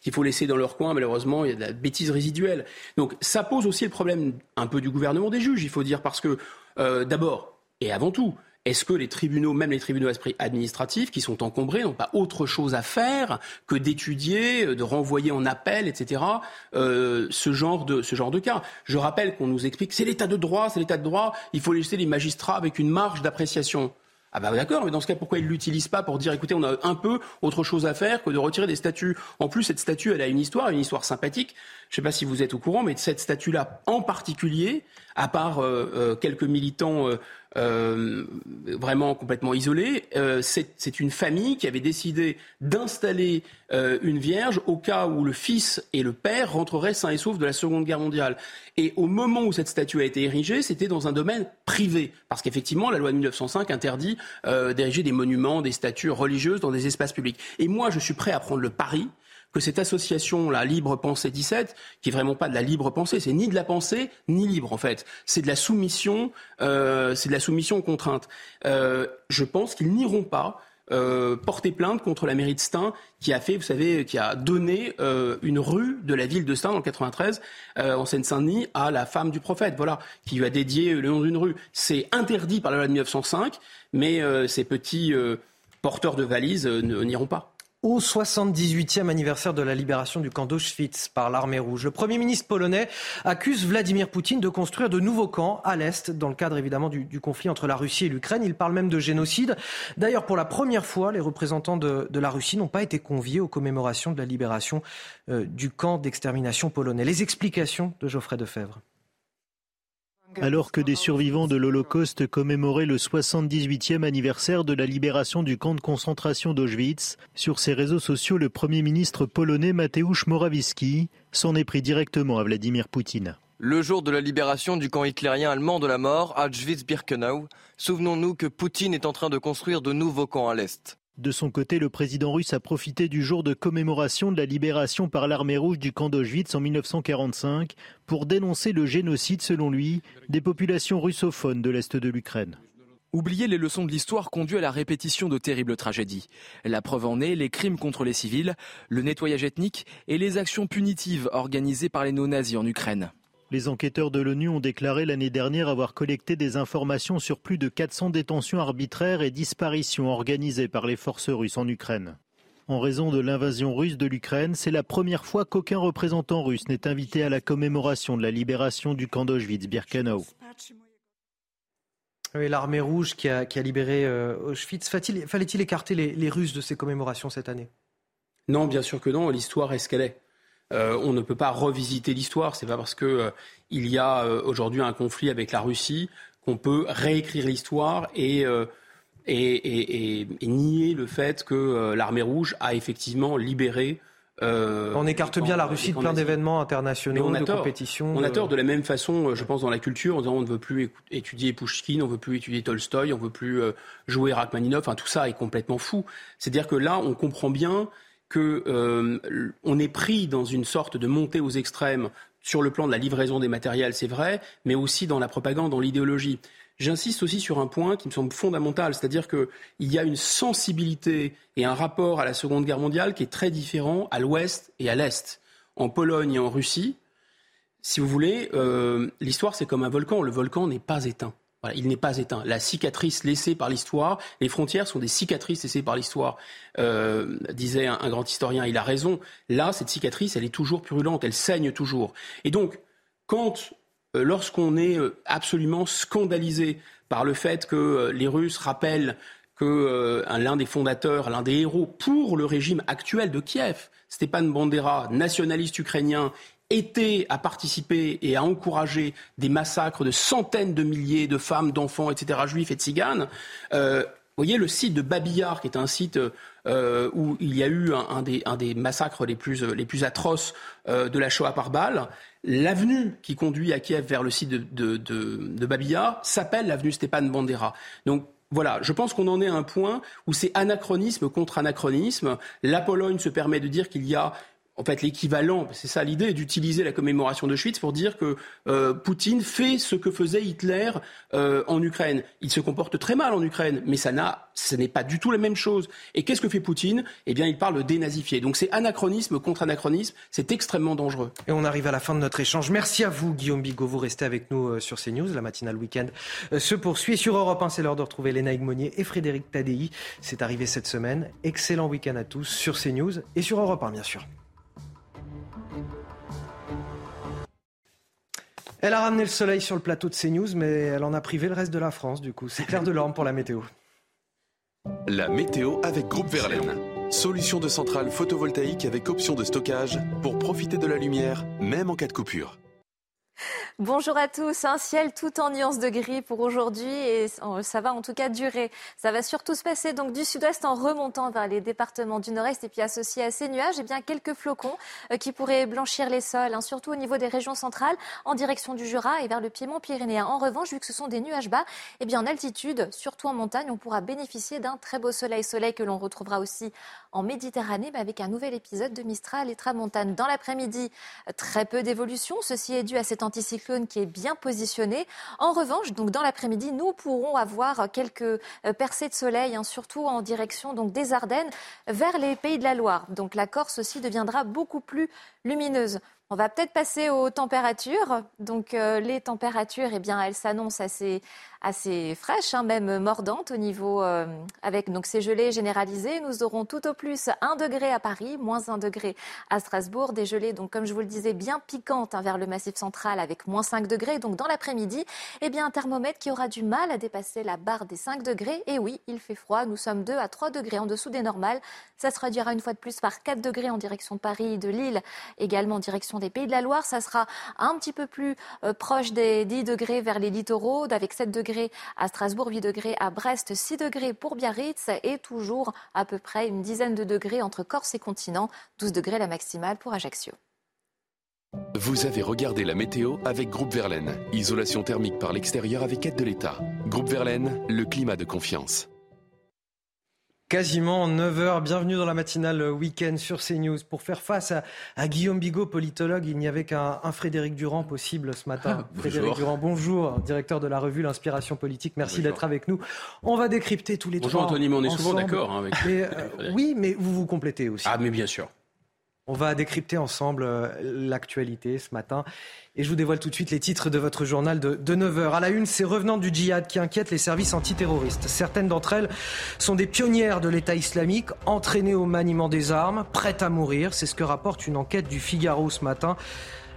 Qu'il faut laisser dans leur coin malheureusement, il y a de la bêtise résiduelle. Donc ça pose aussi le problème un peu du gouvernement des juges, il faut dire, parce que euh, d'abord et avant tout, est-ce que les tribunaux, même les tribunaux administratifs qui sont encombrés, n'ont pas autre chose à faire que d'étudier, de renvoyer en appel, etc. Euh, ce genre de ce genre de cas? Je rappelle qu'on nous explique c'est l'état de droit, c'est l'état de droit. Il faut laisser les magistrats avec une marge d'appréciation. Ah bah d'accord, mais dans ce cas, pourquoi ils ne l'utilisent pas pour dire, écoutez, on a un peu autre chose à faire que de retirer des statues? En plus, cette statue, elle a une histoire, une histoire sympathique. Je ne sais pas si vous êtes au courant, mais cette statue-là en particulier, à part euh, euh, quelques militants euh, euh, vraiment complètement isolé. Euh, c'est une famille qui avait décidé d'installer euh, une vierge au cas où le fils et le père rentreraient sains et saufs de la Seconde Guerre mondiale. Et au moment où cette statue a été érigée, c'était dans un domaine privé, parce qu'effectivement, la loi de 1905 interdit d'ériger des monuments, des statues religieuses dans des espaces publics. Et moi, je suis prêt à prendre le pari que cette association, la Libre Pensée 17, qui est vraiment pas de la libre pensée, c'est ni de la pensée ni libre en fait, c'est de la soumission, euh, c'est de la soumission aux contraintes. Euh, je pense qu'ils n'iront pas euh, porter plainte contre la mairie de Stein qui a fait, vous savez, qui a donné une rue de la ville de Stein en 93 euh, en Seine-Saint-Denis à la femme du prophète, voilà, qui lui a dédié le nom d'une rue. C'est interdit par la loi de 1905, mais ces petits porteurs de valises n'iront pas au 78e anniversaire de la libération du camp d'Auschwitz par l'armée rouge. Le Premier ministre polonais accuse Vladimir Poutine de construire de nouveaux camps à l'Est, dans le cadre évidemment du, conflit entre la Russie et l'Ukraine. Il parle même de génocide. D'ailleurs, pour la première fois, les représentants de, la Russie n'ont pas été conviés aux commémorations de la libération euh, du camp d'extermination polonais. Les explications de Geoffrey Defebvre. Alors que des survivants de l'Holocauste commémoraient le 78e anniversaire de la libération du camp de concentration d'Auschwitz, sur ses réseaux sociaux, le Premier ministre polonais Mateusz Morawiecki s'en est pris directement à Vladimir Poutine. Le jour de la libération du camp hitlérien allemand de la mort, Auschwitz-Birkenau, souvenons-nous que Poutine est en train de construire de nouveaux camps à l'Est. De son côté, le président russe a profité du jour de commémoration de la libération par l'armée rouge du camp d'Auschwitz en 1945 pour dénoncer le génocide, selon lui, des populations russophones de l'Est de l'Ukraine. Oublier les leçons de l'histoire conduit à la répétition de terribles tragédies. La preuve en est les crimes contre les civils, le nettoyage ethnique et les actions punitives organisées par les néo-nazis en Ukraine. Les enquêteurs de l'ONU ont déclaré l'année dernière avoir collecté des informations sur plus de 400 détentions arbitraires et disparitions organisées par les forces russes en Ukraine. En raison de l'invasion russe de l'Ukraine, c'est la première fois qu'aucun représentant russe n'est invité à la commémoration de la libération du camp d'Auschwitz-Birkenau. l'armée rouge qui a, libéré euh, Auschwitz, fallait-il écarter les Russes de ces commémorations cette année? Non, bien sûr que non. L'histoire est ce qu'elle est. Euh, on ne peut pas revisiter l'histoire. C'est pas parce qu'il euh, y a euh, aujourd'hui un conflit avec la Russie qu'on peut réécrire l'histoire et, nier le fait que l'armée rouge a effectivement libéré. on écarte bien la Russie de plein d'événements internationaux, de compétitions. On a tort de la même façon, je pense, dans la culture, en disant on ne veut plus étudier Pushkin, on ne veut plus étudier Tolstoï, on ne veut plus jouer Rachmaninov. Enfin, tout ça est complètement fou. C'est-à-dire que là, on comprend bien qu'on euh, est pris dans une sorte de montée aux extrêmes sur le plan de la livraison des matériels, c'est vrai, mais aussi dans la propagande, dans l'idéologie. J'insiste aussi sur un point qui me semble fondamental, c'est-à-dire qu'il y a une sensibilité et un rapport à la Seconde Guerre mondiale qui est très différent à l'Ouest et à l'Est. En Pologne et en Russie, si vous voulez, euh, l'histoire c'est comme un volcan, le volcan n'est pas éteint il n'est pas éteint. La cicatrice laissée par l'histoire, les frontières sont des cicatrices laissées par l'histoire, euh, disait un, grand historien. Il a raison. Là, cette cicatrice, elle est toujours purulente, elle saigne toujours. Et donc, quand, euh, lorsqu'on est euh, absolument scandalisé par le fait que les Russes rappellent que l'un des fondateurs, l'un des héros pour le régime actuel de Kiev, Stepan Bandera, nationaliste ukrainien, était à participer et à encourager des massacres de centaines de milliers de femmes, d'enfants, etc., juifs et tziganes. Euh, vous voyez, le site de Babillard, qui est un site euh, où il y a eu un, des, massacres les plus, atroces euh, de la Shoah par balle, l'avenue qui conduit à Kiev vers le site de, de, de, de Babillard s'appelle l'avenue Stepan Bandera. Donc, voilà, je pense qu'on en est à un point où c'est anachronisme contre anachronisme. La Pologne se permet de dire qu'il y a en fait l'équivalent, c'est ça l'idée, d'utiliser la commémoration de Schwitz pour dire que euh, Poutine fait ce que faisait Hitler euh, en Ukraine. Il se comporte très mal en Ukraine, mais ça n'a, ce n'est pas du tout la même chose. Et qu'est-ce que fait Poutine? Eh bien, il parle de dénazifier. Donc c'est anachronisme contre anachronisme, c'est extrêmement dangereux. Et on arrive à la fin de notre échange. Merci à vous, Guillaume Bigot. Vous restez avec nous euh, sur CNews. La matinale week-end se poursuit. Sur Europe 1, c'est l'heure de retrouver Léna Monnier et Frédéric Tadei. C'est arrivé cette semaine. Excellent week-end à tous sur CNews et sur Europe 1, bien sûr. Elle a ramené le soleil sur le plateau de CNews, mais elle en a privé le reste de la France, du coup. C'est Claire Delorme pour la météo. La météo avec Groupe Verlaine. Solution de centrale photovoltaïque avec option de stockage pour profiter de la lumière, même en cas de coupure. Bonjour à tous. Un ciel tout en nuances de gris pour aujourd'hui et ça va en tout cas durer. Ça va surtout se passer donc du sud-ouest en remontant vers les départements du nord-est et puis associé à ces nuages, et eh bien quelques flocons euh, qui pourraient blanchir les sols, hein, surtout au niveau des régions centrales, en direction du Jura et vers le Piémont pyrénéen. En revanche, vu que ce sont des nuages bas, et eh bien en altitude, surtout en montagne, on pourra bénéficier d'un très beau soleil, soleil que l'on retrouvera aussi en Méditerranée, mais avec un nouvel épisode de Mistral et Tramontane. Dans l'après-midi, très peu d'évolution. Ceci est dû à cet anticyclone qui est bien positionné. En revanche, donc dans l'après-midi, nous pourrons avoir quelques euh, percées de soleil, hein, surtout en direction donc des Ardennes vers les pays de la Loire. Donc la Corse aussi deviendra beaucoup plus lumineuse. On va peut-être passer aux températures. Donc euh, les températures, eh bien, elles s'annoncent assez assez fraîche, hein, même mordante au niveau euh, avec donc ces gelées généralisées. Nous aurons tout au plus 1 degré à Paris, moins 1 degré à Strasbourg, des gelées donc comme je vous le disais bien piquantes hein, vers le massif central avec moins 5 degrés. Donc dans l'après-midi, eh bien un thermomètre qui aura du mal à dépasser la barre des 5 degrés. Et oui, il fait froid. Nous sommes 2 à 3 degrés en dessous des normales. Ça se réduira une fois de plus par 4 degrés en direction de Paris, de Lille, également en direction des Pays de la Loire. Ça sera un petit peu plus euh, proche des 10 degrés vers les littoraux, avec 7 degrés à Strasbourg, 8 degrés à Brest, 6 degrés pour Biarritz et toujours à peu près une dizaine de degrés entre Corse et continent, 12 degrés la maximale pour Ajaccio. Vous avez regardé la météo avec Groupe Verlaine. Isolation thermique par l'extérieur avec aide de l'État. Groupe Verlaine, le climat de confiance. Quasiment 9h, bienvenue dans la matinale week-end sur CNews. Pour faire face à, Guillaume Bigot, politologue, il n'y avait qu'un Frédéric Durand possible ce matin. Frédéric Durand, bonjour, directeur de la revue L'Inspiration Politique, merci d'être avec nous. On va décrypter tous les bonjour trois. Bonjour Anthony, on est souvent d'accord. Hein, avec euh, oui, mais vous vous complétez aussi. Ah mais bien sûr. On va décrypter ensemble euh, l'actualité ce matin. Et je vous dévoile tout de suite les titres de votre journal de, 9h. À la une, ces revenants du djihad qui inquiètent les services antiterroristes. Certaines d'entre elles sont des pionnières de l'État islamique, entraînées au maniement des armes, prêtes à mourir. C'est ce que rapporte une enquête du Figaro ce matin.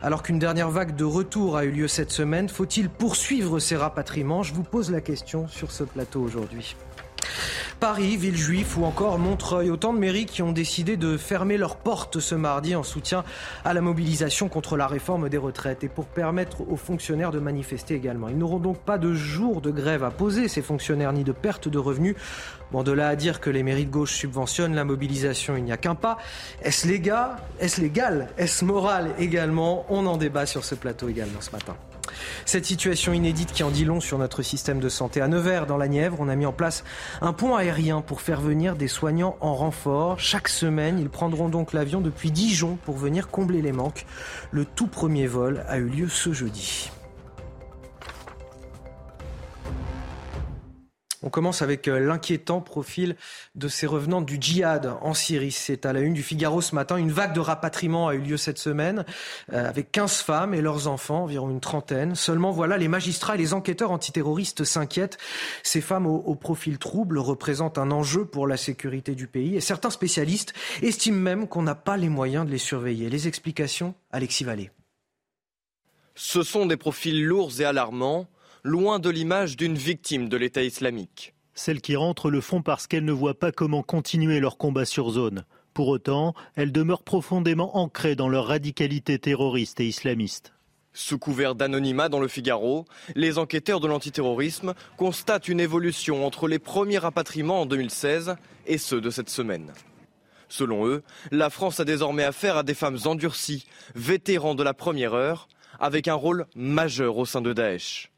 Alors qu'une dernière vague de retour a eu lieu cette semaine, faut-il poursuivre ces rapatriements? Je vous pose la question sur ce plateau aujourd'hui. Paris, Villejuif ou encore Montreuil, autant de mairies qui ont décidé de fermer leurs portes ce mardi en soutien à la mobilisation contre la réforme des retraites et pour permettre aux fonctionnaires de manifester également. Ils n'auront donc pas de jour de grève à poser, ces fonctionnaires, ni de perte de revenus. Bon, de là à dire que les mairies de gauche subventionnent la mobilisation, il n'y a qu'un pas. Est-ce légal Est-ce légal? Est-ce moral également? On en débat sur ce plateau également ce matin. Cette situation inédite qui en dit long sur notre système de santé. À Nevers, dans la Nièvre, on a mis en place un pont aérien pour faire venir des soignants en renfort. Chaque semaine, ils prendront donc l'avion depuis Dijon pour venir combler les manques. Le tout premier vol a eu lieu ce jeudi. On commence avec euh, l'inquiétant profil de ces revenants du djihad en Syrie. C'est à la une du Figaro ce matin. Une vague de rapatriement a eu lieu cette semaine euh, avec 15 femmes et leurs enfants, environ une trentaine. Seulement voilà, les magistrats et les enquêteurs antiterroristes s'inquiètent. Ces femmes au, profil trouble représentent un enjeu pour la sécurité du pays et certains spécialistes estiment même qu'on n'a pas les moyens de les surveiller. Les explications, Alexis Vallée. Ce sont des profils lourds et alarmants loin de l'image d'une victime de l'État islamique. Celles qui rentrent le font parce qu'elles ne voient pas comment continuer leur combat sur zone. Pour autant, elles demeurent profondément ancrées dans leur radicalité terroriste et islamiste. Sous couvert d'anonymat dans le Figaro, les enquêteurs de l'antiterrorisme constatent une évolution entre les premiers rapatriements en 2016 et ceux de cette semaine. Selon eux, la France a désormais affaire à des femmes endurcies, vétérans de la première heure, avec un rôle majeur au sein de Daesh.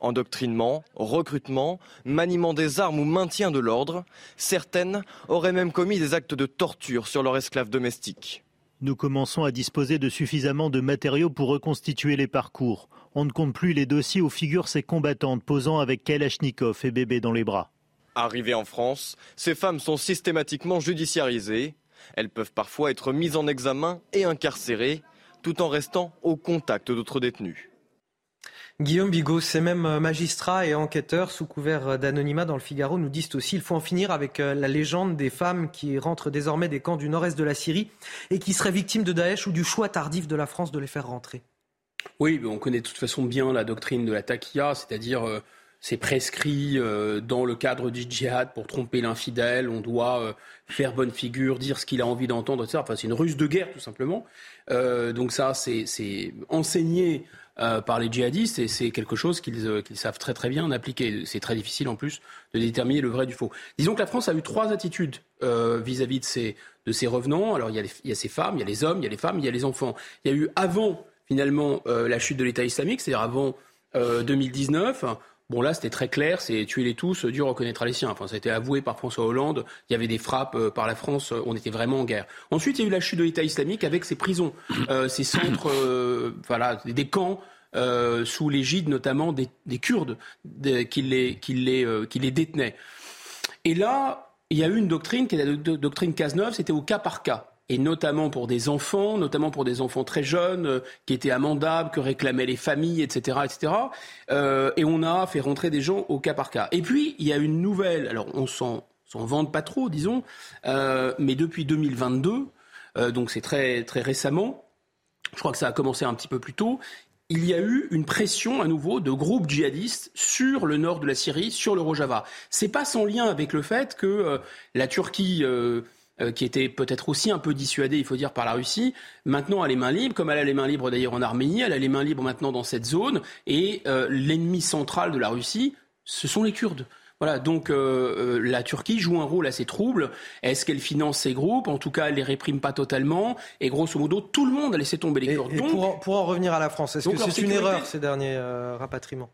Endoctrinement, recrutement, maniement des armes ou maintien de l'ordre, certaines auraient même commis des actes de torture sur leurs esclaves domestiques. Nous commençons à disposer de suffisamment de matériaux pour reconstituer les parcours. On ne compte plus les dossiers où figurent ces combattantes posant avec Kalachnikov et bébé dans les bras. Arrivées en France, ces femmes sont systématiquement judiciarisées. Elles peuvent parfois être mises en examen et incarcérées, tout en restant au contact d'autres détenus. Guillaume Bigot, ces mêmes euh, magistrats et enquêteurs sous couvert euh, d'anonymat dans le Figaro nous disent aussi qu'il faut en finir avec euh, la légende des femmes qui rentrent désormais des camps du nord-est de la Syrie et qui seraient victimes de Daesh ou du choix tardif de la France de les faire rentrer. Oui, on connaît de toute façon bien la doctrine de la taquilla, c'est-à-dire c'est prescrit dans le cadre du djihad pour tromper l'infidèle, on doit faire bonne figure, dire ce qu'il a envie d'entendre, etc. Enfin, c'est une ruse de guerre tout simplement. donc ça, c'est enseigné euh, par les djihadistes et c'est quelque chose euh, qu'ils savent très très bien appliquer. C'est très difficile en plus de déterminer le vrai du faux. Disons que la France a eu trois attitudes euh, vis-à-vis de, ces, revenants. Alors il y, a il y, a ces femmes, il y a les hommes, il y a les femmes, il y a les enfants. Il y a eu avant finalement la chute de l'État islamique, c'est-à-dire avant 2019. Bon là c'était très clair, c'est tuer-les tous, Dieu reconnaîtra les siens. Enfin ça a été avoué par François Hollande, il y avait des frappes par la France, on était vraiment en guerre. Ensuite il y a eu la chute de l'État islamique avec ses prisons, ces centres, voilà, des camps euh, sous l'égide notamment des, Kurdes qui, les, qui, les, euh, qui les détenaient. Et là, il y a eu une doctrine qui est la doctrine Cazeneuve, c'était au cas par cas et notamment pour des enfants, notamment pour des enfants très jeunes euh, qui étaient amendables, que réclamaient les familles, etc., etc. et on a fait rentrer des gens au cas par cas. Et puis il y a une nouvelle, alors on s'en vante pas trop, disons, mais depuis 2022, donc c'est très très récemment. Je crois que ça a commencé un petit peu plus tôt il y a eu une pression à nouveau de groupes djihadistes sur le nord de la Syrie, sur le Rojava. C'est pas sans lien avec le fait que euh, la Turquie, euh, euh, qui était peut-être aussi un peu dissuadée, il faut dire, par la Russie, maintenant a les mains libres, comme elle a les mains libres d'ailleurs en Arménie, elle a les mains libres maintenant dans cette zone, et l'ennemi central de la Russie, ce sont les Kurdes. Voilà, donc euh, euh, la Turquie joue un rôle assez trouble. Est-ce qu'elle finance ces groupes? En tout cas, elle les réprime pas totalement. Et grosso modo, tout le monde a laissé tomber les Kurdes. pour, en, revenir à la France, est-ce que c'est une erreur ces derniers euh, rapatriements?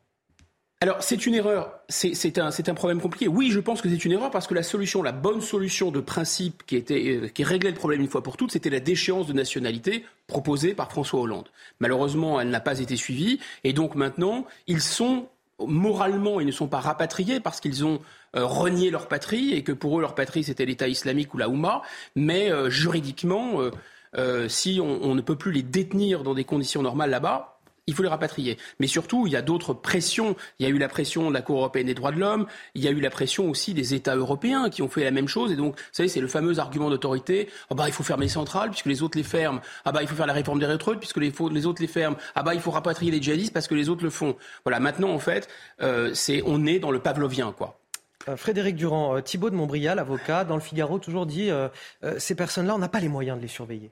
Alors, c'est une erreur, c'est un, un, problème compliqué. Oui, je pense que c'est une erreur parce que la solution, la bonne solution de principe qui, était, euh, qui réglait le problème une fois pour toutes, c'était la déchéance de nationalité proposée par François Hollande. Malheureusement, elle n'a pas été suivie et donc maintenant, ils sont moralement, ils ne sont pas rapatriés parce qu'ils ont euh, renié leur patrie et que pour eux, leur patrie, c'était l'État islamique ou la Houma, mais euh, juridiquement, si on, ne peut plus les détenir dans des conditions normales là-bas, il faut les rapatrier. Mais surtout, il y a d'autres pressions. Il y a eu la pression de la Cour européenne des droits de l'homme. Il y a eu la pression aussi des États européens qui ont fait la même chose. Et donc, vous savez, c'est le fameux argument d'autorité. Ah bah, il faut fermer les centrales puisque les autres les ferment. Ah bah, il faut faire la réforme des retraites puisque les, autres les ferment. Ah bah, il faut rapatrier les djihadistes parce que les autres le font. Voilà. Maintenant, en fait, euh, c'est, on est dans le pavlovien, quoi. Euh, Frédéric Durand, euh, Thibault de Montbrial, avocat, dans le Figaro, toujours dit ces personnes-là, on n'a pas les moyens de les surveiller.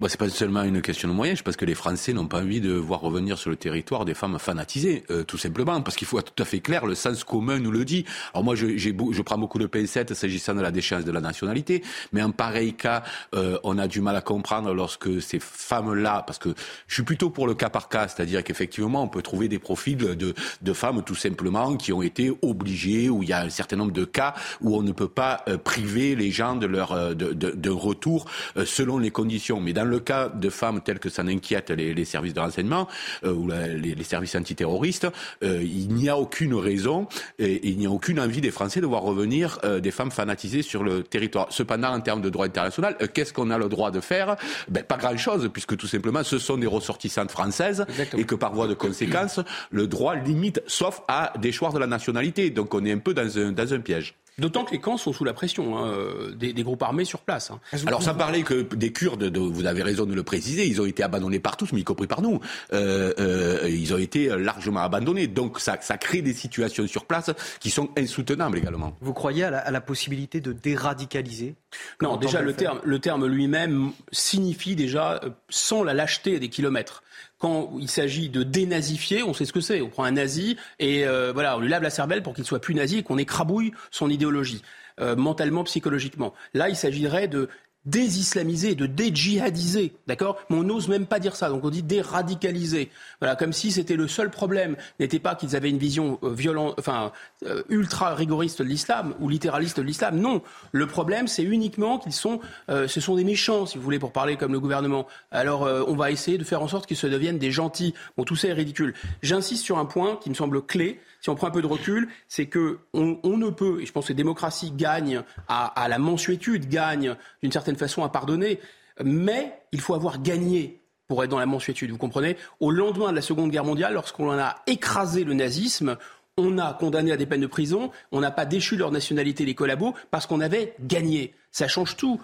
Bon, c'est pas seulement une question de moyens, parce que les Français n'ont pas envie de voir revenir sur le territoire des femmes fanatisées, euh, tout simplement, parce qu'il faut être tout à fait clair, le sens commun nous le dit. Alors moi, je, je prends beaucoup de pincettes s'agissant de la déchéance de la nationalité, mais en pareil cas, euh, on a du mal à comprendre lorsque ces femmes-là, parce que je suis plutôt pour le cas par cas, c'est-à-dire qu'effectivement, on peut trouver des profils de, de, femmes tout simplement qui ont été obligées, où il y a un certain nombre de cas où on ne peut pas euh, priver les gens de leur de, de, retour selon les conditions. Mais le cas de femmes telles que ça n'inquiète les, services de renseignement euh, ou les, services antiterroristes, euh, il n'y a aucune raison et, il n'y a aucune envie des Français de voir revenir euh, des femmes fanatisées sur le territoire. Cependant, en termes de droit international, qu'est-ce qu'on a le droit de faire? Ben, Pas grand-chose, puisque tout simplement, ce sont des ressortissantes françaises et que par voie de conséquence, le droit limite, sauf à déchoir de la nationalité. Donc on est un peu dans un, dans un piège. D'autant que les camps sont sous la pression hein, euh, des, groupes armés sur place. Hein. Alors sans parler que des Kurdes, vous avez raison de le préciser, ils ont été abandonnés par tous, mais y compris par nous. Euh, euh, ils ont été largement abandonnés. Donc ça, ça, crée des situations sur place qui sont insoutenables également. Vous croyez à la, à la possibilité de déradicaliser? Non, déjà le terme, le terme lui-même signifie déjà sans la lâcheté des kilomètres quand il s'agit de dénazifier, on sait ce que c'est. On prend un nazi et euh, voilà, on lui lave la cervelle pour qu'il soit plus nazi et qu'on écrabouille son idéologie. Euh, mentalement, psychologiquement. Là, il s'agirait de désislamiser, de dédjihadiser, d'accord? Mais on n'ose même pas dire ça, donc on dit déradicaliser. Voilà, comme si c'était le seul problème, n'était pas qu'ils avaient une vision euh, violente, enfin euh, ultra rigoriste de l'islam ou littéraliste de l'islam. Non, le problème c'est uniquement qu'ils sont, euh, ce sont des méchants, si vous voulez, pour parler comme le gouvernement. Alors on va essayer de faire en sorte qu'ils se deviennent des gentils. Bon, tout ça est ridicule. J'insiste sur un point qui me semble clé si on prend un peu de recul, c'est que on, ne peut, et je pense que la démocratie gagne à, la mensuétude, gagne d'une certaine façon à pardonner, mais il faut avoir gagné pour être dans la mensuétude, vous comprenez? Au lendemain de la Seconde Guerre mondiale, lorsqu'on a écrasé le nazisme, on a condamné à des peines de prison, on n'a pas déchu leur nationalité les collabos parce qu'on avait gagné. Ça change tout.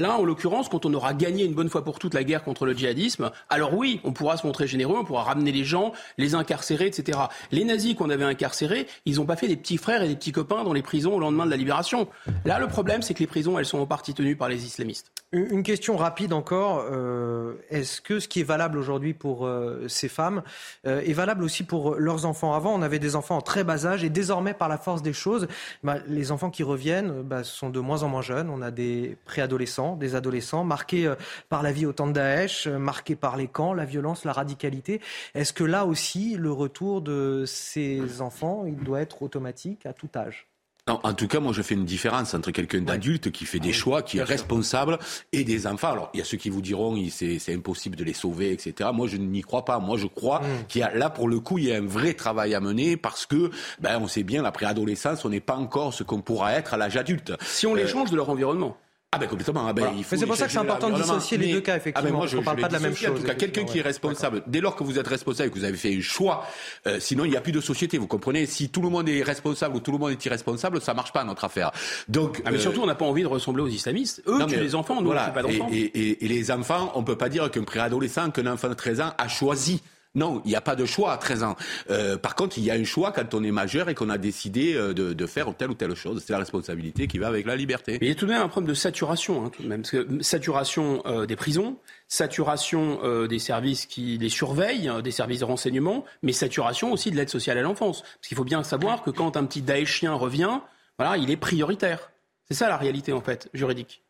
Là, en l'occurrence, quand on aura gagné une bonne fois pour toutes la guerre contre le djihadisme, alors oui, on pourra se montrer généreux, on pourra ramener les gens, les incarcérer, etc. Les nazis qu'on avait incarcérés, ils n'ont pas fait des petits frères et des petits copains dans les prisons au lendemain de la libération. Là, le problème, c'est que les prisons, elles sont en partie tenues par les islamistes. Une question rapide encore. Euh, est-ce que ce qui est valable aujourd'hui pour euh, ces femmes euh, est valable aussi pour leurs enfants? Avant, on avait des enfants en très bas âge et désormais, par la force des choses, bah, les enfants qui reviennent bah, sont de moins en moins jeunes. On a des préadolescents, des adolescents marqués par la vie au temps de Daesh, marqués par les camps, la violence, la radicalité. Est-ce que là aussi, le retour de ces enfants, il doit être automatique à tout âge? En tout cas, moi, je fais une différence entre quelqu'un d'adulte qui fait des ah choix, qui est responsable, et des enfants. Alors, il y a ceux qui vous diront c'est impossible de les sauver, etc. Moi, je n'y crois pas. Moi, je crois mm. qu'il y a là, pour le coup, il y a un vrai travail à mener parce que, ben, on sait bien, la préadolescence, on n'est pas encore ce qu'on pourra être à l'âge adulte. Si on les euh, change de leur environnement. Ah ben complètement. Ah ben, c'est pour ça que c'est important de dissocier les deux cas, effectivement. Ah ben moi, je, on ne parle pas de la même chose. En tout cas, quelqu'un qui est responsable, dès lors que vous êtes responsable et que vous avez fait un choix, euh, sinon il n'y a plus de société, vous comprenez Si tout le monde est responsable ou tout le monde est irresponsable, ça marche pas notre affaire. Donc, ah, mais surtout, on n'a pas envie de ressembler aux islamistes. Eux, non, les enfants, nous, voilà. pas d'enfants. Et, et, et, les enfants, on peut pas dire qu'un préadolescent, qu'un enfant de 13 ans a choisi non, il n'y a pas de choix à 13 ans. Euh, par contre, il y a un choix quand on est majeur et qu'on a décidé euh, de, faire telle ou telle chose. C'est la responsabilité qui va avec la liberté. Mais il y a tout de même un problème de saturation, hein, tout de même. Parce que saturation euh, des prisons, saturation des services qui les surveillent, des services de renseignement, mais saturation aussi de l'aide sociale à l'enfance. Parce qu'il faut bien savoir que quand un petit Daeshien revient, voilà, il est prioritaire. C'est ça la réalité en fait juridique.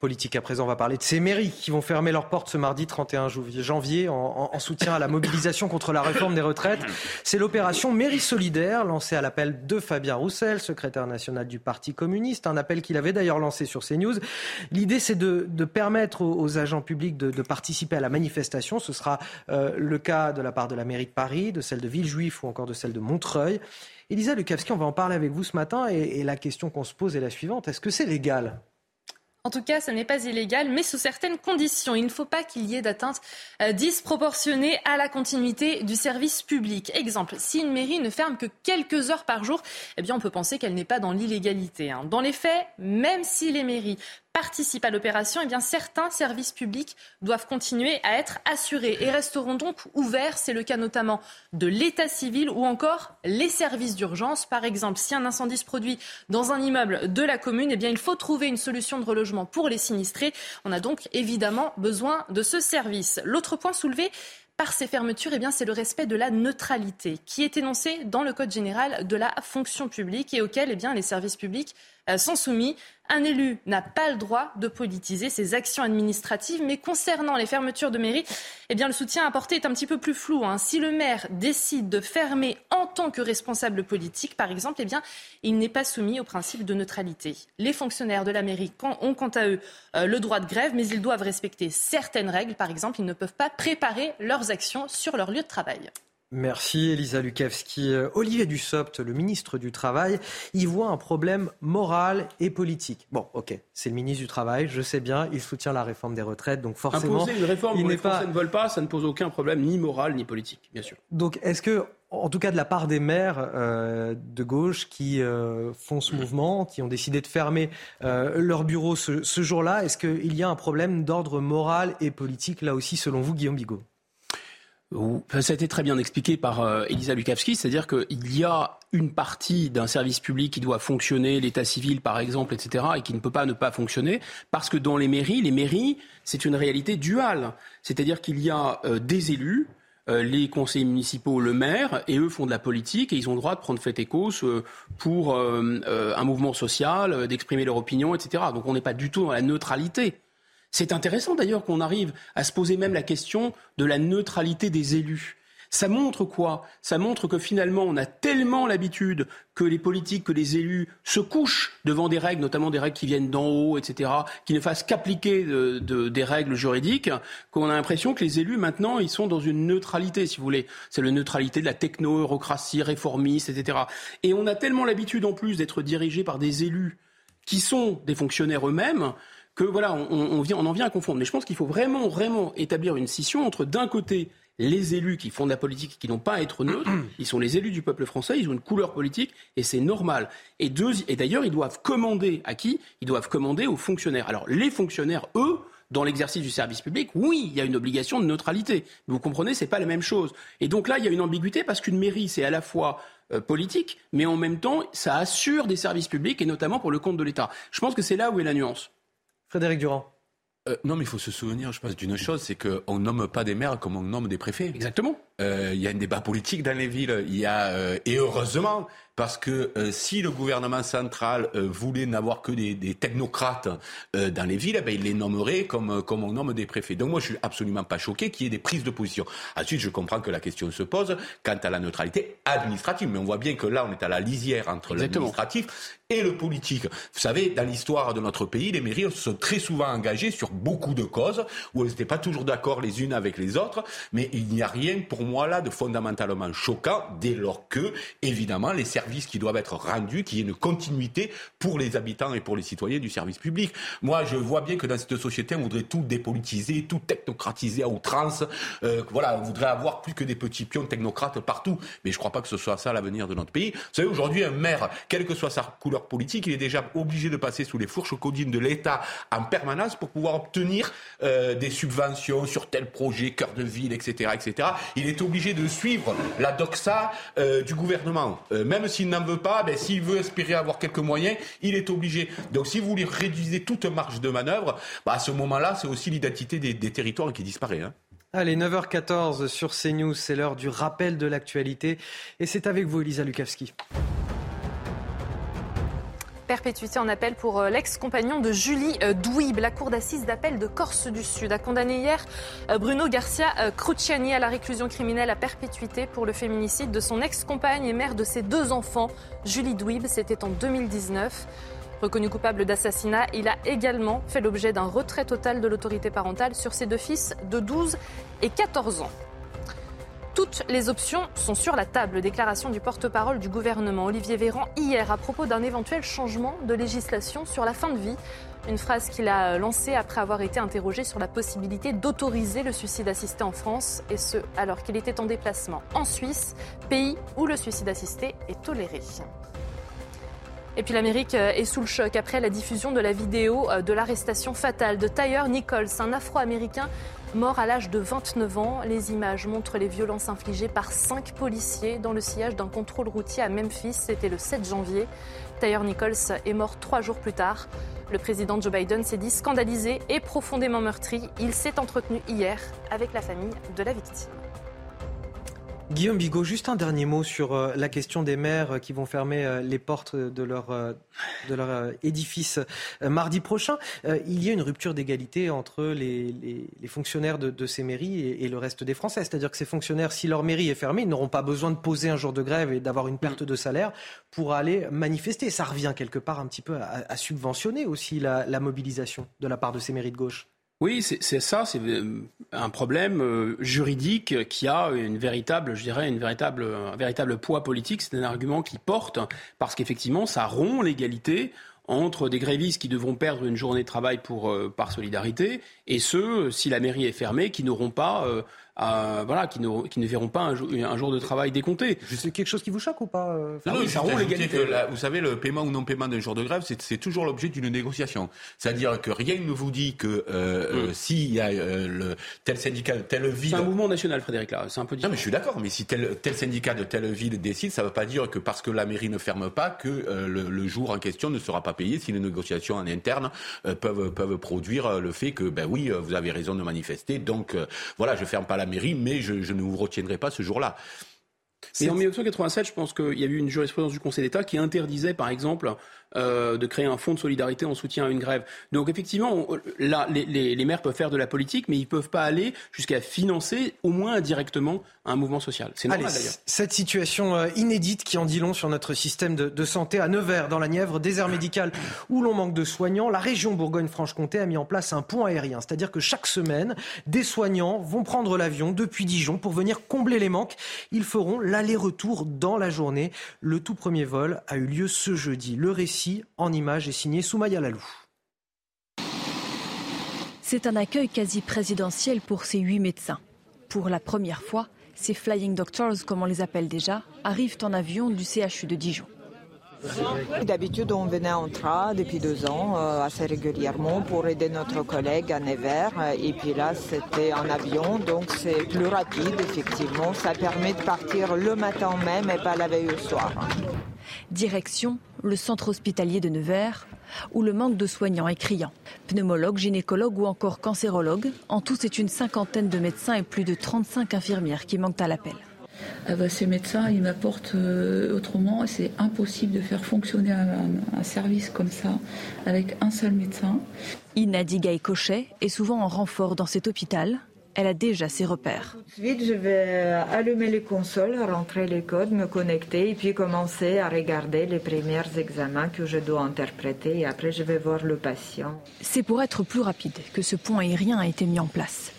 Politique à présent, on va parler de ces mairies qui vont fermer leurs portes ce mardi 31 janvier en, en soutien à la mobilisation contre la réforme des retraites. C'est l'opération Mairie solidaire lancée à l'appel de Fabien Roussel, secrétaire national du Parti communiste, un appel qu'il avait d'ailleurs lancé sur CNews. L'idée c'est de, permettre aux, agents publics de, participer à la manifestation. Ce sera euh, le cas de la part de la mairie de Paris, de celle de Villejuif ou encore de celle de Montreuil. Elisa Lukavski, on va en parler avec vous ce matin et la question qu'on se pose est la suivante. Est-ce que c'est légal? En tout cas, ce n'est pas illégal, mais sous certaines conditions. Il ne faut pas qu'il y ait d'atteinte euh, disproportionnée à la continuité du service public. Exemple, si une mairie ne ferme que quelques heures par jour, eh bien, on peut penser qu'elle n'est pas dans l'illégalité. Hein. Dans les faits, même si les mairies participent à l'opération, eh bien certains services publics doivent continuer à être assurés et resteront donc ouverts. C'est le cas notamment de l'état civil ou encore les services d'urgence. Par exemple, si un incendie se produit dans un immeuble de la commune, eh bien il faut trouver une solution de relogement pour les sinistrés. On a donc évidemment besoin de ce service. L'autre point soulevé par ces fermetures, eh bien, c'est le respect de la neutralité qui est énoncé dans le Code général de la fonction publique et auquel eh bien, les services publics euh, sont soumis. Un élu n'a pas le droit de politiser ses actions administratives, mais concernant les fermetures de mairie, eh le soutien apporté est un petit peu plus flou. Hein. Si le maire décide de fermer en tant que responsable politique, par exemple, eh bien, il n'est pas soumis au principe de neutralité. Les fonctionnaires de la mairie ont quant à eux euh, le droit de grève, mais ils doivent respecter certaines règles. Par exemple, ils ne peuvent pas préparer leurs actions sur leur lieu de travail. Merci Elisa Lukavski. Euh, Olivier Dussopt, le ministre du Travail, y voit un problème moral et politique. Bon, ok, c'est le ministre du Travail, je sais bien, il soutient la réforme des retraites, donc forcément... Imposer une réforme il les Français ne veulent pas, ça ne pose aucun problème, ni moral, ni politique, bien sûr. Donc est-ce que, en tout cas de la part des maires euh, de gauche qui euh, font ce mouvement, qui ont décidé de fermer leur bureau ce, ce jour-là, est-ce qu'il y a un problème d'ordre moral et politique, là aussi, selon vous, Guillaume Bigot? Ça a été très bien expliqué par euh, Elisa Lukavski, c'est-à-dire qu'il y a une partie d'un service public qui doit fonctionner, l'état civil par exemple, etc., et qui ne peut pas ne pas fonctionner, parce que dans les mairies, les mairies, c'est une réalité duale. C'est-à-dire qu'il y a euh, des élus, euh, les conseillers municipaux, le maire, et eux font de la politique et ils ont le droit de prendre fait et cause pour un mouvement social, d'exprimer leur opinion, etc. Donc on n'est pas du tout dans la neutralité. C'est intéressant d'ailleurs qu'on arrive à se poser même la question de la neutralité des élus. Ça montre quoi? Ça montre que finalement, on a tellement l'habitude que les politiques, que les élus se couchent devant des règles, notamment des règles qui viennent d'en haut, etc., qui ne fassent qu'appliquer des règles juridiques, qu'on a l'impression que les élus, maintenant, ils sont dans une neutralité, si vous voulez. C'est la neutralité de la techno-eurocratie réformiste, etc. Et on a tellement l'habitude, en plus, d'être dirigé par des élus qui sont des fonctionnaires eux-mêmes, que voilà, on, on, vient, on en vient à confondre. Mais je pense qu'il faut vraiment, vraiment établir une scission entre d'un côté les élus qui font de la politique, qui n'ont pas à être neutres, ils sont les élus du peuple français, ils ont une couleur politique et c'est normal. Et, deux, et d'ailleurs, ils doivent commander à qui? Ils doivent commander aux fonctionnaires. Alors les fonctionnaires, eux, dans l'exercice du service public, oui, il y a une obligation de neutralité. Mais vous comprenez, c'est pas la même chose. Et donc là, il y a une ambiguïté parce qu'une mairie, c'est à la fois euh, politique, mais en même temps, ça assure des services publics et notamment pour le compte de l'État. Je pense que c'est là où est la nuance. Frédéric Durand. Euh, non, mais il faut se souvenir, je pense, d'une chose, c'est qu'on nomme pas des maires comme on nomme des préfets. Exactement. Euh, il y a un débat politique dans les villes. Il y a euh, et heureusement parce que si le gouvernement central voulait n'avoir que des, des technocrates dans les villes, eh ben, il les nommerait comme comme on nomme des préfets. Donc moi, je suis absolument pas choqué qu'il y ait des prises de position. Ensuite, je comprends que la question se pose quant à la neutralité administrative, mais on voit bien que là, on est à la lisière entre l'administratif et le politique. Vous savez, dans l'histoire de notre pays, les mairies se sont très souvent engagées sur beaucoup de causes où elles n'étaient pas toujours d'accord les unes avec les autres, mais il n'y a rien pour moi là de fondamentalement choquant dès lors que, évidemment, les services qui doivent être rendus, qu'il y ait une continuité pour les habitants et pour les citoyens du service public. Moi, je vois bien que dans cette société, on voudrait tout dépolitiser, tout technocratiser à outrance. Euh, voilà, on voudrait avoir plus que des petits pions technocrates partout. Mais je ne crois pas que ce soit ça l'avenir de notre pays. Vous savez, aujourd'hui, un maire, quelle que soit sa couleur politique, il est déjà obligé de passer sous les fourches codines de l'État en permanence pour pouvoir obtenir euh, des subventions sur tel projet, cœur de ville, etc., etc. Il est obligé de suivre la doxa euh, du gouvernement. Euh, même s'il n'en veut pas, ben, s'il veut espérer avoir quelques moyens, il est obligé. Donc si vous voulez réduisez toute marge de manœuvre, bah, à ce moment-là, c'est aussi l'identité des, territoires qui disparaît. Hein. Allez, 9h14 sur CNews, c'est l'heure du rappel de l'actualité. Et c'est avec vous, Elisa Lukavski. Perpétuité en appel pour euh, l'ex-compagnon de Julie euh, Douib. La cour d'assises d'appel de Corse du Sud a condamné hier euh, Bruno Garcia Cruciani à la réclusion criminelle à perpétuité pour le féminicide de son ex-compagne et mère de ses deux enfants. Julie Douib, c'était en 2019. Reconnu coupable d'assassinat, il a également fait l'objet d'un retrait total de l'autorité parentale sur ses deux fils de 12 et 14 ans. Toutes les options sont sur la table. Déclaration du porte-parole du gouvernement, Olivier Véran, hier à propos d'un éventuel changement de législation sur la fin de vie. Une phrase qu'il a lancée après avoir été interrogé sur la possibilité d'autoriser le suicide assisté en France, et ce alors qu'il était en déplacement en Suisse, pays où le suicide assisté est toléré. Et puis l'Amérique euh, est sous le choc après la diffusion de la vidéo euh, de l'arrestation fatale de Tyre Nichols, un Afro-Américain mort à l'âge de 29 ans. Les images montrent les violences infligées par cinq policiers dans le sillage d'un contrôle routier à Memphis. C'était le 7 janvier. Tyre Nichols est mort trois jours plus tard. Le président Joe Biden s'est dit scandalisé et profondément meurtri. Il s'est entretenu hier avec la famille de la victime. Guillaume Bigot, juste un dernier mot sur euh, la question des maires euh, qui vont fermer euh, les portes de leur, de leur édifice mardi prochain. Il y a une rupture d'égalité entre les, les, fonctionnaires de, de, ces mairies et, le reste des Français. C'est-à-dire que ces fonctionnaires, si leur mairie est fermée, ils n'auront pas besoin de poser un jour de grève et d'avoir une perte de salaire pour aller manifester. Ça revient quelque part un petit peu à, à subventionner aussi la, la mobilisation de la part de ces mairies de gauche. Oui, c'est ça, c'est euh, un problème euh, juridique qui a une véritable, je dirais, une véritable, un véritable poids politique. C'est un argument qui porte parce qu'effectivement, ça rompt l'égalité entre des grévistes qui devront perdre une journée de travail pour, euh, par solidarité et ceux, si la mairie est fermée, qui n'auront pas voilà, qui ne, qui ne verront pas un, jour de travail décompté. C'est quelque chose qui vous choque ou pas euh, Non, ça rompt l'égalité. Vous savez, le paiement ou non paiement d'un jour de grève, c'est toujours l'objet d'une négociation. C'est-à-dire que rien ne vous dit que euh, s'il y a euh, le, tel syndicat de telle ville... C'est un mouvement national, Frédéric, là. C'est un peu différent. Non, mais je suis d'accord. Mais si tel, tel syndicat de telle ville décide, ça ne veut pas dire que parce que la mairie ne ferme pas, que le, le, jour en question ne sera pas payé si les négociations en interne peuvent, peuvent produire le fait que, ben oui, vous avez raison de manifester, donc voilà, je ferme pas la mairie, mais je, je ne vous retiendrai pas ce jour-là. Mais en 1987, je pense qu'il y a eu une jurisprudence du Conseil d'État qui interdisait, par exemple, euh, de créer un fonds de solidarité en soutien à une grève. Donc effectivement, là, les, maires peuvent faire de la politique, mais ils ne peuvent pas aller jusqu'à financer au moins indirectement un mouvement social. C'est normal d'ailleurs. Cette situation euh, inédite qui en dit long sur notre système de, santé à Nevers, dans la Nièvre, désert médical où l'on manque de soignants, la région Bourgogne-Franche-Comté a mis en place un pont aérien. C'est-à-dire que chaque semaine, des soignants vont prendre l'avion depuis Dijon pour venir combler les manques. Ils feront l'aller-retour dans la journée. Le tout premier vol a eu lieu ce jeudi. Le récit en images est signé Soumaya Lalou. C'est un accueil quasi présidentiel pour ces huit médecins. Pour la première fois, ces Flying Doctors, comme on les appelle déjà, arrivent en avion du CHU de Dijon. D'habitude, on venait en train depuis deux ans, euh, assez régulièrement, pour aider notre collègue à Nevers. Et puis là, c'était en avion, donc c'est plus rapide, effectivement. Ça permet de partir le matin même et pas la veille au soir. Direction le centre hospitalier de Nevers, où le manque de soignants est criant. Pneumologues, gynécologues ou encore cancérologues, en tout c'est une cinquantaine de médecins et plus de 35 infirmières qui manquent à l'appel. Ah bah, ces médecins, ils m'apportent euh, autrement. C'est impossible de faire fonctionner un, service comme ça avec un seul médecin. Ina Digay Cochet est souvent en renfort dans cet hôpital elle a déjà ses repères. Tout de suite, je vais allumer les consoles, rentrer les codes, me connecter et puis commencer à regarder les premiers examens que je dois interpréter et après je vais voir le patient. C'est pour être plus rapide que ce pont aérien a été mis en place.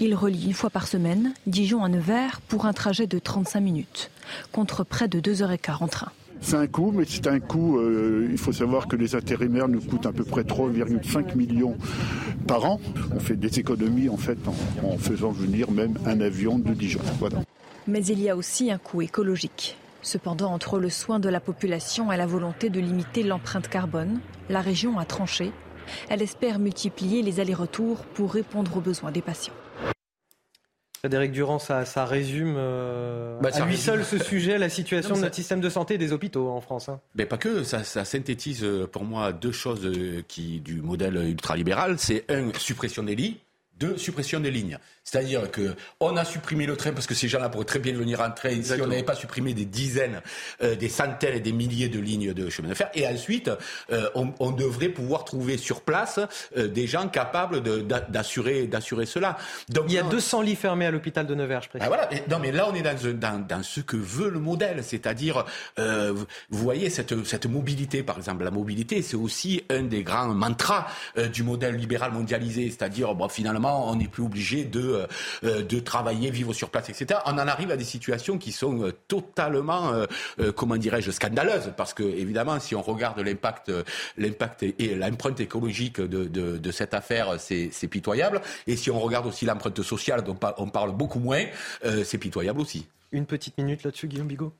Il relie une fois par semaine Dijon à Nevers pour un trajet de 35 minutes, contre près de 2h15 en train. C'est un coût, mais c'est un coût, euh, il faut savoir que les intérimaires nous coûtent à peu près 3,5 millions par an. On fait des économies en fait en, faisant venir même un avion de Dijon. Voilà. Mais il y a aussi un coût écologique. Cependant, entre le soin de la population et la volonté de limiter l'empreinte carbone, la région a tranché. Elle espère multiplier les allers-retours pour répondre aux besoins des patients. Frédéric Durand, ça, résume euh, bah, à lui seul ce sujet, la situation de notre système de santé et des hôpitaux en France. Hein. Mais pas que, ça, synthétise euh, pour moi deux choses euh, qui, du modèle ultralibéral. C'est un, suppression des lits, deux, suppression des lignes. C'est-à-dire que on a supprimé le train parce que ces gens-là pourraient très bien venir en train si on n'avait pas supprimé des dizaines, euh, des centaines et des milliers de lignes de chemin de fer. Et ensuite, euh, on, on, devrait pouvoir trouver sur place euh, des gens capables d'assurer d'assurer cela. Donc, il y a 200 lits fermés à l'hôpital de Nevers, je précise. Ah, voilà. non, mais là, on est dans, dans, dans ce que veut le modèle, c'est-à-dire, vous voyez cette, cette mobilité, par exemple, la mobilité, c'est aussi un des grands mantras du modèle libéral mondialisé, c'est-à-dire, bon, finalement, on n'est plus obligé de euh, euh, de travailler, vivre sur place, etc. On en arrive à des situations qui sont euh, totalement, comment dirais-je, scandaleuses, parce que évidemment, si on regarde l'impact, et l'empreinte écologique de cette affaire, c'est, c'est pitoyable. Et si on regarde aussi l'empreinte sociale, dont on parle beaucoup moins, c'est pitoyable aussi. Une petite minute là-dessus, Guillaume Bigot.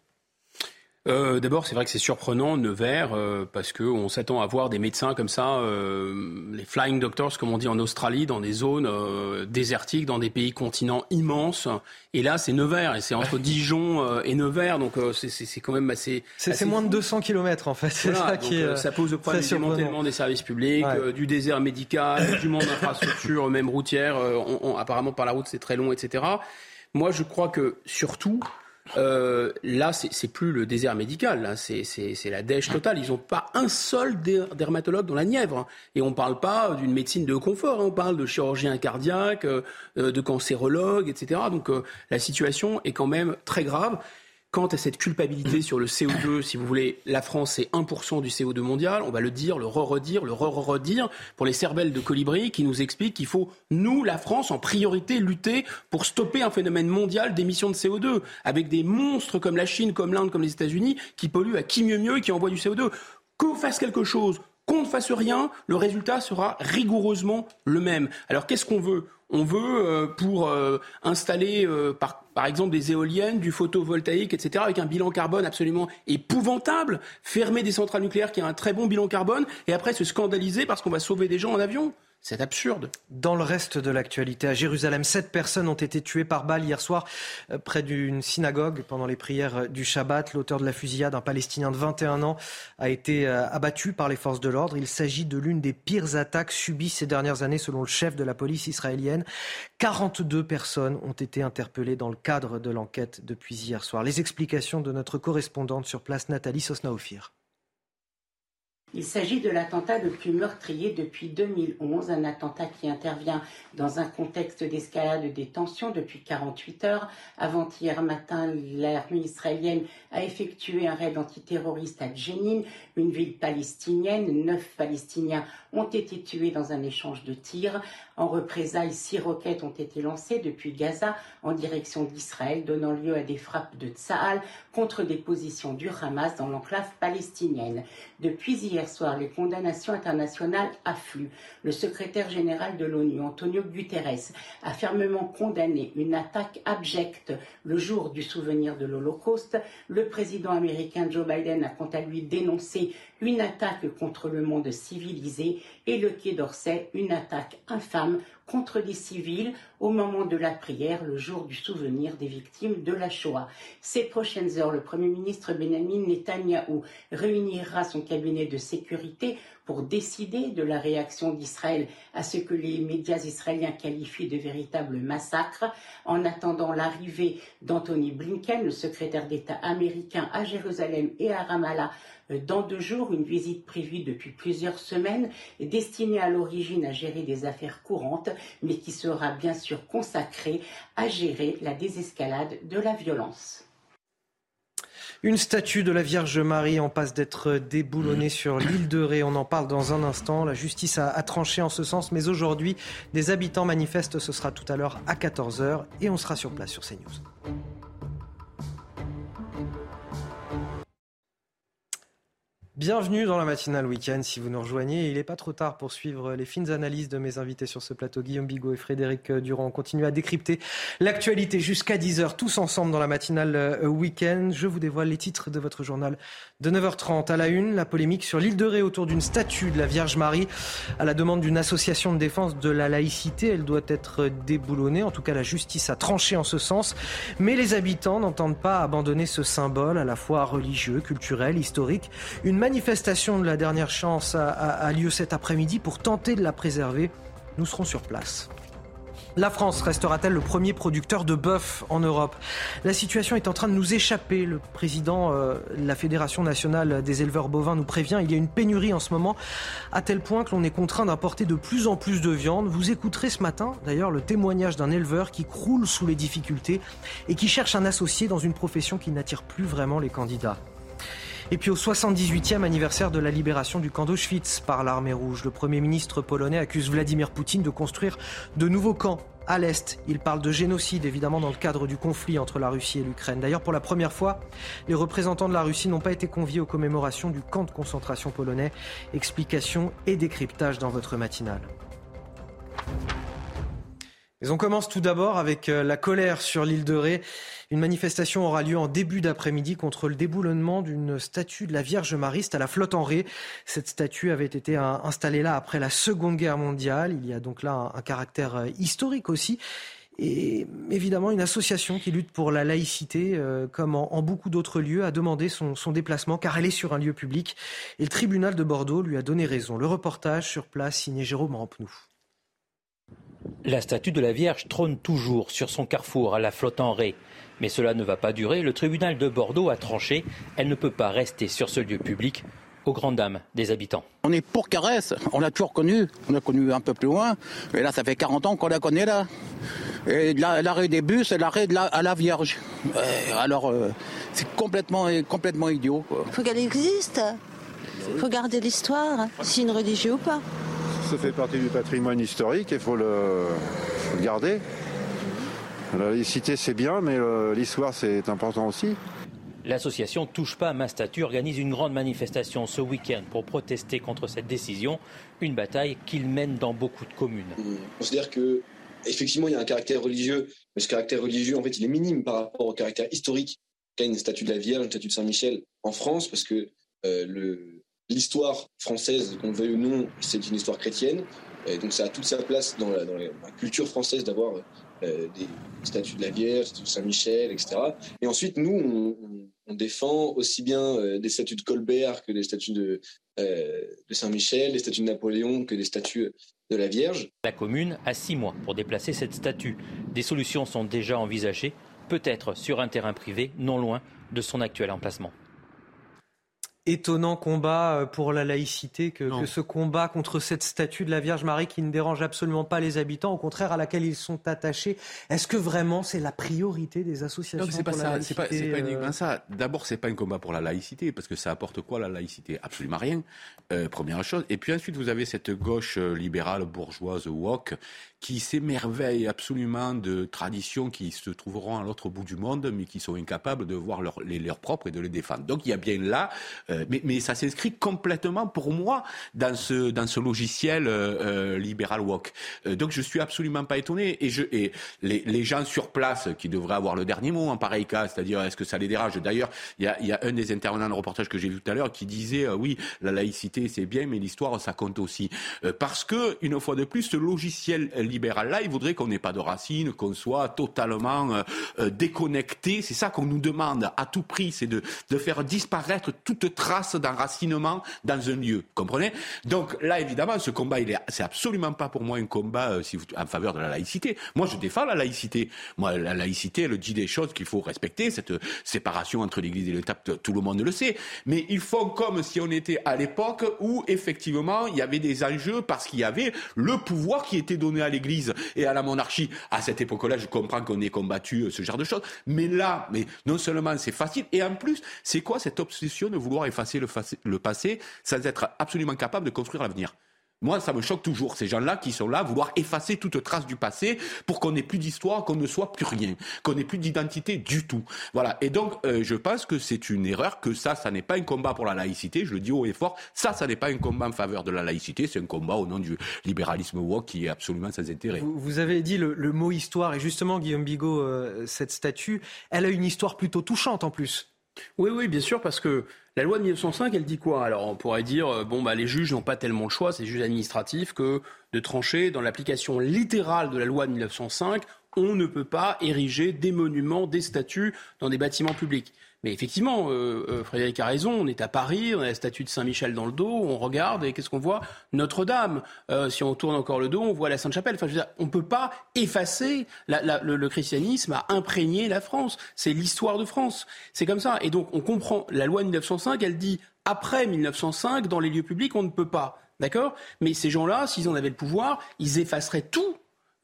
Euh, D'abord, c'est vrai que c'est surprenant, Nevers, euh, parce qu'on s'attend à voir des médecins comme ça, euh, les flying doctors, comme on dit en Australie, dans des zones euh, désertiques, dans des pays continents immenses. Et là, c'est Nevers, et c'est entre Dijon euh, et Nevers, donc c'est quand même assez... C'est moins de 200 km, en fait. Voilà, ça, qui ça pose le problème du démantèlement des services publics, ouais. du désert médical, du manque d'infrastructures, même routières. On, on, apparemment, par la route, c'est très long, etc. Moi, je crois que, surtout... Euh, là, c'est plus le désert médical, là, c'est la dèche totale. Ils n'ont pas un seul dermatologue dans la Nièvre. Hein. Et on ne parle pas d'une médecine de confort, hein. on parle de chirurgien cardiaque, euh, de cancérologue, etc. Donc euh, la situation est quand même très grave. Quant à cette culpabilité sur le CO2, si vous voulez, la France c'est 1% du CO2 mondial, on va le dire, le re-redire, le re-redire pour les cervelles de colibri qui nous expliquent qu'il faut, nous, la France, en priorité, lutter pour stopper un phénomène mondial d'émissions de CO2, avec des monstres comme la Chine, comme l'Inde, comme les États-Unis, qui polluent à qui mieux mieux et qui envoient du CO2. Qu'on fasse quelque chose, qu'on ne fasse rien, le résultat sera rigoureusement le même. Alors qu'est-ce qu'on veut? On veut, euh, pour euh, installer, euh, par par exemple des éoliennes, du photovoltaïque, etc., avec un bilan carbone absolument épouvantable, fermer des centrales nucléaires qui ont un très bon bilan carbone, et après se scandaliser parce qu'on va sauver des gens en avion? C'est absurde. Dans le reste de l'actualité, à Jérusalem, sept personnes ont été tuées par balle hier soir euh, près d'une synagogue pendant les prières euh, du Shabbat. L'auteur de la fusillade, un Palestinien de 21 ans, a été euh, abattu par les forces de l'ordre. Il s'agit de l'une des pires attaques subies ces dernières années selon le chef de la police israélienne. 42 personnes ont été interpellées dans le cadre de l'enquête depuis hier soir. Les explications de notre correspondante sur place, Nathalie Sosnaofir. Il s'agit de l'attentat le plus meurtrier depuis 2011, un attentat qui intervient dans un contexte d'escalade des tensions depuis 48 heures. Avant-hier matin, l'armée israélienne a effectué un raid antiterroriste à Jenin, une ville palestinienne. Neuf Palestiniens ont été tués dans un échange de tirs. En représailles, six roquettes ont été lancées depuis Gaza en direction d'Israël, donnant lieu à des frappes de Tsahal contre des positions du Hamas dans l'enclave palestinienne. Depuis hier soir, les condamnations internationales affluent. Le secrétaire général de l'ONU, Antonio Guterres, a fermement condamné une attaque abjecte le jour du souvenir de l'Holocauste. Le président américain Joe Biden a quant à lui dénoncé une attaque contre le monde civilisé et le Quai d'Orsay une attaque infâme contre des civils au moment de la prière, le jour du souvenir des victimes de la Shoah. Ces prochaines heures, le Premier ministre Benjamin Netanyahou réunira son cabinet de sécurité pour décider de la réaction d'Israël à ce que les médias israéliens qualifient de véritable massacre. En attendant l'arrivée d'Anthony Blinken, le secrétaire d'État américain à Jérusalem et à Ramallah, euh, dans deux jours, une visite prévue depuis plusieurs semaines, destinée à l'origine à gérer des affaires courantes, mais qui sera bien sûr consacrée à gérer la désescalade de la violence. Une statue de la Vierge Marie en passe d'être déboulonnée sur l'île de Ré. On en parle dans un instant. La justice a, a tranché en ce sens, mais aujourd'hui, des habitants manifestent. Ce sera tout à l'heure à 14h et on sera sur place sur CNews. Bienvenue dans la matinale week-end. Si vous nous rejoignez, il n'est pas trop tard pour suivre les fines analyses de mes invités sur ce plateau. Guillaume Bigot et Frédéric Durand. On continue à décrypter l'actualité jusqu'à 10h, tous ensemble dans la matinale euh, week-end. Je vous dévoile les titres de votre journal de 9h30. À la une, la polémique sur l'île de Ré autour d'une statue de la Vierge Marie. À la demande d'une association de défense de la laïcité, elle doit être déboulonnée. En tout cas, la justice a tranché en ce sens. Mais les habitants n'entendent pas abandonner ce symbole à la fois religieux, culturel, historique. Manifestation de la dernière chance a, a, a lieu cet après-midi pour tenter de la préserver. Nous serons sur place. La France restera-t-elle le premier producteur de bœuf en Europe? La situation est en train de nous échapper. Le président euh, de la Fédération nationale des éleveurs bovins nous prévient. Il y a une pénurie en ce moment, à tel point que l'on est contraint d'importer de plus en plus de viande. Vous écouterez ce matin, d'ailleurs, le témoignage d'un éleveur qui croule sous les difficultés et qui cherche un associé dans une profession qui n'attire plus vraiment les candidats. Et puis au 78e anniversaire de la libération du camp d'Auschwitz par l'armée rouge, le Premier ministre polonais accuse Vladimir Poutine de construire de nouveaux camps à l'Est. Il parle de génocide, évidemment, dans le cadre du conflit entre la Russie et l'Ukraine. D'ailleurs, pour la première fois, les représentants de la Russie n'ont pas été conviés aux commémorations du camp de concentration polonais. Explication et décryptage dans votre matinale. Mais on commence tout d'abord avec euh, la colère sur l'île de Ré. Une manifestation aura lieu en début d'après-midi contre le déboulonnement d'une statue de la Vierge Mariste à la flotte en Ré. Cette statue avait été installée là après la Seconde Guerre mondiale. Il y a donc là un, caractère euh, historique aussi. Et évidemment, une association qui lutte pour la laïcité, euh, comme en, beaucoup d'autres lieux, a demandé son, son, déplacement car elle est sur un lieu public. Et le tribunal de Bordeaux lui a donné raison. Le reportage sur place signé Jérôme Rampenou. La statue de la Vierge trône toujours sur son carrefour à la flotte en Ré. Mais cela ne va pas durer. Le tribunal de Bordeaux a tranché. Elle ne peut pas rester sur ce lieu public aux grandes dames des habitants. On est pour Caresse, on l'a toujours connu, on l'a connu un peu plus loin, et là ça fait 40 ans qu'on la connaît là. Et l'arrêt des bus, c'est l'arrêt à la Vierge. alors euh, c'est complètement, complètement idiot. Il faut qu'elle existe, il faut garder l'histoire, signe religieux ou pas. Ça fait partie du patrimoine historique, il faut le, garder. La laïcité c'est bien, mais l'histoire c'est important aussi. L'association Touche pas à ma statue organise une grande manifestation ce week-end pour protester contre cette décision, une bataille qu'il mène dans beaucoup de communes. On considère que effectivement il y a un caractère religieux, mais ce caractère religieux en fait il est minime par rapport au caractère historique qu'a une statue de la Vierge, une statue de Saint-Michel en France, parce que euh, le, l'histoire française, qu'on le veuille ou non, c'est une histoire chrétienne. Donc ça a toute sa place dans la, culture française d'avoir euh, des statues de la Vierge, de Saint-Michel, etc. Et ensuite, nous, on, défend aussi bien euh, des statues de Colbert que des statues de, euh, de Saint-Michel, des statues de Napoléon que des statues de la Vierge. La commune a six mois pour déplacer cette statue. Des solutions sont déjà envisagées, peut-être sur un terrain privé non loin de son actuel emplacement étonnant combat euh, pour la laïcité que, ce combat contre cette statue de la Vierge Marie qui ne dérange absolument pas les habitants, au contraire à laquelle ils sont attachés. Est-ce que vraiment c'est la priorité des associations c'est pas ça. C'est pas, uniquement euh ça. D'abord, c'est pas un combat pour la laïcité parce que ça apporte quoi la laïcité? Absolument rien. Euh, première chose. Et puis ensuite, vous avez cette gauche libérale bourgeoise woke qui s'émerveille absolument de traditions qui se trouveront à l'autre bout du monde, mais qui sont incapables de voir leurs propres et de les défendre. Donc il y a bien là, euh, mais, mais, ça s'inscrit complètement pour moi dans ce, dans ce logiciel euh, euh libéral walk. Euh, donc je suis absolument pas étonné et, je, et les, les, gens sur place qui devraient avoir le dernier mot en pareil cas, c'est-à-dire est-ce que ça les dérange? D'ailleurs, il y a, y a, un des intervenants de reportage que j'ai vu tout à l'heure qui disait oui, la laïcité c'est bien, mais l'histoire ça compte aussi parce que une fois de plus, ce logiciel libéral-là, il voudrait qu'on n'ait pas de racines, qu'on soit totalement euh, euh, déconnecté. C'est ça qu'on nous demande à tout prix, c'est de, de faire disparaître toute trace d'enracinement dans un lieu. Comprenez? Donc là, évidemment, ce combat, c'est absolument pas pour moi un combat euh, en faveur de la laïcité. Moi, je défends la laïcité. Moi, la laïcité, elle dit des choses qu'il faut respecter, cette séparation entre l'Église et l'État, tout le monde le sait. Mais ils font comme si on était à l'époque où, effectivement, il y avait des enjeux parce qu'il y avait le pouvoir qui était donné à l'Église et à la monarchie. À cette époque-là, je comprends qu'on ait combattu euh, ce genre de choses. Mais là, mais non seulement c'est facile, et en plus, c'est quoi cette obsession de vouloir effacer le passé sans être absolument capable de construire l'avenir? Moi, ça me choque toujours, ces gens-là qui sont là, vouloir effacer toute trace du passé pour qu'on n'ait plus d'histoire, qu'on ne soit plus rien, qu'on n'ait plus d'identité du tout. Voilà. Et donc, euh, je pense que c'est une erreur, que ça, ça n'est pas un combat pour la laïcité, je le dis haut et fort, ça, ça n'est pas un combat en faveur de la laïcité, c'est un combat au nom du libéralisme woke qui est absolument sans intérêt. Vous, avez dit le, mot histoire, et justement, Guillaume Bigot, euh, cette statue, elle a une histoire plutôt touchante en plus. Oui, oui, bien sûr, parce que la loi de 1905, elle dit quoi? Alors, on pourrait dire, euh, bon, bah, les juges n'ont pas tellement le choix, c'est juges administratifs, que de trancher dans l'application littérale de la loi de 1905 on ne peut pas ériger des monuments, des statues dans des bâtiments publics. Mais effectivement, euh, euh, Frédéric a raison, on est à Paris, on a la statue de Saint-Michel dans le dos, on regarde et qu'est-ce qu'on voit? Notre-Dame. Euh, si on tourne encore le dos, on voit la Sainte-Chapelle. Enfin, on ne peut pas effacer le, christianisme a imprégné la France. C'est l'histoire de France. C'est comme ça. Et donc, on comprend, la loi de 1905, elle dit, après 1905, dans les lieux publics, on ne peut pas. D'accord? Mais ces gens-là, s'ils en avaient le pouvoir, ils effaceraient tout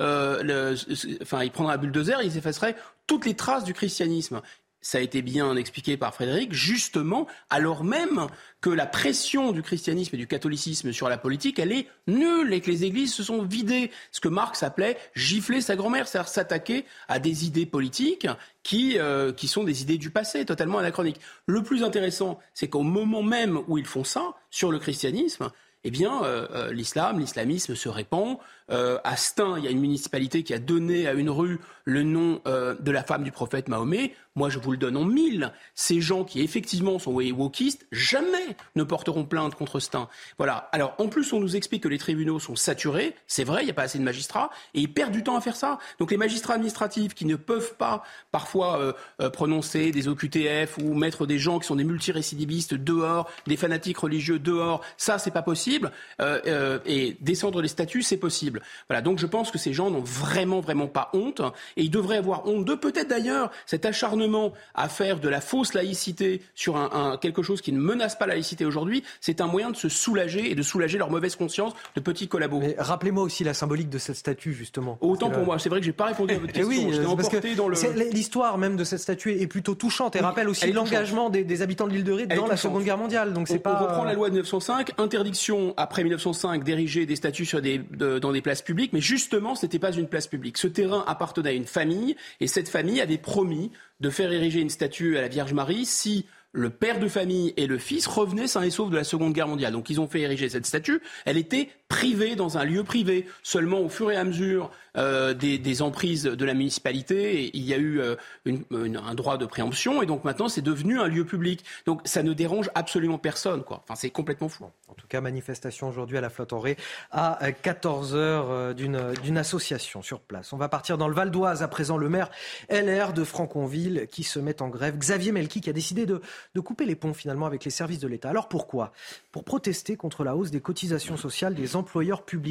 le, enfin, ils prendraient un bulldozer, ils effaceraient toutes les traces du christianisme ça a été bien expliqué par Frédéric, justement, alors même que la pression du christianisme et du catholicisme sur la politique, elle est nulle et que les églises se sont vidées. Ce que Marx appelait gifler sa grand-mère, c'est-à-dire s'attaquer à des idées politiques qui, euh, qui sont des idées du passé, totalement anachroniques. Le plus intéressant, c'est qu'au moment même où ils font ça, sur le christianisme, eh bien, euh, euh, l'islam, l'islamisme se répand. Euh, à Stein, il y a une municipalité qui a donné à une rue le nom de la femme du prophète Mahomet. Moi, je vous le donne en mille. Ces gens qui, effectivement, sont wokistes, jamais ne porteront plainte contre Stein. Voilà. Alors, en plus, on nous explique que les tribunaux sont saturés. C'est vrai, il n'y a pas assez de magistrats. Et ils perdent du temps à faire ça. Donc, les magistrats administratifs qui ne peuvent pas, parfois, prononcer des OQTF ou mettre des gens qui sont des multirécidivistes dehors, des fanatiques religieux dehors, ça, c'est pas possible. Euh, euh, et descendre les statuts, c'est possible. Voilà, donc je pense que ces gens n'ont vraiment, vraiment pas honte, et ils devraient avoir honte de peut-être d'ailleurs cet acharnement à faire de la fausse laïcité sur un, quelque chose qui ne menace pas la laïcité aujourd'hui, c'est un moyen de se soulager et de soulager leur mauvaise conscience de petits collabos. Rappelez-moi aussi la symbolique de cette statue, justement. Autant pour moi, c'est vrai que j'ai pas répondu à votre question. Oui, dans L'histoire même de cette statue est plutôt touchante et rappelle aussi l'engagement des, habitants de l'île de Ré dans la Seconde Guerre mondiale. Donc c'est pas. On reprend la loi de 1905, interdiction après 1905, d'ériger des statues sur des, dans des places publiques, mais justement, ce n'était pas une place publique. Ce terrain appartenait à une famille, et cette famille avait promis de faire ériger une statue à la Vierge Marie si le père de famille et le fils revenaient sains et saufs de la Seconde Guerre mondiale. Donc ils ont fait ériger cette statue. Elle était privée dans un lieu privé. Seulement au fur et à mesure euh, des, emprises de la municipalité, il y a eu euh, un droit de préemption et donc maintenant c'est devenu un lieu public. Donc ça ne dérange absolument personne. Quoi. Enfin, c'est complètement fou. En tout cas, manifestation aujourd'hui à la flotte Ré à 14h euh, d'une association sur place. On va partir dans le Val d'Oise à présent. Le maire LR de Franconville qui se met en grève. Xavier Melki qui a décidé de, couper les ponts finalement avec les services de l'État. Alors pourquoi? Pour protester contre la hausse des cotisations sociales des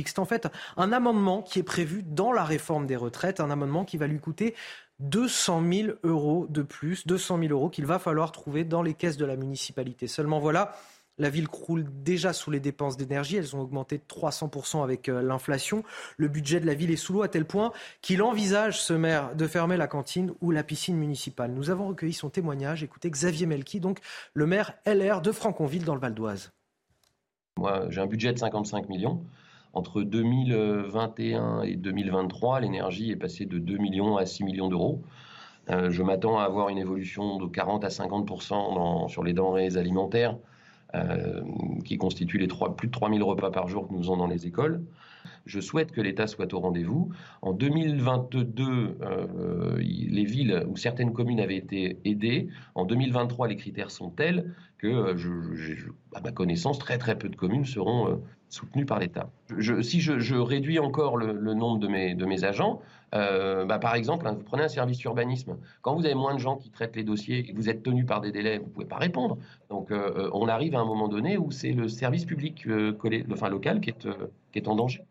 C'est en fait un amendement qui est prévu dans la réforme des retraites, un amendement qui va lui coûter 200 000 euros de plus, 200 000 euros qu'il va falloir trouver dans les caisses de la municipalité. Seulement voilà, la ville croule déjà sous les dépenses d'énergie. Elles ont augmenté de 300% avec euh, l'inflation. Le budget de la ville est sous l'eau à tel point qu'il envisage, ce maire, de fermer la cantine ou la piscine municipale. Nous avons recueilli son témoignage. Écoutez Xavier Melki, donc le maire LR de Franconville dans le Val d'Oise. Moi, j'ai un budget de 55 millions. Entre 2021 et 2023, l'énergie est passée de 2 millions à 6 millions d'euros. Euh, je m'attends à avoir une évolution de 40 à 50% sur les denrées alimentaires, euh, qui constituent les plus de 3000 repas par jour que nous avons dans les écoles. Je souhaite que l'État soit au rendez-vous. En 2022, euh, les villes ou certaines communes avaient été aidées. En 2023, les critères sont tels que, à ma connaissance, très très peu de communes seront soutenu par l'État. si je, réduis encore le, nombre de mes, agents, euh, bah, par exemple, hein, vous prenez un service urbanisme. Quand vous avez moins de gens qui traitent les dossiers et que vous êtes tenu par des délais, vous ne pouvez pas répondre. Donc, euh, euh, on arrive à un moment donné où c'est le service public enfin, local qui est en danger.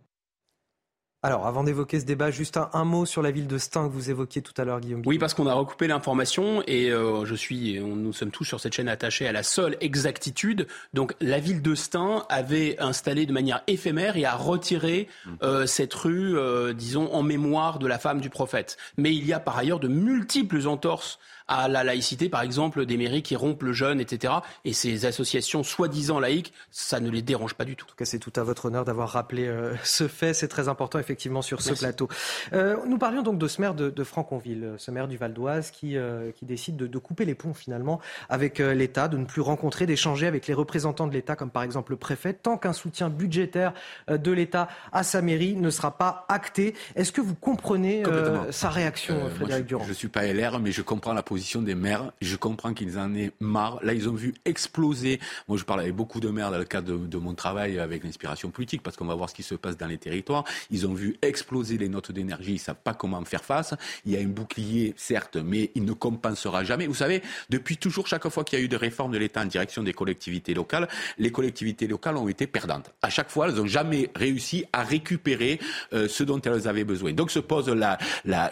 Alors, avant d'évoquer ce débat, juste un, mot sur la ville de Stein que vous évoquiez tout à l'heure, Guillaume. Oui, parce qu'on a recoupé l'information et euh, je suis, nous sommes tous sur cette chaîne attachés à la seule exactitude. Donc, la ville de Stein avait installé de manière éphémère et a retiré mmh. euh, cette rue, euh, disons, en mémoire de la femme du prophète. Mais il y a par ailleurs de multiples entorses à la laïcité, par exemple, des mairies qui rompent le jeûne, etc. Et ces associations soi-disant laïques, ça ne les dérange pas du tout. En tout cas, c'est tout à votre honneur d'avoir rappelé euh, ce fait. C'est très important, effectivement, sur ce plateau. Euh, nous parlions donc de ce maire de, Franconville, ce maire du Val d'Oise, qui, euh, qui décide de, couper les ponts, finalement, avec l'État, de ne plus rencontrer, d'échanger avec les représentants de l'État, comme par exemple le préfet, tant qu'un soutien budgétaire de l'État à sa mairie ne sera pas acté. Est-ce que vous comprenez sa réaction, Frédéric Durand? Je ne suis pas LR, mais je comprends la position position des maires. Je comprends qu'ils en aient marre. Là, ils ont vu exploser. Moi, je parle avec beaucoup de maires dans le cadre de, mon travail avec l'inspiration politique, parce qu'on va voir ce qui se passe dans les territoires. Ils ont vu exploser les notes d'énergie. Ils savent pas comment faire face. Il y a un bouclier, certes, mais il ne compensera jamais. Vous savez, depuis toujours, chaque fois qu'il y a eu des réformes de l'État en direction des collectivités locales, les collectivités locales ont été perdantes. À chaque fois, elles n'ont jamais réussi à récupérer euh, ce dont elles avaient besoin. Donc se pose la,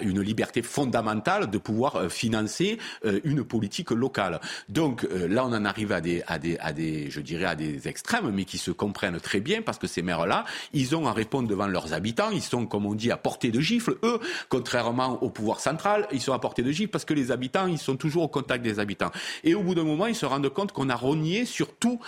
une liberté fondamentale de pouvoir euh, financer euh, une politique locale. Donc euh, là, on en arrive à des, à, des, à des, je dirais, à des extrêmes, mais qui se comprennent très bien parce que ces maires-là, ils ont à répondre devant leurs habitants. Ils sont, comme on dit, à portée de gifle. Eux, contrairement au pouvoir central, ils sont à portée de gifle parce que les habitants, ils sont toujours au contact des habitants. Et au bout d'un moment, ils se rendent compte qu'on a rogné sur tout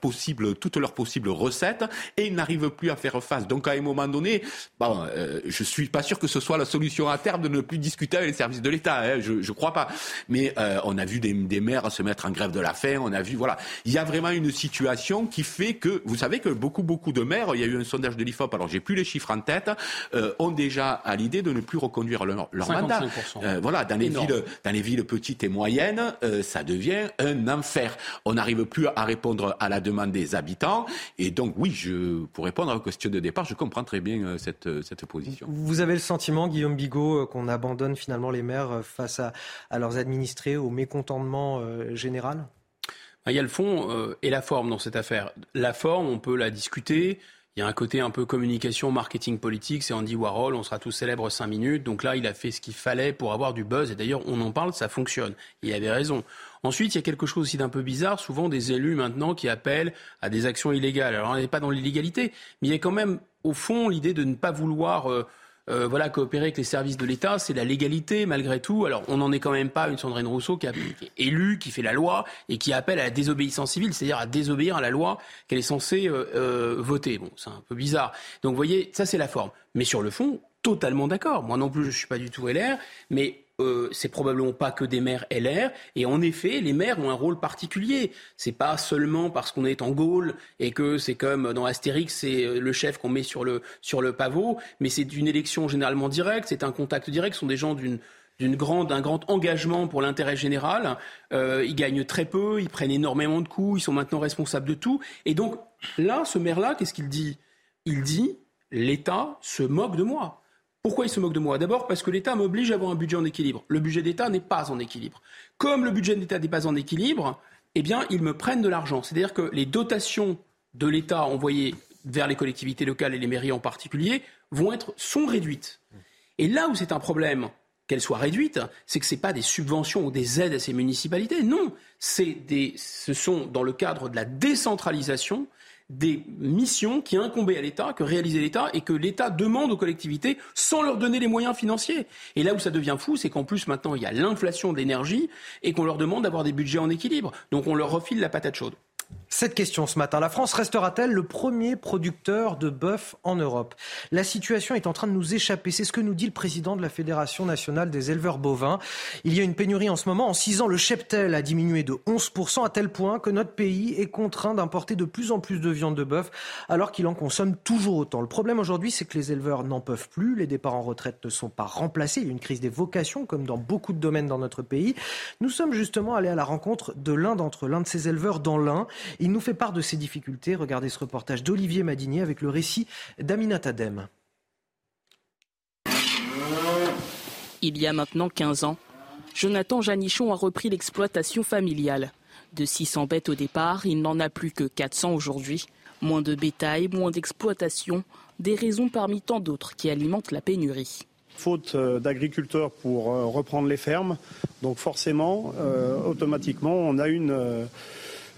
possible, toutes leurs possibles recettes et ils n'arrivent plus à faire face. Donc à un moment donné, bon, je suis pas sûr que ce soit la solution à terme de ne plus discuter avec les services de l'État. Hein, ne crois pas. Mais euh, on a vu des, des, maires se mettre en grève de la faim. On a vu, voilà. Il y a vraiment une situation qui fait que, vous savez que beaucoup, beaucoup de maires, il y a eu un sondage de l'IFOP, alors j'ai plus les chiffres en tête, euh, ont déjà à l'idée de ne plus reconduire leur, leur mandat. Euh, voilà, dans les, villes, dans les villes petites et moyennes, euh, ça devient un enfer. On n'arrive plus à répondre à la demande des habitants. Et donc, oui, je, pour répondre à la question de départ, je comprends très bien euh, cette, cette position. Vous avez le sentiment, Guillaume Bigot, qu'on abandonne finalement les maires euh, à, leurs administrés, au mécontentement euh, général? Il y a le fond euh, et la forme dans cette affaire. La forme, on peut la discuter. Il y a un côté un peu communication, marketing politique. C'est Andy Warhol, on sera tous célèbres cinq minutes. Donc là, il a fait ce qu'il fallait pour avoir du buzz. Et d'ailleurs, on en parle, ça fonctionne. Il avait raison. Ensuite, il y a quelque chose aussi d'un peu bizarre. Souvent, des élus maintenant qui appellent à des actions illégales. Alors, on n'est pas dans l'illégalité, mais il y a quand même, au fond, l'idée de ne pas vouloir euh, voilà, coopérer avec les services de l'État, c'est la légalité malgré tout. Alors, on n'en est quand même pas une Sandrine Rousseau qui, a, est élue, qui fait la loi et qui appelle à la désobéissance civile, c'est-à-dire à désobéir à la loi qu'elle est censée euh, euh, voter. Bon, c'est un peu bizarre. Donc, vous voyez, ça c'est la forme. Mais sur le fond, totalement d'accord. Moi non plus, je ne suis pas du tout LR, mais euh, c'est probablement pas que des maires LR. Et en effet, les maires ont un rôle particulier. C'est pas seulement parce qu'on est en Gaule et que c'est comme dans Astérix, c'est euh, le chef qu'on met sur le, sur le pavot, mais c'est une élection généralement directe, c'est un contact direct, ce sont des gens d'une d'un grand engagement pour l'intérêt général. Euh, ils gagnent très peu, ils prennent énormément de coups, ils sont maintenant responsables de tout. Et donc là, ce maire-là, qu'est-ce qu'il dit? Il dit l'État se moque de moi. Pourquoi ils se moquent de moi? D'abord parce que l'État m'oblige à avoir un budget en équilibre. Le budget d'État n'est pas en équilibre. Comme le budget d'État n'est pas en équilibre, eh bien, ils me prennent de l'argent. C'est-à-dire que les dotations de l'État envoyées vers les collectivités locales et les mairies en particulier vont être, sont réduites. Et là où c'est un problème qu'elles soient réduites, c'est que ce n'est pas des subventions ou des aides à ces municipalités. Non, des, ce sont dans le cadre de la décentralisation des missions qui incombaient à l'État, que réalisait l'État, et que l'État demande aux collectivités sans leur donner les moyens financiers. Et là où ça devient fou, c'est qu'en plus maintenant il y a l'inflation de l'énergie et qu'on leur demande d'avoir des budgets en équilibre. Donc on leur refile la patate chaude. Cette question ce matin, la France restera-t-elle le premier producteur de bœuf en Europe? La situation est en train de nous échapper. C'est ce que nous dit le président de la Fédération nationale des éleveurs bovins. Il y a une pénurie en ce moment. En six ans, le cheptel a diminué de 11% à tel point que notre pays est contraint d'importer de plus en plus de viande de bœuf alors qu'il en consomme toujours autant. Le problème aujourd'hui, c'est que les éleveurs n'en peuvent plus. Les départs en retraite ne sont pas remplacés. Il y a une crise des vocations comme dans beaucoup de domaines dans notre pays. Nous sommes justement allés à la rencontre de l'un d'entre l'un de ces éleveurs dans l'Ain. Il nous fait part de ses difficultés. Regardez ce reportage d'Olivier Madinier avec le récit d'Aminat Adem. Il y a maintenant 15 ans, Jonathan Janichon a repris l'exploitation familiale. De 600 bêtes au départ, il n'en a plus que 400 aujourd'hui. Moins de bétail, moins d'exploitation, des raisons parmi tant d'autres qui alimentent la pénurie. Faute euh, d'agriculteurs pour euh, reprendre les fermes, donc forcément, euh, automatiquement, on a une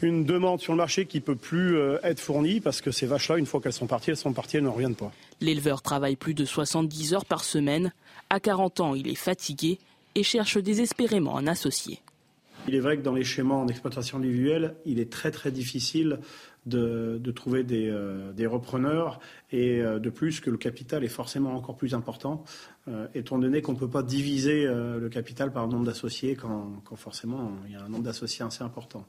une demande sur le marché qui peut plus euh, être fournie parce que ces vaches-là, une fois qu'elles sont parties, elles sont parties, elles ne reviennent pas. L'éleveur travaille plus de 70 heures par semaine. À 40 ans, il est fatigué et cherche désespérément un associé. Il est vrai que dans les schémas en exploitation individuelle, il est très très difficile de, trouver des, des, repreneurs et de plus que le capital est forcément encore plus important, étant donné qu'on ne peut pas diviser le capital par le nombre d'associés quand, quand, forcément il y a un nombre d'associés assez important.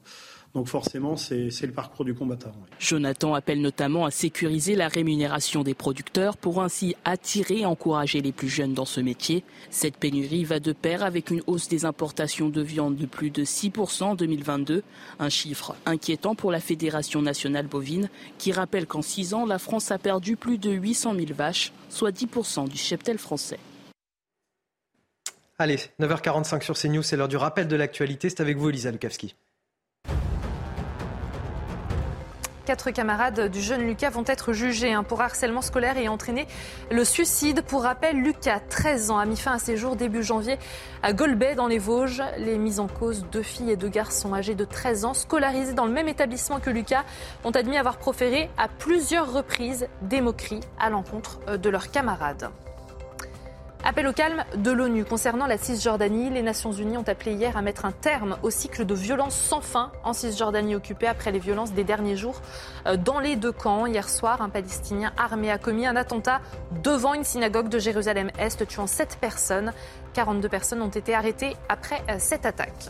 Donc forcément, c'est le parcours du combattant. Jonathan appelle notamment à sécuriser la rémunération des producteurs pour ainsi attirer et encourager les plus jeunes dans ce métier. Cette pénurie va de pair avec une hausse des importations de viande de plus de 6% en 2022, un chiffre inquiétant pour la Fédération nationale bovine qui rappelle qu'en 6 ans, la France a perdu plus de 800 000 vaches, soit 10% du cheptel français. Allez, 9h45 sur CNews, c'est l'heure du rappel de l'actualité. C'est avec vous, Elisa Lukavski. Quatre camarades du jeune Lucas vont être jugés hein, pour harcèlement scolaire et entraîner le suicide. Pour rappel, Lucas, 13 ans, a mis fin à ses jours début janvier à Golbet dans les Vosges. Les mises en cause, deux filles et deux garçons âgés de 13 ans, scolarisés dans le même établissement que Lucas, ont admis avoir proféré à plusieurs reprises des moqueries à l'encontre euh, de leurs camarades. Appel au calme de l'ONU concernant la Cisjordanie. Les Nations Unies ont appelé hier à mettre un terme au cycle de violences sans fin en Cisjordanie occupée après les violences des derniers jours euh, dans les deux camps. Hier soir, un Palestinien armé a commis un attentat devant une synagogue de Jérusalem-Est, tuant sept personnes. 42 personnes ont été arrêtées après euh, cette attaque.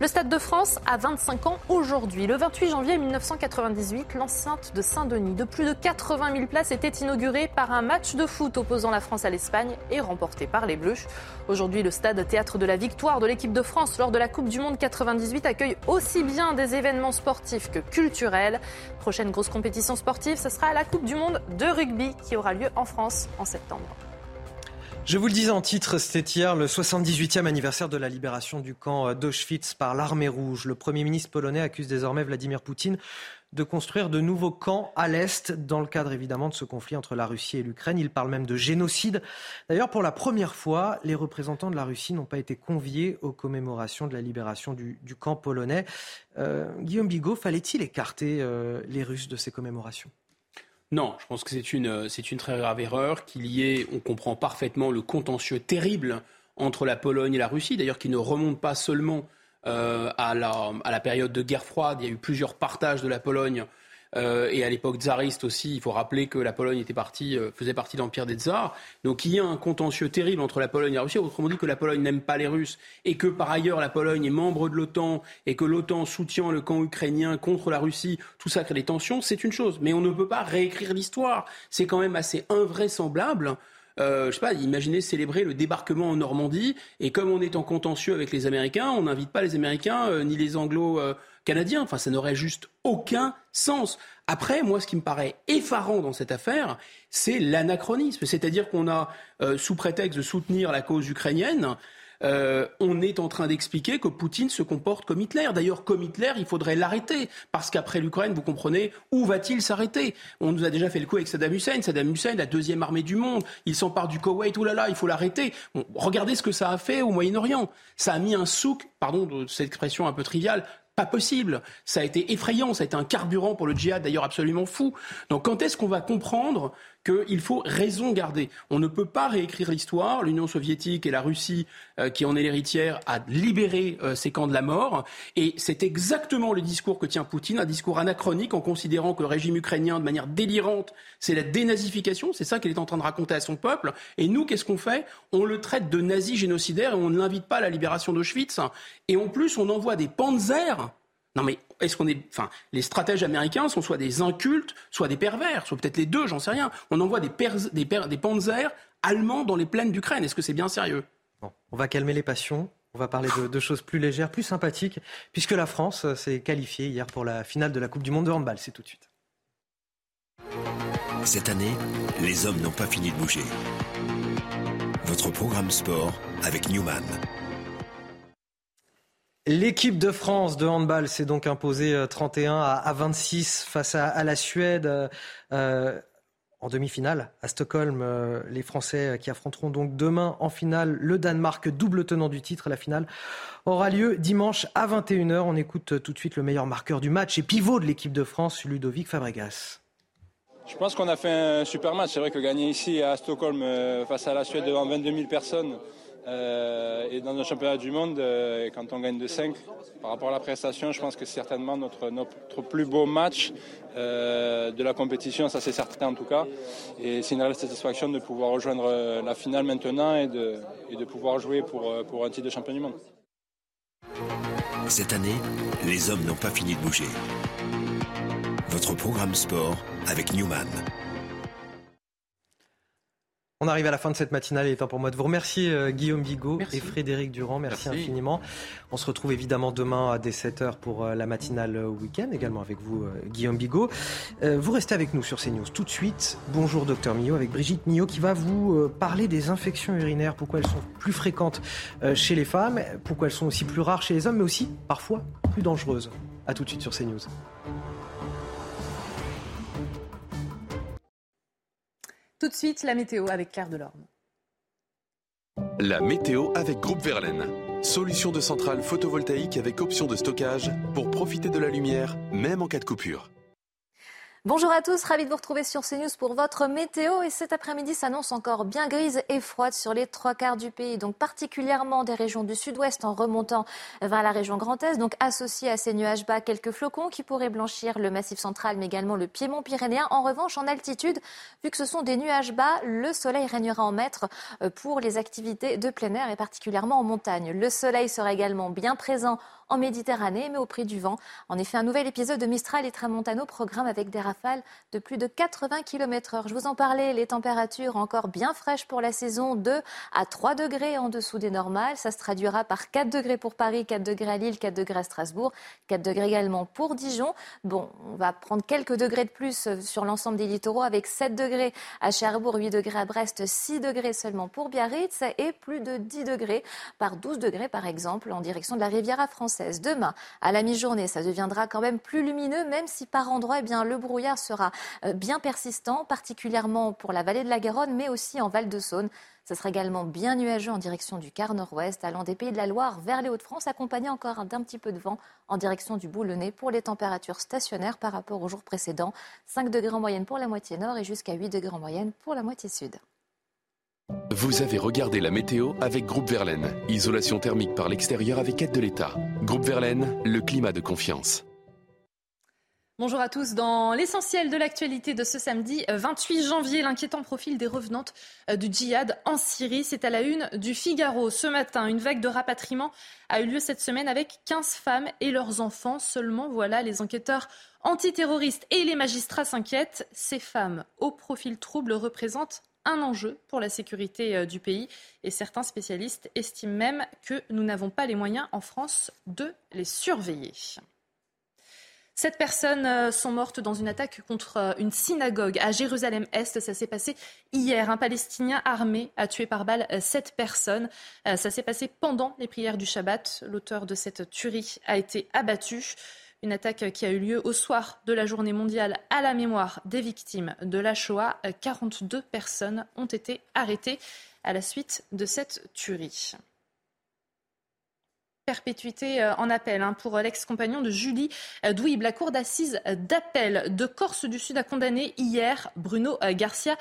Le Stade de France a 25 ans aujourd'hui. Le 28 janvier 1998, l'enceinte de Saint-Denis de plus de 80 000 places était inaugurée par un match de foot opposant la France à l'Espagne et remporté par les Bleus. Aujourd'hui, le stade théâtre de la victoire de l'équipe de France lors de la Coupe du Monde 98 accueille aussi bien des événements sportifs que culturels. Prochaine grosse compétition sportive, ce sera la Coupe du Monde de rugby qui aura lieu en France en septembre. Je vous le disais en titre, c'était hier le 78e anniversaire de la libération du camp d'Auschwitz par l'armée rouge. Le Premier ministre polonais accuse désormais Vladimir Poutine de construire de nouveaux camps à l'Est, dans le cadre évidemment de ce conflit entre la Russie et l'Ukraine. Il parle même de génocide. D'ailleurs, pour la première fois, les représentants de la Russie n'ont pas été conviés aux commémorations de la libération du, camp polonais. Euh, Guillaume Bigot, fallait-il écarter euh, les Russes de ces commémorations? Non, je pense que c'est une, euh, c'est une très grave erreur qu'il y ait, on comprend parfaitement le contentieux terrible entre la Pologne et la Russie, d'ailleurs qui ne remonte pas seulement euh, à, la, à, la, période de guerre froide, il y a eu plusieurs partages de la Pologne et à l'époque tsariste aussi, il faut rappeler que la Pologne était partie, euh, faisait partie de l'empire des tsars. Donc il y a un contentieux terrible entre la Pologne et la Russie. Autrement dit que la Pologne n'aime pas les Russes et que par ailleurs la Pologne est membre de l'OTAN et que l'OTAN soutient le camp ukrainien contre la Russie. Tout ça crée des tensions, c'est une chose. Mais on ne peut pas réécrire l'histoire. C'est quand même assez invraisemblable. Euh, je sais pas, imaginez célébrer le débarquement en Normandie et comme on est en contentieux avec les Américains, on n'invite pas les Américains euh, ni les Anglo canadien. Enfin, ça n'aurait juste aucun sens. Après, moi, ce qui me paraît effarant dans cette affaire, c'est l'anachronisme. C'est-à-dire qu'on a, euh, sous prétexte de soutenir la cause ukrainienne, euh, on est en train d'expliquer que Poutine se comporte comme Hitler. D'ailleurs, comme Hitler, il faudrait l'arrêter. Parce qu'après l'Ukraine, vous comprenez, où va-t-il s'arrêter? On nous a déjà fait le coup avec Saddam Hussein. Saddam Hussein, la deuxième armée du monde. Il s'empare du Koweït. Ouh là là, il faut l'arrêter. regardez ce que ça a fait au Moyen-Orient. Ça a mis un souk, pardon de cette expression un peu triviale, pas possible. Ça a été effrayant, ça a été un carburant pour le djihad, d'ailleurs absolument fou. Donc quand est-ce qu'on va comprendre qu'il faut raison garder On ne peut pas réécrire l'histoire. L'Union soviétique et la Russie, euh, qui en est l'héritière, a libéré euh, ces camps de la mort. Et c'est exactement le discours que tient Poutine, un discours anachronique en considérant que le régime ukrainien, de manière délirante, c'est la dénazification. C'est ça qu'il est en train de raconter à son peuple. Et nous, qu'est-ce qu'on fait? On le traite de nazi génocidaire et on ne l'invite pas à la libération d'Auschwitz. Et en plus, on envoie des panzers non mais est-ce qu'on est, enfin, les stratèges américains sont soit des incultes, soit des pervers, soit peut-être les deux, j'en sais rien. On envoie des, des, des panzers allemands dans les plaines d'Ukraine. Est-ce que c'est bien sérieux? Bon, On va calmer les passions. On va parler de, choses plus légères, plus sympathiques, puisque la France s'est qualifiée hier pour la finale de la Coupe du Monde de handball. C'est tout de suite. Cette année, les hommes n'ont pas fini de bouger. Votre programme sport avec Newman. L'équipe de France de handball s'est donc imposée 31 euh, à 26 face à, la Suède euh, euh, en demi-finale à Stockholm. les Français qui affronteront donc demain en finale le Danemark, double tenant du titre. La finale aura lieu dimanche à 21h. On écoute tout de suite le meilleur marqueur du match et pivot de l'équipe de France, Ludovic Fabregas. Je pense qu'on a fait un super match. C'est vrai que gagner ici à Stockholm face à la Suède devant 22 000 personnes, et dans un championnat du monde, quand on gagne de 5, par rapport à la prestation, je pense que c'est certainement notre, notre plus beau match de la compétition, ça c'est certain en tout cas. Et c'est une réelle satisfaction de pouvoir rejoindre la finale maintenant et de, et de pouvoir jouer pour, pour un titre de champion du monde. Cette année, les hommes n'ont pas fini de bouger. Votre programme sport avec Newman. On arrive à la fin de cette matinale. Il est temps pour moi de vous remercier, euh, Guillaume Bigot et Frédéric Durand. Merci, infiniment. On se retrouve évidemment demain à 17h pour euh, la matinale euh, week-end, également avec vous, Guillaume Bigot. vous restez avec nous sur CNews tout de suite. Bonjour, docteur Millot, avec Brigitte Millot qui va vous parler des infections urinaires, pourquoi elles sont plus fréquentes chez les femmes, pourquoi elles sont aussi plus rares chez les hommes, mais aussi parfois plus dangereuses. A tout de suite sur CNews. Tout de suite, la météo avec Claire Delorme. La météo avec Groupe Verlaine. Solution de centrale photovoltaïque avec option de stockage pour profiter de la lumière, même en cas de coupure. Bonjour à tous, ravi de vous retrouver sur CNews pour votre météo. Et cet après-midi s'annonce encore bien grise et froide sur les trois quarts du pays, donc particulièrement des régions du sud-ouest en remontant vers la région Grand Est, donc associés à ces nuages bas quelques flocons qui pourraient blanchir le massif central, mais également le piémont pyrénéen. En revanche, en altitude, vu que ce sont des nuages bas, le soleil régnera en maître euh, pour les activités de plein air et particulièrement en montagne. Le soleil sera également bien présent en Méditerranée, mais au prix du vent. En effet, un nouvel épisode de Mistral et Tramontano programme avec des rafales de plus de 80 km h Je vous en parlais, les températures encore bien fraîches pour la saison, 2 à 3 degrés en dessous des normales. Ça se traduira par 4 degrés pour Paris, 4 degrés à Lille, 4 degrés à Strasbourg, 4 degrés également pour Dijon. Bon, on va prendre quelques degrés de plus sur l'ensemble des littoraux avec 7 degrés à Cherbourg, 8 degrés à Brest, 6 degrés seulement pour Biarritz et plus de 10 degrés par 12 degrés par exemple en direction de la Riviera française. Demain, à la mi-journée, ça deviendra quand même plus lumineux, même si par endroits, eh bien, le brouillard sera euh, bien persistant, particulièrement pour la vallée de la Garonne, mais aussi en Val-de-Saône. Ce sera également bien nuageux en direction du quart nord-ouest, allant des Pays de la Loire vers les Hauts-de-France, accompagné encore d'un petit peu de vent en direction du Boulonnais pour les températures stationnaires par rapport au jour précédent. 5 degrés en moyenne pour la moitié nord et jusqu'à 8 degrés en moyenne pour la moitié sud. Vous avez regardé la météo avec Groupe Verlaine. Isolation thermique par l'extérieur avec aide de l'État. Groupe Verlaine, le climat de confiance. Bonjour à tous. Dans l'essentiel de l'actualité de ce samedi 28 janvier, l'inquiétant profil des revenantes euh, du djihad en Syrie, c'est à la une du Figaro. Ce matin, une vague de rapatriement a eu lieu cette semaine avec 15 femmes et leurs enfants seulement. Voilà, les enquêteurs antiterroristes et les magistrats s'inquiètent. Ces femmes au profil trouble représentent un enjeu pour la sécurité euh, du pays et certains spécialistes estiment même que nous n'avons pas les moyens en France de les surveiller. Sept personnes euh, sont mortes dans une attaque contre euh, une synagogue à Jérusalem-Est. Ça s'est passé hier. Un Palestinien armé a tué par balle sept personnes. Ça s'est passé pendant les prières du Shabbat. L'auteur de cette tuerie a été abattu. Une attaque qui a eu lieu au soir de la journée mondiale à la mémoire des victimes de la Shoah. 42 personnes ont été arrêtées à la suite de cette tuerie perpétuité euh, en appel hein, pour l'ex-compagnon de Julie euh, Douib. La cour d'assises d'appel de Corse du Sud a condamné hier Bruno euh, Garcia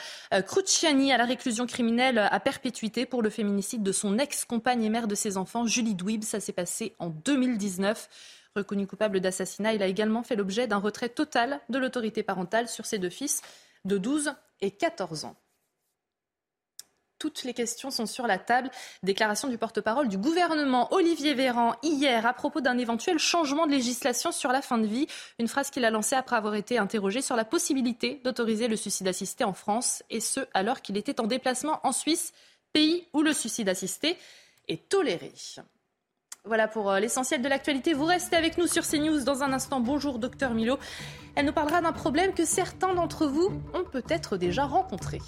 Cruciani à la réclusion criminelle à perpétuité pour le féminicide de son ex-compagne et mère de ses enfants, Julie Douib. Ça s'est passé en 2019. Reconnu coupable d'assassinat, il a également fait l'objet d'un retrait total de l'autorité parentale sur ses deux fils de 12 et 14 ans. Toutes les questions sont sur la table. Déclaration du porte-parole du gouvernement Olivier Véran hier à propos d'un éventuel changement de législation sur la fin de vie. Une phrase qu'il a lancée après avoir été interrogé sur la possibilité d'autoriser le suicide assisté en France et ce alors qu'il était en déplacement en Suisse, pays où le suicide assisté est toléré. Voilà pour euh, l'essentiel de l'actualité. Vous restez avec nous sur CNews dans un instant. Bonjour, docteur Milo. Elle nous parlera d'un problème que certains d'entre vous ont peut-être déjà rencontré.